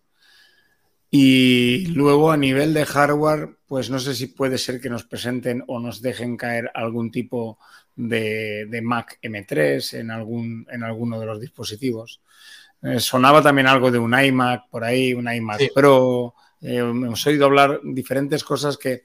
S5: Y luego a nivel de hardware, pues no sé si puede ser que nos presenten o nos dejen caer algún tipo de, de Mac M3 en, algún, en alguno de los dispositivos. Eh, sonaba también algo de un iMac por ahí, un iMac
S1: Sí.
S5: Pro. Eh, hemos oído hablar diferentes cosas que,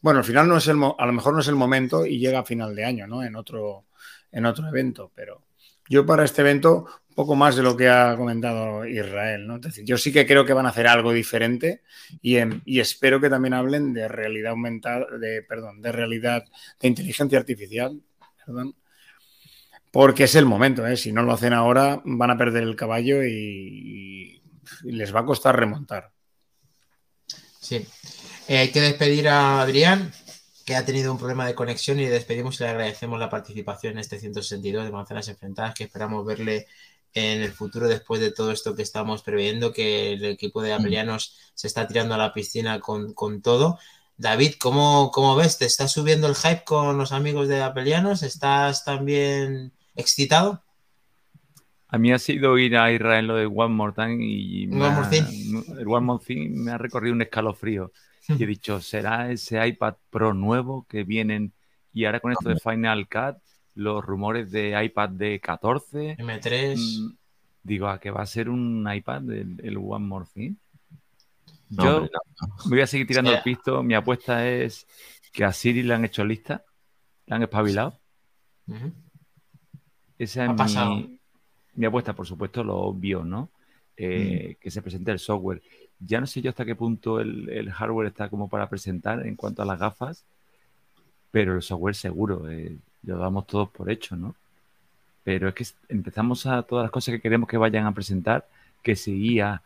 S5: bueno, al final no es el, a lo mejor no es el momento y llega a final de año, ¿no? En otro, en otro evento, pero yo para este evento poco más de lo que ha comentado Israel, ¿no? Es yo sí que creo que van a hacer algo diferente y, espero que también hablen de realidad aumentada, de, perdón, de realidad, de inteligencia artificial, perdón, porque es el momento, ¿eh? Si no lo hacen ahora, van a perder el caballo y, y les va a costar remontar.
S1: Sí. Eh, hay que despedir a Adrián, que ha tenido un problema de conexión y le despedimos y le agradecemos la participación en este 162 de Manzanas Enfrentadas, que esperamos verle en el futuro después de todo esto que estamos previendo, que el equipo de Apelianos se está tirando a la piscina con, con todo. David, ¿cómo, ¿cómo, ves? ¿Te está subiendo el hype con los amigos de Apelianos? ¿Estás también excitado?
S2: A mí ha sido ir a Israel lo de One More Time y
S1: One More Thing.
S2: el One More Thing me ha recorrido un escalofrío. Y he dicho, ¿será ese iPad Pro nuevo que vienen? Y ahora con esto de Final Cut, los rumores de iPad de 14.
S1: M3.
S2: mm, Digo, ¿a qué va a ser un iPad el, el One More Thing?
S4: No,
S2: Yo
S4: hombre, no, no.
S2: me voy a seguir tirando el pisto. Mi apuesta es que a Siri le han hecho lista, le han espabilado. Esa
S1: Ha
S2: es
S1: pasado.
S2: mi, mi apuesta, por supuesto, lo obvio, ¿no? Eh, Que se presente el software. Ya no sé yo hasta qué punto el, el hardware está como para presentar en cuanto a las gafas, pero el software seguro, eh, lo damos todos por hecho, ¿no? Pero es que empezamos a todas las cosas que queremos que vayan a presentar, que si IA,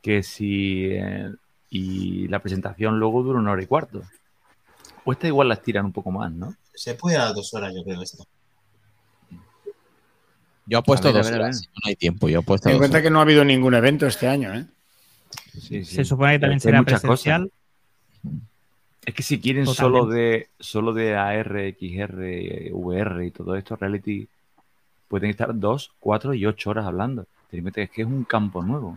S2: que si... eh, y la presentación luego dura una hora y cuarto. O esta igual las tiran un poco más, ¿no?
S1: Se puede a dos horas, yo creo, esto.
S4: Yo apuesto
S2: A ver, a
S4: dos
S2: ver, a
S4: horas.
S2: ver.
S4: No hay tiempo. Yo apuesto
S5: Ten en
S4: dos
S5: cuenta
S4: horas.
S5: que no ha habido ningún evento este año, ¿eh?
S2: Sí, sí.
S3: Se supone que también será
S2: muchas cosas. Es que si quieren
S3: Totalmente.
S2: solo de solo de AR, XR, VR y todo esto, Reality, pueden estar dos, cuatro y ocho horas hablando. Es que es un campo nuevo.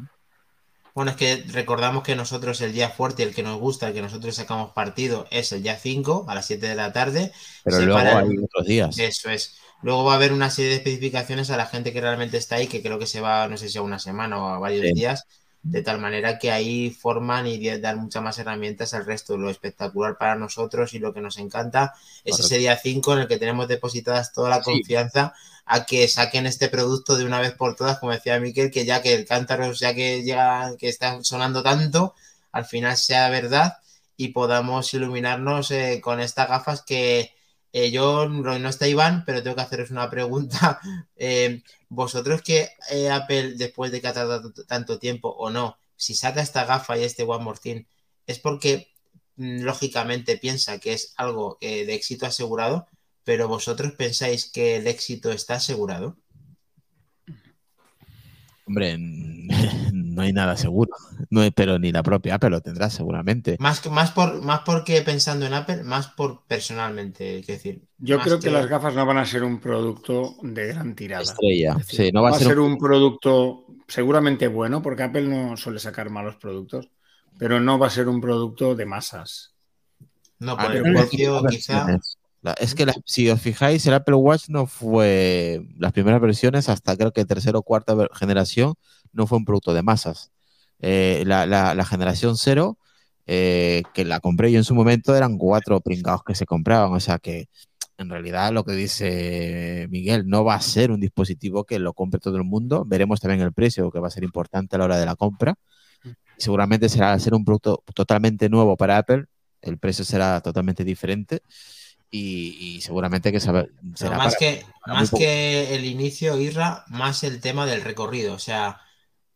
S1: Bueno, es que recordamos que nosotros el día fuerte, el que nos gusta, el que nosotros sacamos partido, es el día 5 a las 7 de la tarde.
S4: Pero
S1: Se
S4: luego
S1: para-
S4: hay otros días.
S1: Eso es. Luego va a haber una serie de especificaciones a la gente que realmente está ahí, que creo que se va, no sé si a una semana o a varios
S4: Sí.
S1: días, de tal manera que ahí forman y dan muchas más herramientas al resto. Lo espectacular para nosotros y lo que nos encanta es ese día 5 en el que tenemos depositadas toda la
S4: Sí.
S1: confianza a que saquen este producto de una vez por todas, como decía Miquel, que ya que el cántaro, ya que llega, que está sonando tanto, al final sea verdad y podamos iluminarnos eh, con estas gafas que eh, yo no no está Iván, pero tengo que haceros una pregunta. Eh, vosotros que eh, Apple, después de que ha tardado tanto tiempo o no, si saca esta gafa y este One More Thing, es porque mm, lógicamente piensa que es algo eh, de éxito asegurado, pero vosotros pensáis que el éxito está asegurado.
S4: Hombre, no hay nada seguro. No pero ni la propia Apple lo tendrá seguramente.
S1: Más, que- más, por, más porque pensando en Apple, más por personalmente, es decir.
S5: Yo creo que las gafas no van a ser un producto de gran tirada.
S4: Estrella.
S5: Es decir,
S4: Sí, no va, a ser, un-
S5: un producto seguramente bueno, porque Apple no suele sacar malos productos, pero no va a ser un producto de masas.
S1: No,
S4: Ah,
S1: por el precio, quizá.
S4: es que la- si os fijáis, el Apple Watch no fue las primeras versiones hasta creo que tercera o cuarta generación no fue un producto de masas. Eh, la, la- la generación cero, eh, que la compré yo en su momento, eran cuatro pringados que se compraban. O sea que en realidad lo que dice Miguel no va a ser un dispositivo que lo compre todo el mundo. Veremos también el precio, que va a ser importante a la hora de la compra. Seguramente será al ser un producto totalmente nuevo para Apple, el precio será totalmente diferente y, y seguramente que será
S1: más
S4: para-
S1: que,
S4: para
S1: más que el inicio, Irra, más el tema del recorrido. O sea,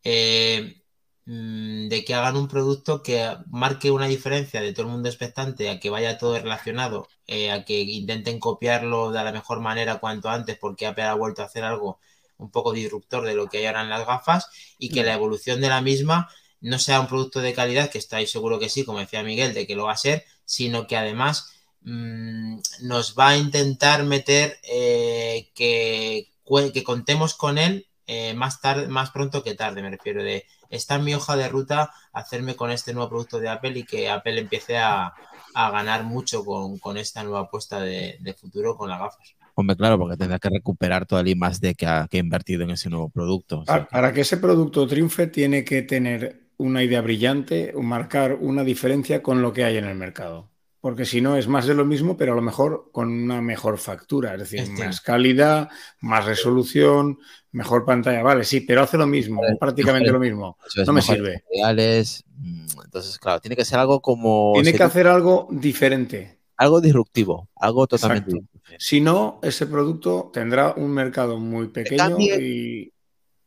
S1: eh, mm, de que hagan un producto que marque una diferencia de todo el mundo expectante a que vaya todo relacionado, eh, a que intenten copiarlo de la mejor manera cuanto antes, porque Apple ha vuelto a hacer algo un poco disruptor de lo que hay ahora en las gafas y que la evolución de la misma no sea un producto de calidad, que estáis seguro que sí, como decía Miguel, de que lo va a ser, sino que además mm, nos va a intentar meter eh, que, que contemos con él eh, más tarde, más pronto que tarde, me refiero de está en mi hoja de ruta hacerme con este nuevo producto de Apple y que Apple empiece a, a ganar mucho con, con esta nueva apuesta de, de futuro con las gafas.
S4: Hombre, claro, porque tendrá que recuperar todo el más D que ha, que ha invertido en ese nuevo producto. O sea,
S5: Para, para que ese producto triunfe, tiene que tener una idea brillante, o marcar una diferencia con lo que hay en el mercado. Porque si no, es más de lo mismo, pero a lo mejor con una mejor factura, es decir,
S1: Este.
S5: más calidad, más resolución, mejor pantalla. Vale, sí, pero hace lo mismo,
S4: Mejores-
S5: prácticamente lo mismo.
S4: es
S5: no me sirve.
S4: materiales. Mm, Entonces, claro, tiene que ser algo como.
S5: Tiene que hacer algo diferente.
S4: Algo disruptivo, algo totalmente
S5: Exacto.
S4: diferente.
S5: Si no, ese producto tendrá un mercado muy pequeño
S4: cambie-
S5: y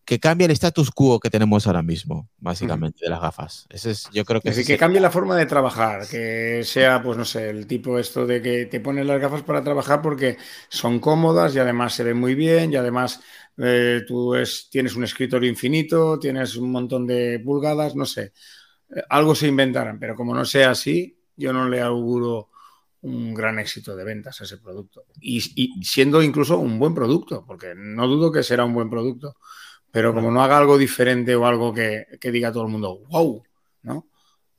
S4: que cambie el status quo que tenemos ahora mismo, básicamente, de las gafas. Ese es, yo creo que
S5: Es decir, que cambie la forma de trabajar, que sea, pues no sé, el tipo esto de que te pones las gafas para trabajar porque son cómodas y además se ven muy bien y además eh, tú es- tienes un escritorio infinito, tienes un montón de pulgadas, no sé. Eh, algo se inventarán, pero como no sea así, yo no le auguro un gran éxito de ventas a ese producto. Y, y siendo incluso un buen producto, porque no dudo que será un buen producto, pero como no haga algo diferente o algo que, que diga todo el mundo, wow, ¿no?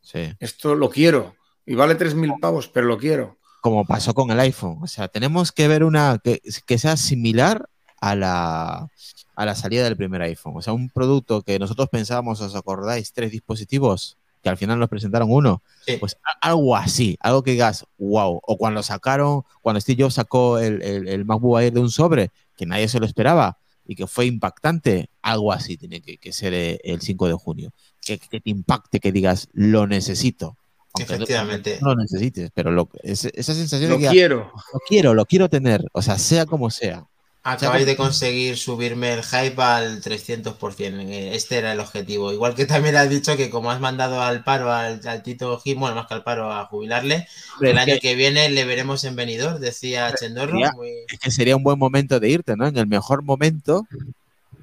S4: Sí.
S5: Esto lo quiero. Y vale 3.000 pavos, pero lo quiero.
S4: Como pasó con el iPhone. O sea, tenemos que ver una que, que sea similar a la, a la salida del primer iPhone. O sea, un producto que nosotros pensábamos, ¿os acordáis? Tres dispositivos, que al final nos presentaron uno.
S1: Sí.
S4: Pues algo así, algo que digas, wow. O cuando sacaron, cuando Steve Jobs sacó el, el, el MacBook Air de un sobre, que nadie se lo esperaba y que fue impactante, algo así tiene que, que ser eh, el 5 de junio. Que, que te impacte, que digas, lo necesito. Aunque no-
S1: Efectivamente.
S4: No lo necesites, pero lo- esa sensación
S5: Lo
S4: de que
S5: quiero.
S4: lo quiero, lo quiero tener, o sea, sea como sea.
S1: Acabáis de conseguir subirme el hype al 300%. eh, Este era el objetivo. Igual que también has dicho que como has mandado al paro al, al Tito Gil, bueno, más que al paro a jubilarle, el año que viene le veremos en venidor, decía Chendorro. Muy-
S4: Es que sería un buen momento de irte, ¿no? En el mejor momento,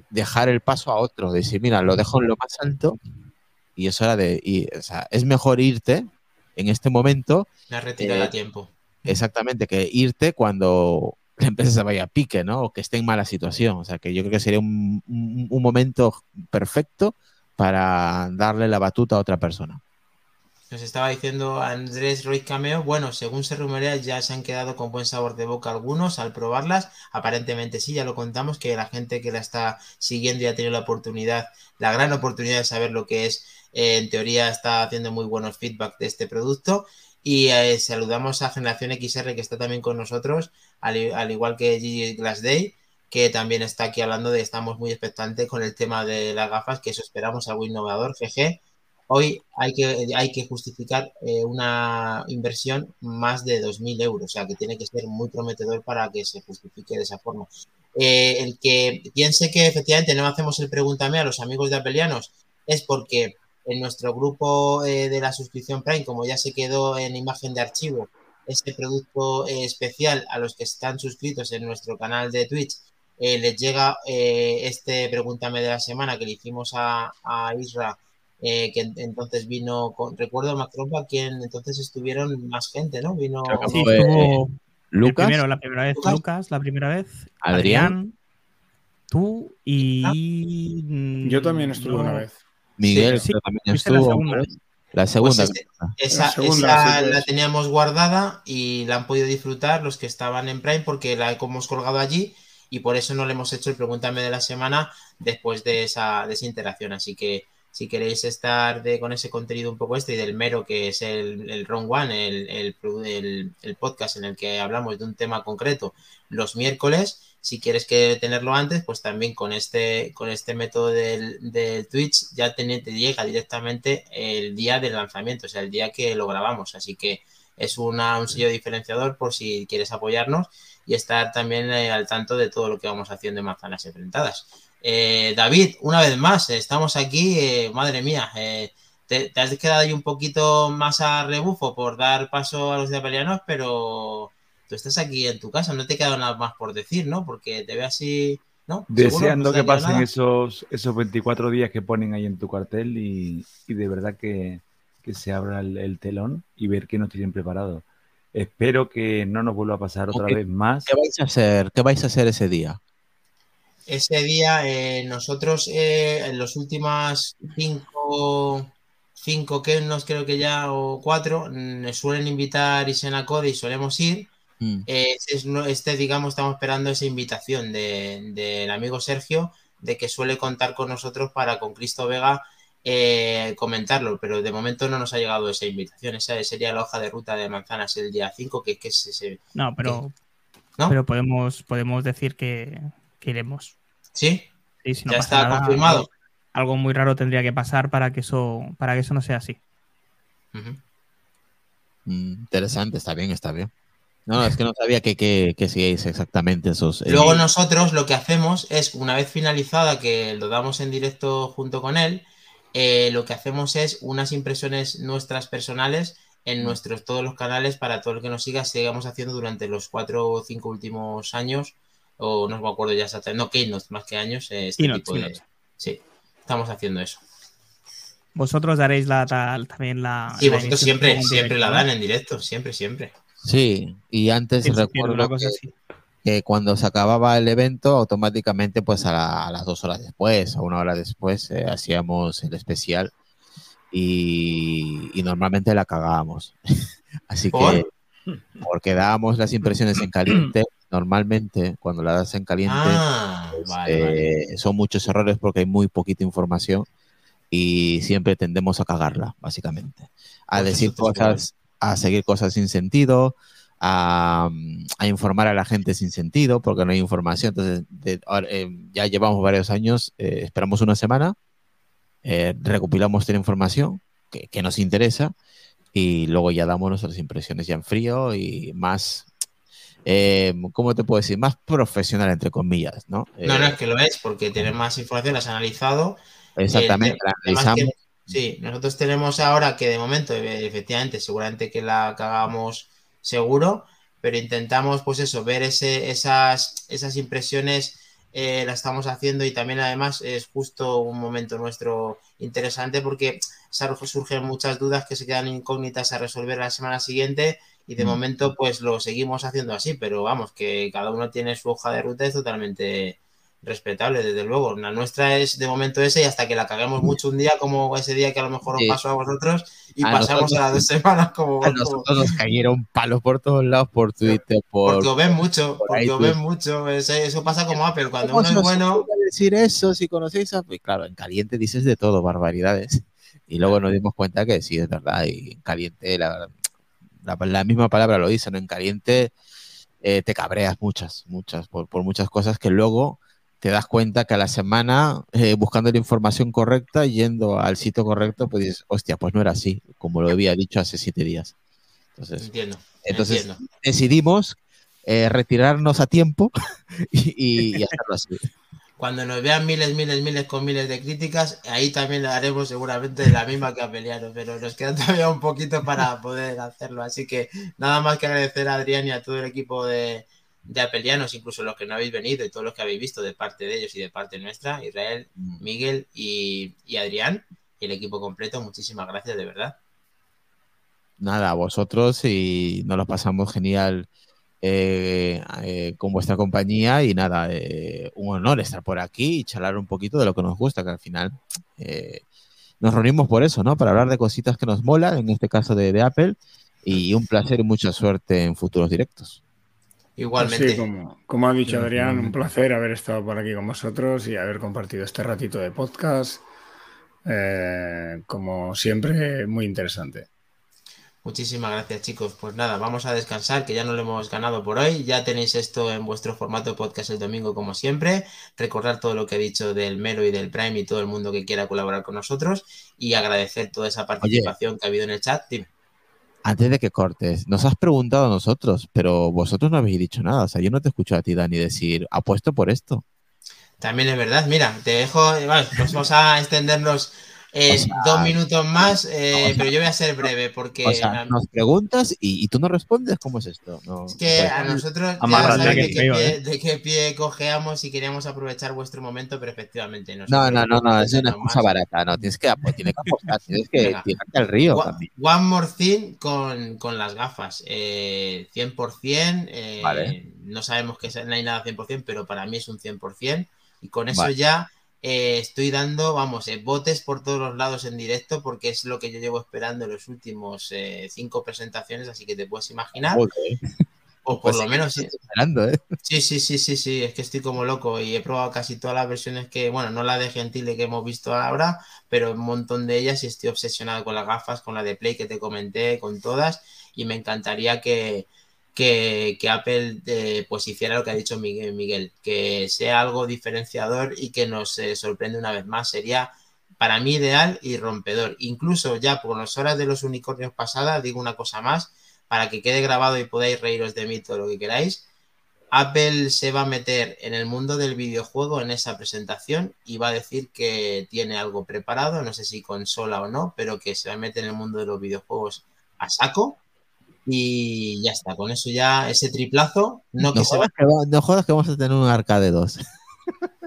S4: dejar el paso a otro, decir, mira, lo dejo en lo más alto y es hora de ir. O sea, es mejor irte en este momento,
S1: Me ha retirado
S4: Eh,
S1: a tiempo.
S4: exactamente, que irte cuando la empresa se vaya a pique, ¿no? O que esté en mala situación. O sea, que yo creo que sería un, momento perfecto para darle la batuta a otra persona.
S1: Nos estaba diciendo Andrés Ruiz Cameo, bueno, según se rumorea ya se han quedado con buen sabor de boca algunos al probarlas, aparentemente sí, ya lo contamos, que la gente que la está siguiendo ya ha tenido la oportunidad, la gran oportunidad de saber lo que es, eh, en teoría está haciendo muy buenos feedback de este producto y eh, saludamos a Generación XR que está también con nosotros, al, igual que Gigi Glassday, que también está aquí hablando de estamos muy expectantes con el tema de las gafas, que eso esperamos, algo innovador, jeje. Hoy hay que, hay que justificar eh, una inversión más de 2.000 euros, o sea que tiene que ser muy prometedor para que se justifique de esa forma. Eh, el que piense que efectivamente no hacemos el pregúntame a los amigos de Apelianos es porque en nuestro grupo eh, de la suscripción Prime, como ya se quedó en imagen de archivo, este producto eh, especial a los que están suscritos en nuestro canal de Twitch, eh, les llega eh, este pregúntame de la semana que le hicimos a, a Isra eh, que en- entonces vino con, recuerdo Macropa, quien entonces estuvieron más gente, ¿no? Vino
S3: Sí,
S4: Lucas,
S3: primero, la primera vez
S1: Lucas.
S3: Lucas, la primera vez
S4: Adrián.
S3: Adrián, tú y mm,
S5: Yo también estuve una vez.
S4: Miguel
S3: Sí,
S4: también
S3: la
S4: estuvo.
S3: segunda.
S4: ¿no? La segunda.
S1: Pues este- esa,
S5: La segunda,
S1: esa
S5: sí, pues.
S1: la teníamos guardada y la han podido disfrutar los que estaban en Prime porque la hemos colgado allí y por eso no le hemos hecho el pregúntame de la semana después de esa, de esa interacción. Así que si queréis estar de, con ese contenido un poco este y del mero que es el, el Wrong One, el, el, el- el podcast en el que hablamos de un tema concreto los miércoles, si quieres que tenerlo antes, pues también con este, con este método del, del Twitch ya te, llega directamente el día del lanzamiento, o sea, el día que lo grabamos. Así que es una, un sello diferenciador por si quieres apoyarnos y estar también eh, al tanto de todo lo que vamos haciendo en Manzanas Enfrentadas. Eh, David, una vez más, estamos aquí, eh, madre mía, eh, te, te has quedado ahí un poquito más a rebufo por dar paso a los de Apelianos, pero tú estás aquí en tu casa, no te queda nada más por decir, ¿no? Porque te veo así, ¿no? ¿Seguro?
S2: Deseando
S1: ¿No te
S2: que pasen
S1: nada?
S2: esos, esos 24 días que ponen ahí en tu cartel y, y de verdad que, que se abra el, el telón y ver qué nos tienen preparado. Espero que no nos vuelva a pasar otra vez más.
S4: ¿Qué vais a hacer? ¿Qué vais a hacer ese día?
S1: Ese día eh, nosotros eh, en los últimos cinco, cinco que nos creo que ya o cuatro mm, nos suelen invitar y Code y solemos ir.
S4: Mm.
S1: Eh, este, este, digamos, estamos esperando esa invitación de- del amigo Sergio de que suele contar con nosotros para con Cristo Vega eh, comentarlo, pero de momento no nos ha llegado esa invitación. Esa sería la hoja de ruta de manzanas el día 5, que, que es ese.
S3: No, pero,
S1: ¿No?
S3: pero podemos, podemos decir que, que iremos.
S1: ¿Sí?
S3: Sí, si no
S1: ya está
S3: nada,
S1: confirmado.
S3: Algo, algo muy raro tendría que pasar para que eso, para que eso no sea así.
S4: Mm, interesante, está bien, está bien. No, no, es que no sabía que, que, que sigáis exactamente esos. eh,
S1: Luego nosotros lo que hacemos es, una vez finalizada, que lo damos en directo junto con él, eh, lo que hacemos es unas impresiones nuestras personales en nuestros todos los canales para todo el que nos siga, sigamos haciendo durante los cuatro o cinco últimos años, o no me acuerdo ya exactamente, no, Keynote, más que años, eh, este
S3: Keynote,
S1: tipo de...
S3: Keynote.
S1: Sí, estamos haciendo eso.
S3: Vosotros daréis la, tal- también la.
S1: Sí,
S3: la
S1: vosotros siempre, siempre la dan
S3: ¿no?
S1: en directo, siempre, siempre.
S4: Sí, y antes
S3: Sí,
S4: recuerdo que,
S3: así.
S4: que cuando se acababa el evento, automáticamente, pues a, la- a las dos horas después, o una hora después, eh, hacíamos el especial y, y normalmente la cagábamos. Así
S1: ¿Por?
S4: que, porque dábamos las impresiones en caliente, normalmente cuando la das en caliente,
S1: Ah,
S4: pues,
S1: vale, vale.
S4: eh, son muchos errores porque hay muy poquita información y siempre tendemos a cagarla, básicamente. A
S1: Pues
S4: decir cosas, a seguir cosas sin sentido, a, a informar a la gente sin sentido porque no hay información. Entonces, de- ahora, eh, ya llevamos varios años, eh, esperamos una semana, eh, recopilamos toda la información que, que nos interesa y luego ya damos nuestras impresiones ya en frío y más, eh, ¿cómo te puedo decir? Más profesional, entre comillas, ¿no?
S1: No, no, es que lo es, porque tenemos más información, las has analizado.
S4: Exactamente, la analizamos.
S1: Sí, nosotros tenemos ahora que de momento, eh, efectivamente, seguramente que la cagamos seguro, pero intentamos, pues eso, ver ese, esas, esas impresiones, eh, las estamos haciendo y también además es justo un momento nuestro interesante porque surgen muchas dudas que se quedan incógnitas a resolver la semana siguiente y de
S4: Mm.
S1: momento pues lo seguimos haciendo así, pero vamos, que cada uno tiene su hoja de ruta, es totalmente respetable, desde luego. La nuestra es de momento ese y hasta que la caguemos mucho un día, como ese día que a lo mejor os
S4: Sí.
S1: pasó a vosotros, y
S4: A
S1: pasamos
S4: nosotros-
S1: a las dos semanas como,
S4: A
S1: como-
S4: nosotros nos cayeron palos por todos lados, por Twitter, por...
S1: porque os ven mucho,
S4: por
S1: porque os ven mucho. Eso, pasa como Apple, cuando
S4: ¿Cómo
S1: uno es bueno,
S4: decir eso si conocéis a... Pues claro, en caliente dices de todo, barbaridades. Y luego nos dimos cuenta que sí, es verdad. Y en caliente, la, la, la misma palabra lo dice, ¿no? En caliente eh, te cabreas muchas, muchas, por, por muchas cosas que luego te das cuenta que a la semana, eh, buscando la información correcta, yendo al sitio correcto, pues dices, hostia, pues no era así, como lo había dicho hace siete días. Entonces,
S1: entiendo,
S4: entonces
S1: entiendo.
S4: decidimos eh, retirarnos a tiempo y, hacerlo así.
S1: Cuando nos vean miles, miles, miles con miles de críticas, ahí también le haremos seguramente la misma que a Peliano, pero nos queda todavía un poquito para poder hacerlo. Así que nada más que agradecer a Adrián y a todo el equipo de, de Apelianos, incluso los que no habéis venido y todos los que habéis visto de parte de ellos y de parte nuestra, Israel, Miguel y, y Adrián, y el equipo completo. Muchísimas gracias, de verdad.
S4: Nada, a vosotros y nos lo pasamos genial eh, eh, con vuestra compañía y nada, eh, un honor estar por aquí y charlar un poquito de lo que nos gusta, que al final nos reunimos por eso, ¿no? Para hablar de cositas que nos molan, en este caso de, de Apple, y un placer y mucha suerte en futuros directos.
S1: Igualmente.
S5: Sí, como, como ha dicho Adrián, un placer haber estado por aquí con vosotros y haber compartido este ratito de podcast. Eh, como siempre, muy interesante.
S1: Muchísimas gracias, chicos. Pues nada, vamos a descansar, que ya no lo hemos ganado por hoy. Ya tenéis esto en vuestro formato podcast el domingo, como siempre. Recordar todo lo que he dicho del Melo y del Prime y todo el mundo que quiera colaborar con nosotros. Y agradecer toda esa participación que ha habido en el chat. Dime.
S4: Antes de que cortes, nos has preguntado a nosotros, pero vosotros no habéis dicho nada. O sea, yo no te escucho a ti, Dani, decir, apuesto por esto.
S1: También es verdad. Mira, te dejo. Pues vamos a extendernos eh,
S4: O sea,
S1: dos minutos más, eh,
S4: o sea,
S1: pero yo voy a ser breve porque.
S4: O sea, nos preguntas y, y tú no respondes. ¿Cómo es esto? No,
S1: Es que
S4: pues,
S1: a nosotros ya
S3: que
S1: de qué, pie,
S3: ¿eh?
S1: de qué pie cojeamos y queríamos aprovechar vuestro momento, pero efectivamente no.
S4: No, no, no, no, es una excusa barata. No, tienes que, ap- tienes que apostar, tienes que
S1: Venga.
S4: tirarte al río
S1: One,
S4: también.
S1: one more thing con, con las gafas. Eh, 100%. eh,
S4: Vale.
S1: No sabemos que no hay nada 100%, pero para mí es un 100%. Y con eso
S4: Vale.
S1: ya eh, estoy dando, vamos, eh, botes por todos los lados en directo, porque es lo que yo llevo esperando en los últimos eh, cinco presentaciones, así que te puedes imaginar. O por
S4: pues
S1: lo
S4: sí,
S1: menos.
S4: esperando, ¿eh?
S1: Sí, sí, sí, sí, sí, es que estoy como loco y he probado casi todas las versiones que, bueno, no la de Gentile que hemos visto ahora, pero un montón de ellas y estoy obsesionado con las gafas, con la de Play que te comenté, con todas y me encantaría que, que, Apple eh, pues hiciera lo que ha dicho Miguel, Miguel, que sea algo diferenciador y que nos eh, sorprende una vez más. Sería para mí ideal y rompedor. Incluso ya por las horas de los unicornios pasadas, digo una cosa más, para que quede grabado y podáis reíros de mí todo lo que queráis. Apple se va a meter en el mundo del videojuego en esa presentación y va a decir que tiene algo preparado, no sé si consola o no, pero que se va a meter en el mundo de los videojuegos a saco. Y ya está, con eso ya ese triplazo, no, que
S4: No
S1: se va
S4: jodas que, no jodas que vamos a tener un arcade 2.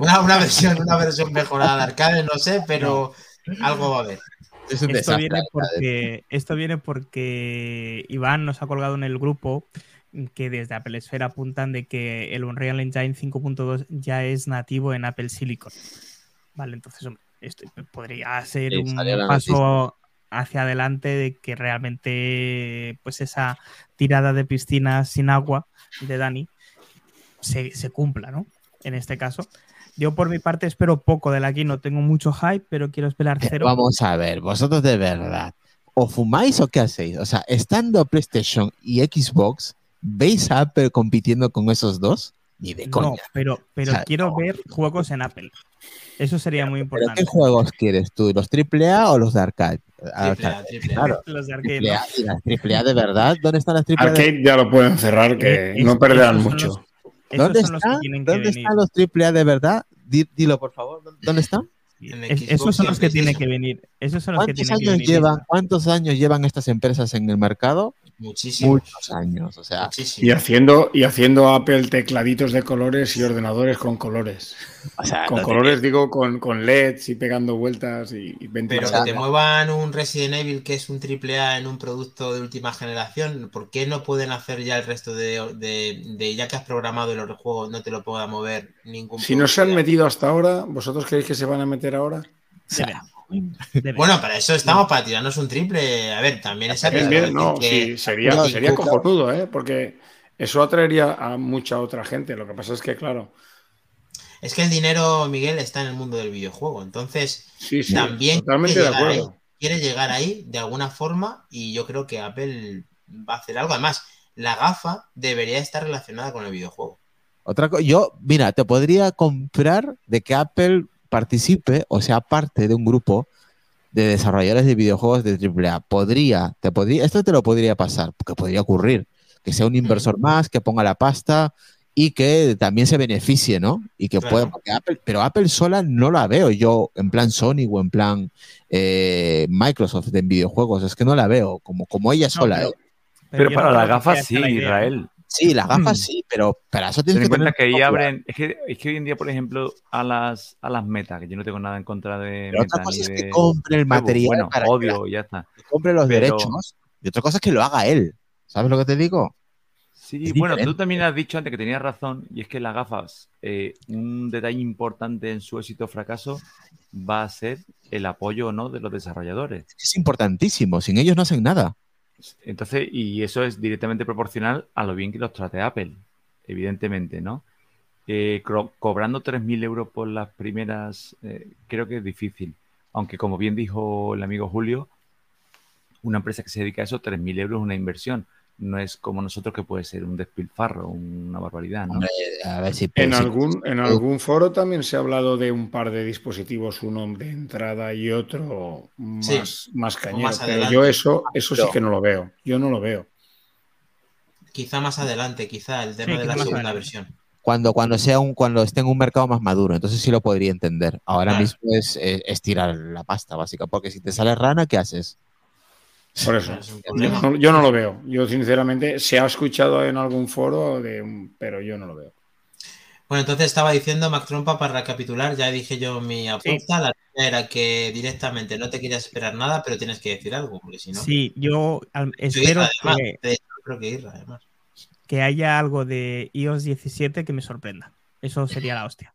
S1: una, una versión, una versión mejorada de arcade, no sé, pero algo va a haber.
S4: Es un
S3: Esto viene, porque, esto viene porque Iván nos ha colgado en el grupo que desde Apple Esfera apuntan de que el Unreal Engine 5.2 ya es nativo en Apple Silicon. Vale, entonces hombre, esto podría ser
S4: Sí,
S3: un paso hacia adelante de que realmente pues esa tirada de piscina sin agua de Dani se, se cumpla, ¿no? En este caso. Yo por mi parte espero poco de la aquí, no tengo mucho hype, pero quiero esperar cero.
S4: Vamos a ver, vosotros de verdad, ¿o fumáis o qué hacéis? O sea, estando PlayStation y Xbox, ¿veis a Apple compitiendo con esos dos? Ni de coña.
S3: No, pero, pero
S4: O sea,
S3: quiero ver juegos en Apple. Eso sería muy
S4: ¿Pero
S3: importante.
S4: qué juegos quieres tú? ¿Los AAA o los de arcade?
S1: Triple
S4: Arcade.
S1: A, triple A.
S4: Claro,
S3: Los de arcade,
S4: AAA. ¿Y las AAA de verdad? ¿Dónde están las AAA? de-
S5: Arcade ya lo pueden cerrar, que
S3: Eh,
S5: no perderán mucho.
S3: los- esos
S4: ¿Dónde
S3: son los que
S4: están?
S3: tienen que
S4: ¿Dónde
S3: venir.
S4: están los AAA de verdad? Di- Dilo, por favor. ¿Dónde están?
S3: Es- esos son los que tienen que venir. Esos son los que
S4: ¿Cuántos
S3: tienen que
S4: años
S3: venir.
S4: llevan? ¿Cuántos años llevan estas empresas en el mercado?
S1: Muchísimo.
S4: Muchos años. O sea,
S1: Muchísimo.
S5: Y haciendo, y haciendo Apple tecladitos de colores y ordenadores con colores.
S4: o sea,
S5: Con
S4: no te-
S5: colores, digo, con, con LEDs y pegando vueltas y, y
S1: Pero que te muevan un Resident Evil que es un triple A en un producto de última generación, ¿por qué no pueden hacer ya el resto de, de- de- ya que has programado el juego, no te lo pueda mover ningún
S5: Si no se han
S1: ya?
S5: metido hasta ahora, ¿vosotros creéis que se van a meter ahora?
S4: o sea,
S3: Deben.
S1: Bueno, para eso estamos, para tirarnos un triple. A ver, también es
S5: Bien, no,
S1: que-
S5: sí, sería,
S4: Cuidado,
S5: sería cojonudo, ¿eh? Porque eso atraería a mucha otra gente. Lo que pasa es que, claro,
S1: Es que el dinero, Miguel, está en el mundo del videojuego. Entonces,
S5: sí, sí,
S1: también
S5: totalmente
S1: quiere
S5: de
S1: llegar,
S5: acuerdo.
S1: ahí, quiere llegar ahí de alguna forma y yo creo que Apple va a hacer algo. Además, la gafa debería estar relacionada con el videojuego.
S4: Otra cosa, yo, mira, te podría comprar de que Apple participe o sea parte de un grupo de desarrolladores de videojuegos de AAA. Podría, te podría, esto te lo podría pasar, porque podría ocurrir, que sea un inversor más, que ponga la pasta y que también se beneficie, ¿no? Y que
S1: Claro.
S4: pueda, porque Apple, pero Apple sola no la veo yo en plan Sony o en plan eh, Microsoft en videojuegos, es que no la veo como, como ella
S3: No,
S4: sola.
S3: pero-
S4: ¿eh?
S2: Pero, para
S3: no
S2: sí,
S3: la idea, ¿eh?
S2: Israel.
S4: Sí, las gafas
S3: Mm.
S4: sí, pero para eso
S2: Ten
S4: tienes
S2: en
S4: que
S2: cuenta
S4: tener
S2: que ahí abren. Es que, es que hoy en día, por ejemplo, a las, a las metas, que yo no tengo nada en contra de
S4: Pero otra
S2: metas
S4: cosa es
S2: de
S4: que compre el material
S2: Bueno,
S4: para que
S2: ya está.
S4: compre los
S2: pero-
S4: derechos y otra cosa es que lo haga él. ¿Sabes lo que te digo?
S2: Sí,
S4: Es
S2: bueno, tú también has dicho antes que tenías razón, y es que las gafas, eh, un detalle importante en su éxito o fracaso va a ser el apoyo o no de los desarrolladores.
S4: Es importantísimo. Sin ellos no hacen nada.
S2: Entonces, y eso es directamente proporcional a lo bien que los trate Apple, evidentemente, ¿no? Eh, cro- cobrando 3.000 euros por las primeras, eh, creo que es difícil. Aunque, como bien dijo el amigo Julio, una empresa que se dedica a eso, 3.000 euros es una inversión. No es como nosotros que puede ser un despilfarro, una barbaridad, ¿no?
S4: Hombre, a ver si
S5: En algún, en algún foro también se ha hablado de un par de dispositivos, uno de entrada y otro más,
S1: Sí,
S5: más cañero.
S1: más
S5: pero yo eso, eso sí que no lo veo. Yo no lo veo.
S1: Quizá más adelante, quizá el tema
S3: Sí,
S1: de la segunda
S3: adelante.
S1: versión.
S4: cuando, cuando sea un, cuando esté en un mercado más maduro, entonces sí lo podría entender. Ahora
S1: Claro.
S4: mismo es, es, es tirar la pasta, básica, porque si te sale rana, ¿qué haces?
S5: Por eso.
S1: Es
S5: Yo no, yo no lo veo. Yo, sinceramente, se ha escuchado en algún foro, de un- pero yo no lo veo.
S1: Bueno, entonces estaba diciendo Mac Trompa para recapitular, ya dije yo mi apuesta, la primera era que directamente no te querías esperar nada, pero tienes que decir algo, porque si no...
S3: Sí, yo al- espero
S1: Irra, además,
S3: que,
S1: de hecho, creo que Irra, además.
S3: que haya algo de iOS 17 que me sorprenda. Eso sería la hostia.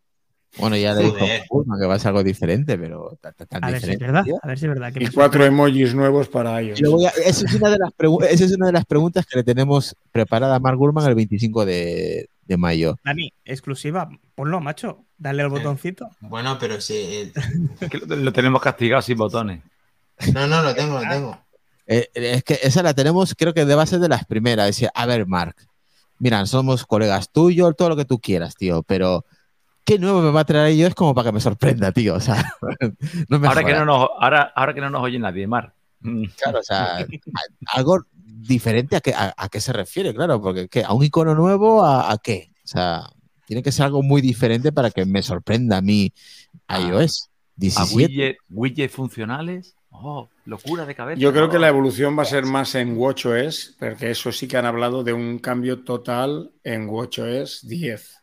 S4: Bueno, ya le dijo. Burma que va a ser algo diferente, pero tan, tan- tan
S3: A ver si es
S4: diferente,
S3: verdad. A ver si es verdad. Que
S5: Y cuatro emojis nuevos para ellos.
S4: Esa, es una de las pregu- esa es una de las preguntas que le tenemos preparada a Mark Gurman el 25 de, de mayo.
S3: Dani, exclusiva, ponlo, macho. Dale al botoncito.
S1: Bueno, pero sí... eh,
S2: Es que lo, lo tenemos castigado sin botones.
S1: No, no, lo tengo, lo tengo.
S4: Eh, es que esa la tenemos, creo que debe ser de las primeras. Decir, a ver, Mark, mira, somos colegas tuyos, todo lo que tú quieras, tío, pero ¿qué nuevo me va a traer ellos como para que me sorprenda, tío? O sea, no me
S2: Ahora que no, nos, ahora, ahora que no nos oye nadie, Mar. Mm.
S4: Claro, o sea, a- algo diferente a qué, a, a qué se refiere, claro, porque ¿qué? a un icono nuevo, ¿a, a qué? O sea, tiene que ser algo muy diferente para que me sorprenda a mí iOS
S2: ¿A
S4: 17.
S2: widget, widgets funcionales? Oh, locura de cabeza.
S5: Yo creo que la evolución va a ser más en WatchOS, porque eso sí que han hablado de un cambio total en WatchOS 10.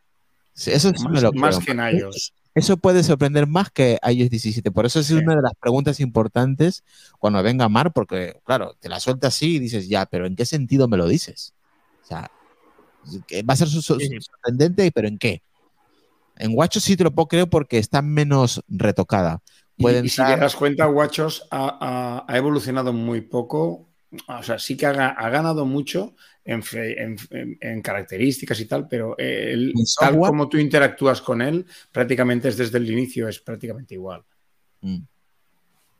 S4: Sí, eso sí me
S5: Más,
S4: lo
S5: más
S4: creo.
S5: que en iOS.
S4: Eso puede sorprender más que iOS 17. Por eso es
S5: Sí.
S4: una de las preguntas importantes cuando venga Mar, porque, claro, te la suelta así y dices, ya, pero ¿en qué sentido me lo dices? O sea, va a ser su- su-
S3: Sí, sí.
S4: sorprendente, pero ¿en qué? En WatchOS sí te lo puedo creer porque está menos retocada.
S5: Y,
S4: Pueden
S5: y si
S4: dar-
S5: te das cuenta, ha, ha- ha evolucionado muy poco. O sea, sí que ha, ga- ha ganado mucho en, fe- en- en- en características y tal, pero el-
S4: En
S5: tal como tú interactúas con él, prácticamente es desde el inicio, es prácticamente igual.
S4: Mm.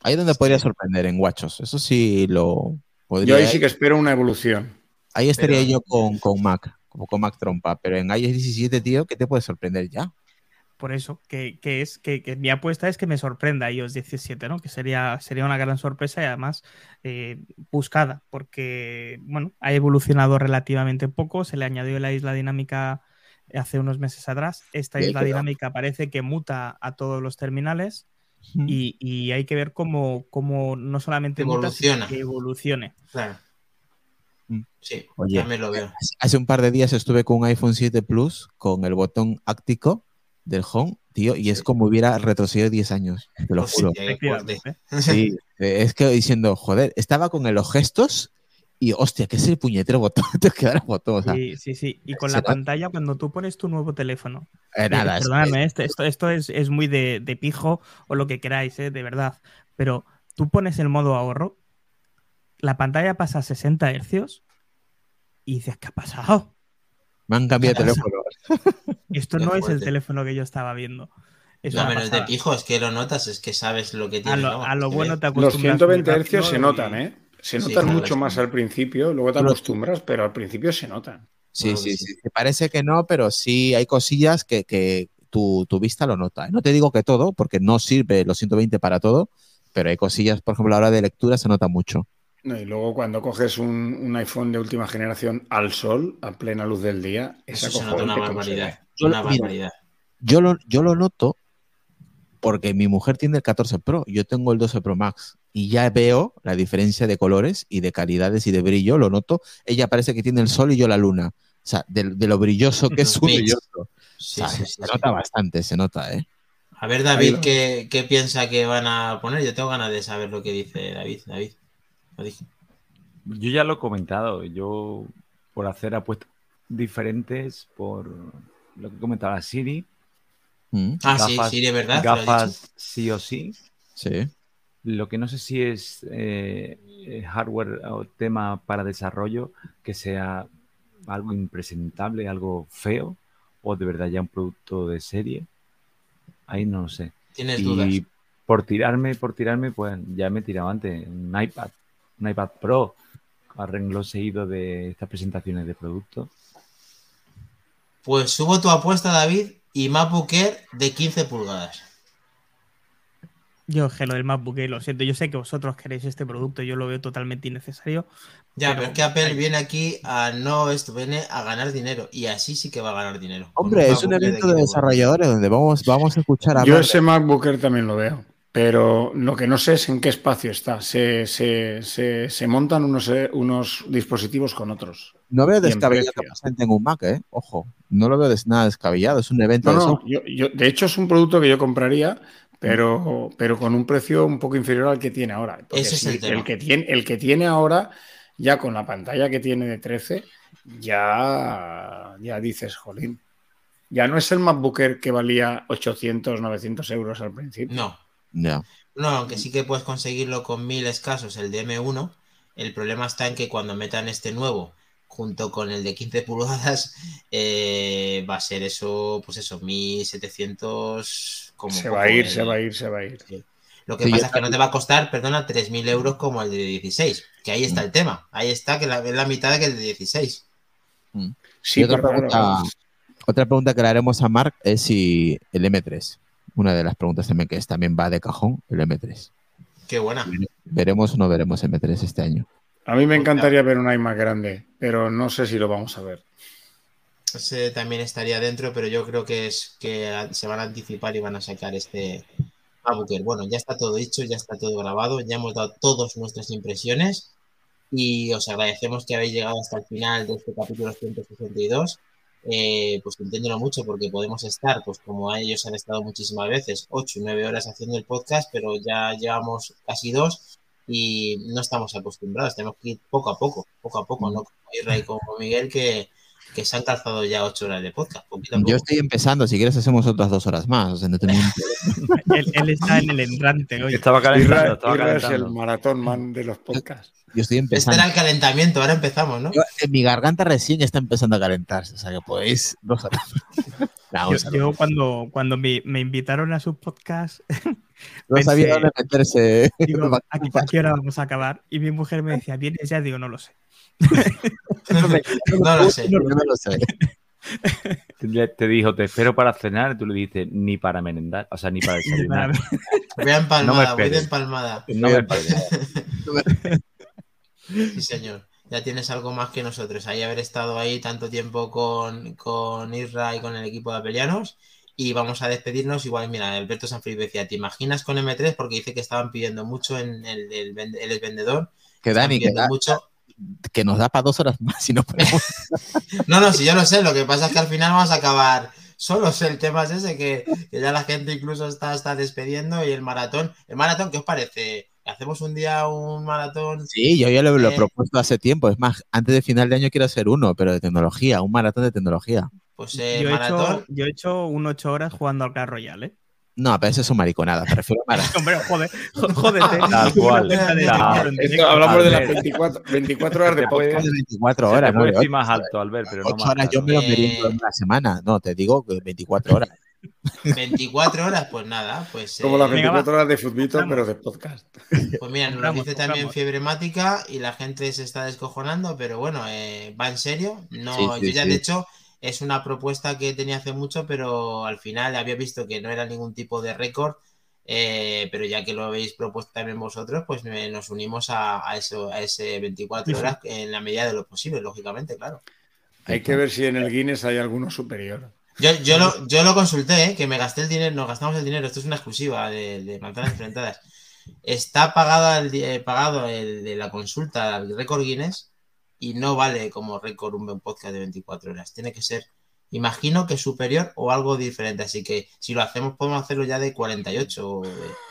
S4: Ahí es donde podría sorprender en WatchOS. Eso sí lo
S5: Yo
S4: podría.
S5: ahí sí que espero una evolución.
S4: Ahí estaría
S1: Pero-
S4: yo con, con Mac, como con Mac Trompa. Pero en iOS 17, tío, ¿qué te puede sorprender ya?
S3: Por eso, que, que es que, que mi apuesta es que me sorprenda iOS 17, ¿no? Que sería, sería una gran sorpresa y además eh, buscada, porque bueno, ha evolucionado relativamente poco, se le añadió la isla dinámica hace unos meses atrás. Esta isla dinámica parece que muta a todos los terminales y, y hay que ver cómo, cómo no solamente muta, sino
S1: Evoluciona.
S3: que evolucione.
S1: Claro.
S4: Mm.
S1: Sí,
S4: Oye.
S1: también lo veo.
S4: Hace un par de días estuve con un iPhone 7 Plus con el botón áctico del Home, tío, y es como hubiera retrocedido 10 años, te lo juro. Sí, eh, es que diciendo, joder, estaba con los gestos y hostia, ¿qué es el puñetero botón? Te queda el botón, o sea,
S3: Sí, sí, sí. Y con la pantalla, cuando tú pones tu nuevo teléfono,
S4: eh,
S3: Eh,
S4: nada, es-
S3: perdonadme, esto, esto, esto es, es muy de, de pijo o lo que queráis, eh, de verdad. Pero tú pones el modo ahorro, la pantalla pasa a 60 hercios y dices, ¿qué ha pasado?
S4: Me han cambiado de teléfono.
S3: Esto no es el teléfono que yo estaba viendo. Es
S1: No, menos de
S3: pasada.
S1: pijo, es que lo notas, es que sabes lo que
S3: A
S1: tiene.
S3: lo,
S1: ¿no?
S3: a lo bueno te
S5: Los
S3: acostumbras
S5: 120
S3: muy
S5: hercios se notan, ¿eh? Se
S1: Sí,
S5: notan
S1: claro,
S5: mucho más al principio, luego te acostumbras, pero al principio se notan.
S4: Sí, sí, sí.
S1: sí.
S4: Parece que no, pero sí hay cosillas que, que tu, tu vista lo nota. No te digo que todo, porque no sirve los 120 para todo, pero hay cosillas, por ejemplo, a la hora de lectura se nota mucho.
S5: No, y luego cuando coges un, un iPhone de última generación al sol, a plena luz del día, es
S1: Eso se nota una barbaridad.
S4: Yo-
S1: Una
S4: mira,
S1: barbaridad.
S4: Yo lo, yo lo noto porque mi mujer tiene el 14 Pro, yo tengo el 12 Pro Max y ya veo la diferencia de colores y de calidades y de brillo, lo noto. Ella parece que tiene el sol y yo la luna. O sea, de, de lo brilloso que es uno y otro. O
S1: Sí,
S4: sea,
S1: sí,
S4: se
S1: sí,
S4: nota bastante, se nota, ¿eh?
S1: A ver, David, ¿qué, qué piensa que van a poner? Yo tengo ganas de saber lo que dice David. David, lo dije.
S2: Yo ya lo he comentado. Yo, por hacer apuestas diferentes, por lo que comentaba Siri,
S4: Mm,
S1: Ah,
S2: Gafas-
S1: sí, sí, de verdad.
S2: gafas sí o sí.
S4: sí.
S2: Lo que no sé si es eh, eh, hardware o tema para desarrollo que sea algo impresentable, algo feo, o de verdad ya un producto de serie. Ahí no lo sé.
S1: Tienes dudas.
S2: Y por tirarme, por tirarme, pues ya me he tirado antes. Un iPad, un iPad Pro, a renglón seguido de estas presentaciones de productos.
S1: Pues subo tu apuesta, David, y MacBook Air de 15 pulgadas.
S3: Yo, que lo del MacBook Air, lo siento. Yo sé que vosotros queréis este producto, yo lo veo totalmente innecesario.
S1: Ya,
S3: Pero-
S1: pero, es que Apple viene aquí a no esto, viene a ganar dinero. Y así sí que va a ganar dinero.
S4: Hombre, es un evento de
S1: 15
S4: desarrolladores donde vamos, vamos a escuchar a
S5: Yo ese MacBook Air también lo veo, pero lo que no sé es en qué espacio está. Se, se- se- se montan unos, eh, unos dispositivos con otros.
S4: No veo descabellado que presenten un Mac, ¿eh? Ojo, no lo veo des- nada descabellado. Es un evento
S5: No,
S4: de
S5: no,
S4: software.
S5: yo, yo- de hecho es un producto que yo compraría, pero, pero con un precio un poco inferior al que tiene ahora.
S1: Ese es el tema.
S5: que tiene, el que tiene ahora, ya con la pantalla que tiene de 13, ya, ya dices, jolín. Ya no es el MacBook Air que valía 800, 900 euros al principio.
S1: No,
S4: Ya.
S1: no, aunque sí que puedes conseguirlo con mil escasos el de M1. El problema está en que cuando metan este nuevo junto con el de 15 pulgadas, eh, va a ser eso, pues eso, 1700. Como
S5: se va a ir,
S1: el-
S5: se va a ir, se va a ir.
S1: Lo que
S4: Sí,
S1: pasa es que no te va a costar, perdona, 3.000 euros como el de 16. Que ahí
S5: Mm.
S1: está el tema. Ahí está, que la- es la mitad que el de 16.
S5: Sí,
S4: Y otra pregunta, otra pregunta que le haremos a Mark es si el M3. Una de las preguntas también que es, también va de cajón, el M3.
S1: Qué buena.
S4: ¿Veremos o no veremos M3 este año?
S5: A mí me encantaría ver un más grande, pero no sé si lo vamos a ver.
S1: Ese también estaría dentro, pero yo creo que es que se van a anticipar y van a sacar este Booker. Bueno, ya está todo dicho, ya está todo grabado, ya hemos dado todas nuestras impresiones y os agradecemos que habéis llegado hasta el final de este capítulo 162. Eh, pues enténdelo mucho porque podemos estar, pues como ellos han estado muchísimas veces, 8 y 9 horas haciendo el podcast, pero ya llevamos casi dos y no estamos acostumbrados, tenemos que ir poco a poco, poco a poco, no como Israel como Miguel que que se han calzado ya ocho horas de podcast.
S4: Yo estoy empezando, si quieres hacemos otras dos horas más. él,
S3: está en el entrante hoy.
S2: Estaba calentando, estaba
S5: es el maratón man de los podcasts.
S4: Yo estoy empezando.
S1: Este era el calentamiento, ahora empezamos, ¿no?
S4: mi garganta recién está empezando a calentarse, o sea que podéis dos horas.
S3: yo, cuando, cuando me, invitaron a su podcast,
S4: no sabía dónde meterse.
S3: Digo, ¿a, qué hora vamos a acabar? Y mi mujer me decía, ¿vienes ya? Digo, no lo sé.
S1: no lo sé. No, lo
S2: sé. Te dijo, te espero para cenar, y tú le dices, ni para merendar, o sea, ni para desayunar.
S1: Voy a empalmada, voy de empalmada.
S2: No me
S1: Sí, señor. Ya tienes algo más que nosotros. Ahí haber estado ahí tanto tiempo con, con Isra y con el equipo de Apelianos. Y vamos a despedirnos. Igual, mira, Alberto Sanfilippo decía, ¿te imaginas con M3? Porque dice que estaban pidiendo mucho en el, el, el vendedor.
S4: Que Dani, que mucho que nos da para dos horas más si no podemos.
S1: no, no, si yo lo sé, lo que pasa es que al final vamos a acabar solos. El tema es ese, que, ya la gente incluso está, está despediendo y el maratón. ¿El maratón qué os parece? ¿Hacemos un día un maratón?
S4: Sí, yo ya lo, he propuesto hace tiempo. Es más, antes de final de año quiero hacer uno, pero de tecnología, un maratón de tecnología.
S1: Pues eh, yo, maratón...
S3: he hecho, yo he hecho un ocho horas jugando al Clash Royale, ¿eh?
S4: No, pero eso es un mariconada. Prefiero
S3: Hombre, joder, jódete.
S2: Tal cual.
S5: hablamos de las 24, 24 horas de podcast.
S4: De 24 horas,
S2: no, ir más alto, Albert, pero 8
S4: no más horas yo me lo meriendo en una semana. No, te digo que 24 horas.
S1: 24 horas, pues nada, pues.
S5: Como las 24 horas de futbito, pero de podcast.
S1: Pues mira, nos dice también fiebre mática y la gente se está descojonando, pero bueno, eh, va en serio. No, yo ya de hecho es una propuesta que tenía hace mucho, pero al final había visto que no era ningún tipo de récord. Eh, pero ya que lo habéis propuesto también vosotros, pues nos unimos a, eso, a ese 24 horas en la medida de lo posible, lógicamente, claro.
S5: Hay que ver si en el Guinness hay alguno superior.
S1: Yo, yo, lo, yo lo consulté, ¿eh? que me gasté el dinero, nos gastamos el dinero, esto es una exclusiva de, de manzanas enfrentadas. Está pagada el, eh, pagado el de la consulta al récord Guinness y no vale como récord un buen podcast de 24 horas. Tiene que ser, imagino que superior o algo diferente. Así que si lo hacemos, podemos hacerlo ya de 48.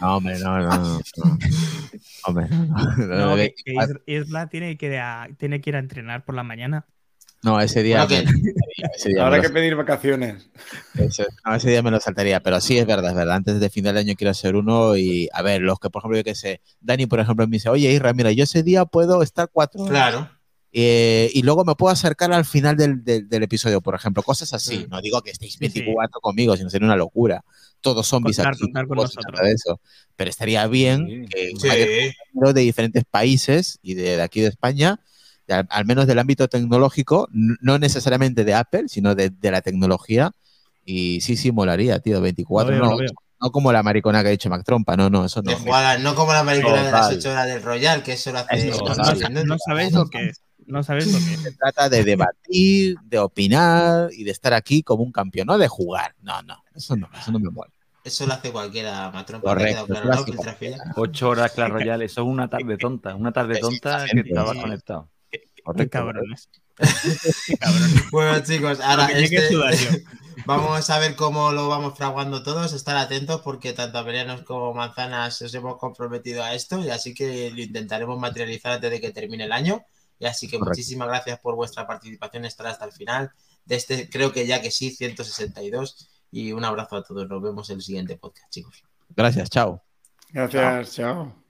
S4: No, hombre, no, no. no, hombre,
S3: no. Isla tiene que, tiene que ir a entrenar por la mañana.
S4: No, ese día.
S5: Habrá que pedir vacaciones.
S4: Ese, no, ese día me lo saltaría, pero sí es verdad, es verdad. Antes de final de año quiero hacer uno y a ver, los que, por ejemplo, yo que sé, Dani, por ejemplo, me dice, oye, Isra, mira, yo ese día puedo estar cuatro
S1: horas. Claro.
S4: Eh, y luego me puedo acercar al final del, del, episodio, por ejemplo, cosas así. No digo que estéis 24 conmigo, sino sería una locura. Todos zombies
S3: aquí. con
S4: de eso. Pero estaría bien que de diferentes países y de, aquí de España, al, menos del ámbito tecnológico, no necesariamente de Apple, sino de, de la tecnología. Y sí, sí, molaría, tío, 24. no, no como la maricona que ha dicho Mac Trompa, no, no, eso no.
S1: no como la maricona de las 8 horas del Royal, que eso lo hace.
S3: no, no, sabéis lo que es. No sabes lo que
S4: Se trata de debatir, de opinar y de estar aquí como un campeón, no de jugar. No, no, eso no, eso no me mola.
S1: Eso lo hace cualquiera, matrón.
S4: Correcto.
S2: Ocho horas Clash Royale, eso es una tarde tonta, una tarde tonta que estaba conectado.
S3: Qué cabrones.
S1: bueno, chicos, ahora este... vamos a ver cómo lo vamos fraguando todos, estar atentos porque tanto Averianos como Manzanas os hemos comprometido a esto y así que lo intentaremos materializar antes de que termine el año. Y así que muchísimas gracias por vuestra participación, estar hasta el final de este, creo que ya que sí, 162. Y un abrazo a todos. Nos vemos en el siguiente podcast, chicos.
S4: Gracias, chao.
S5: Gracias, chao.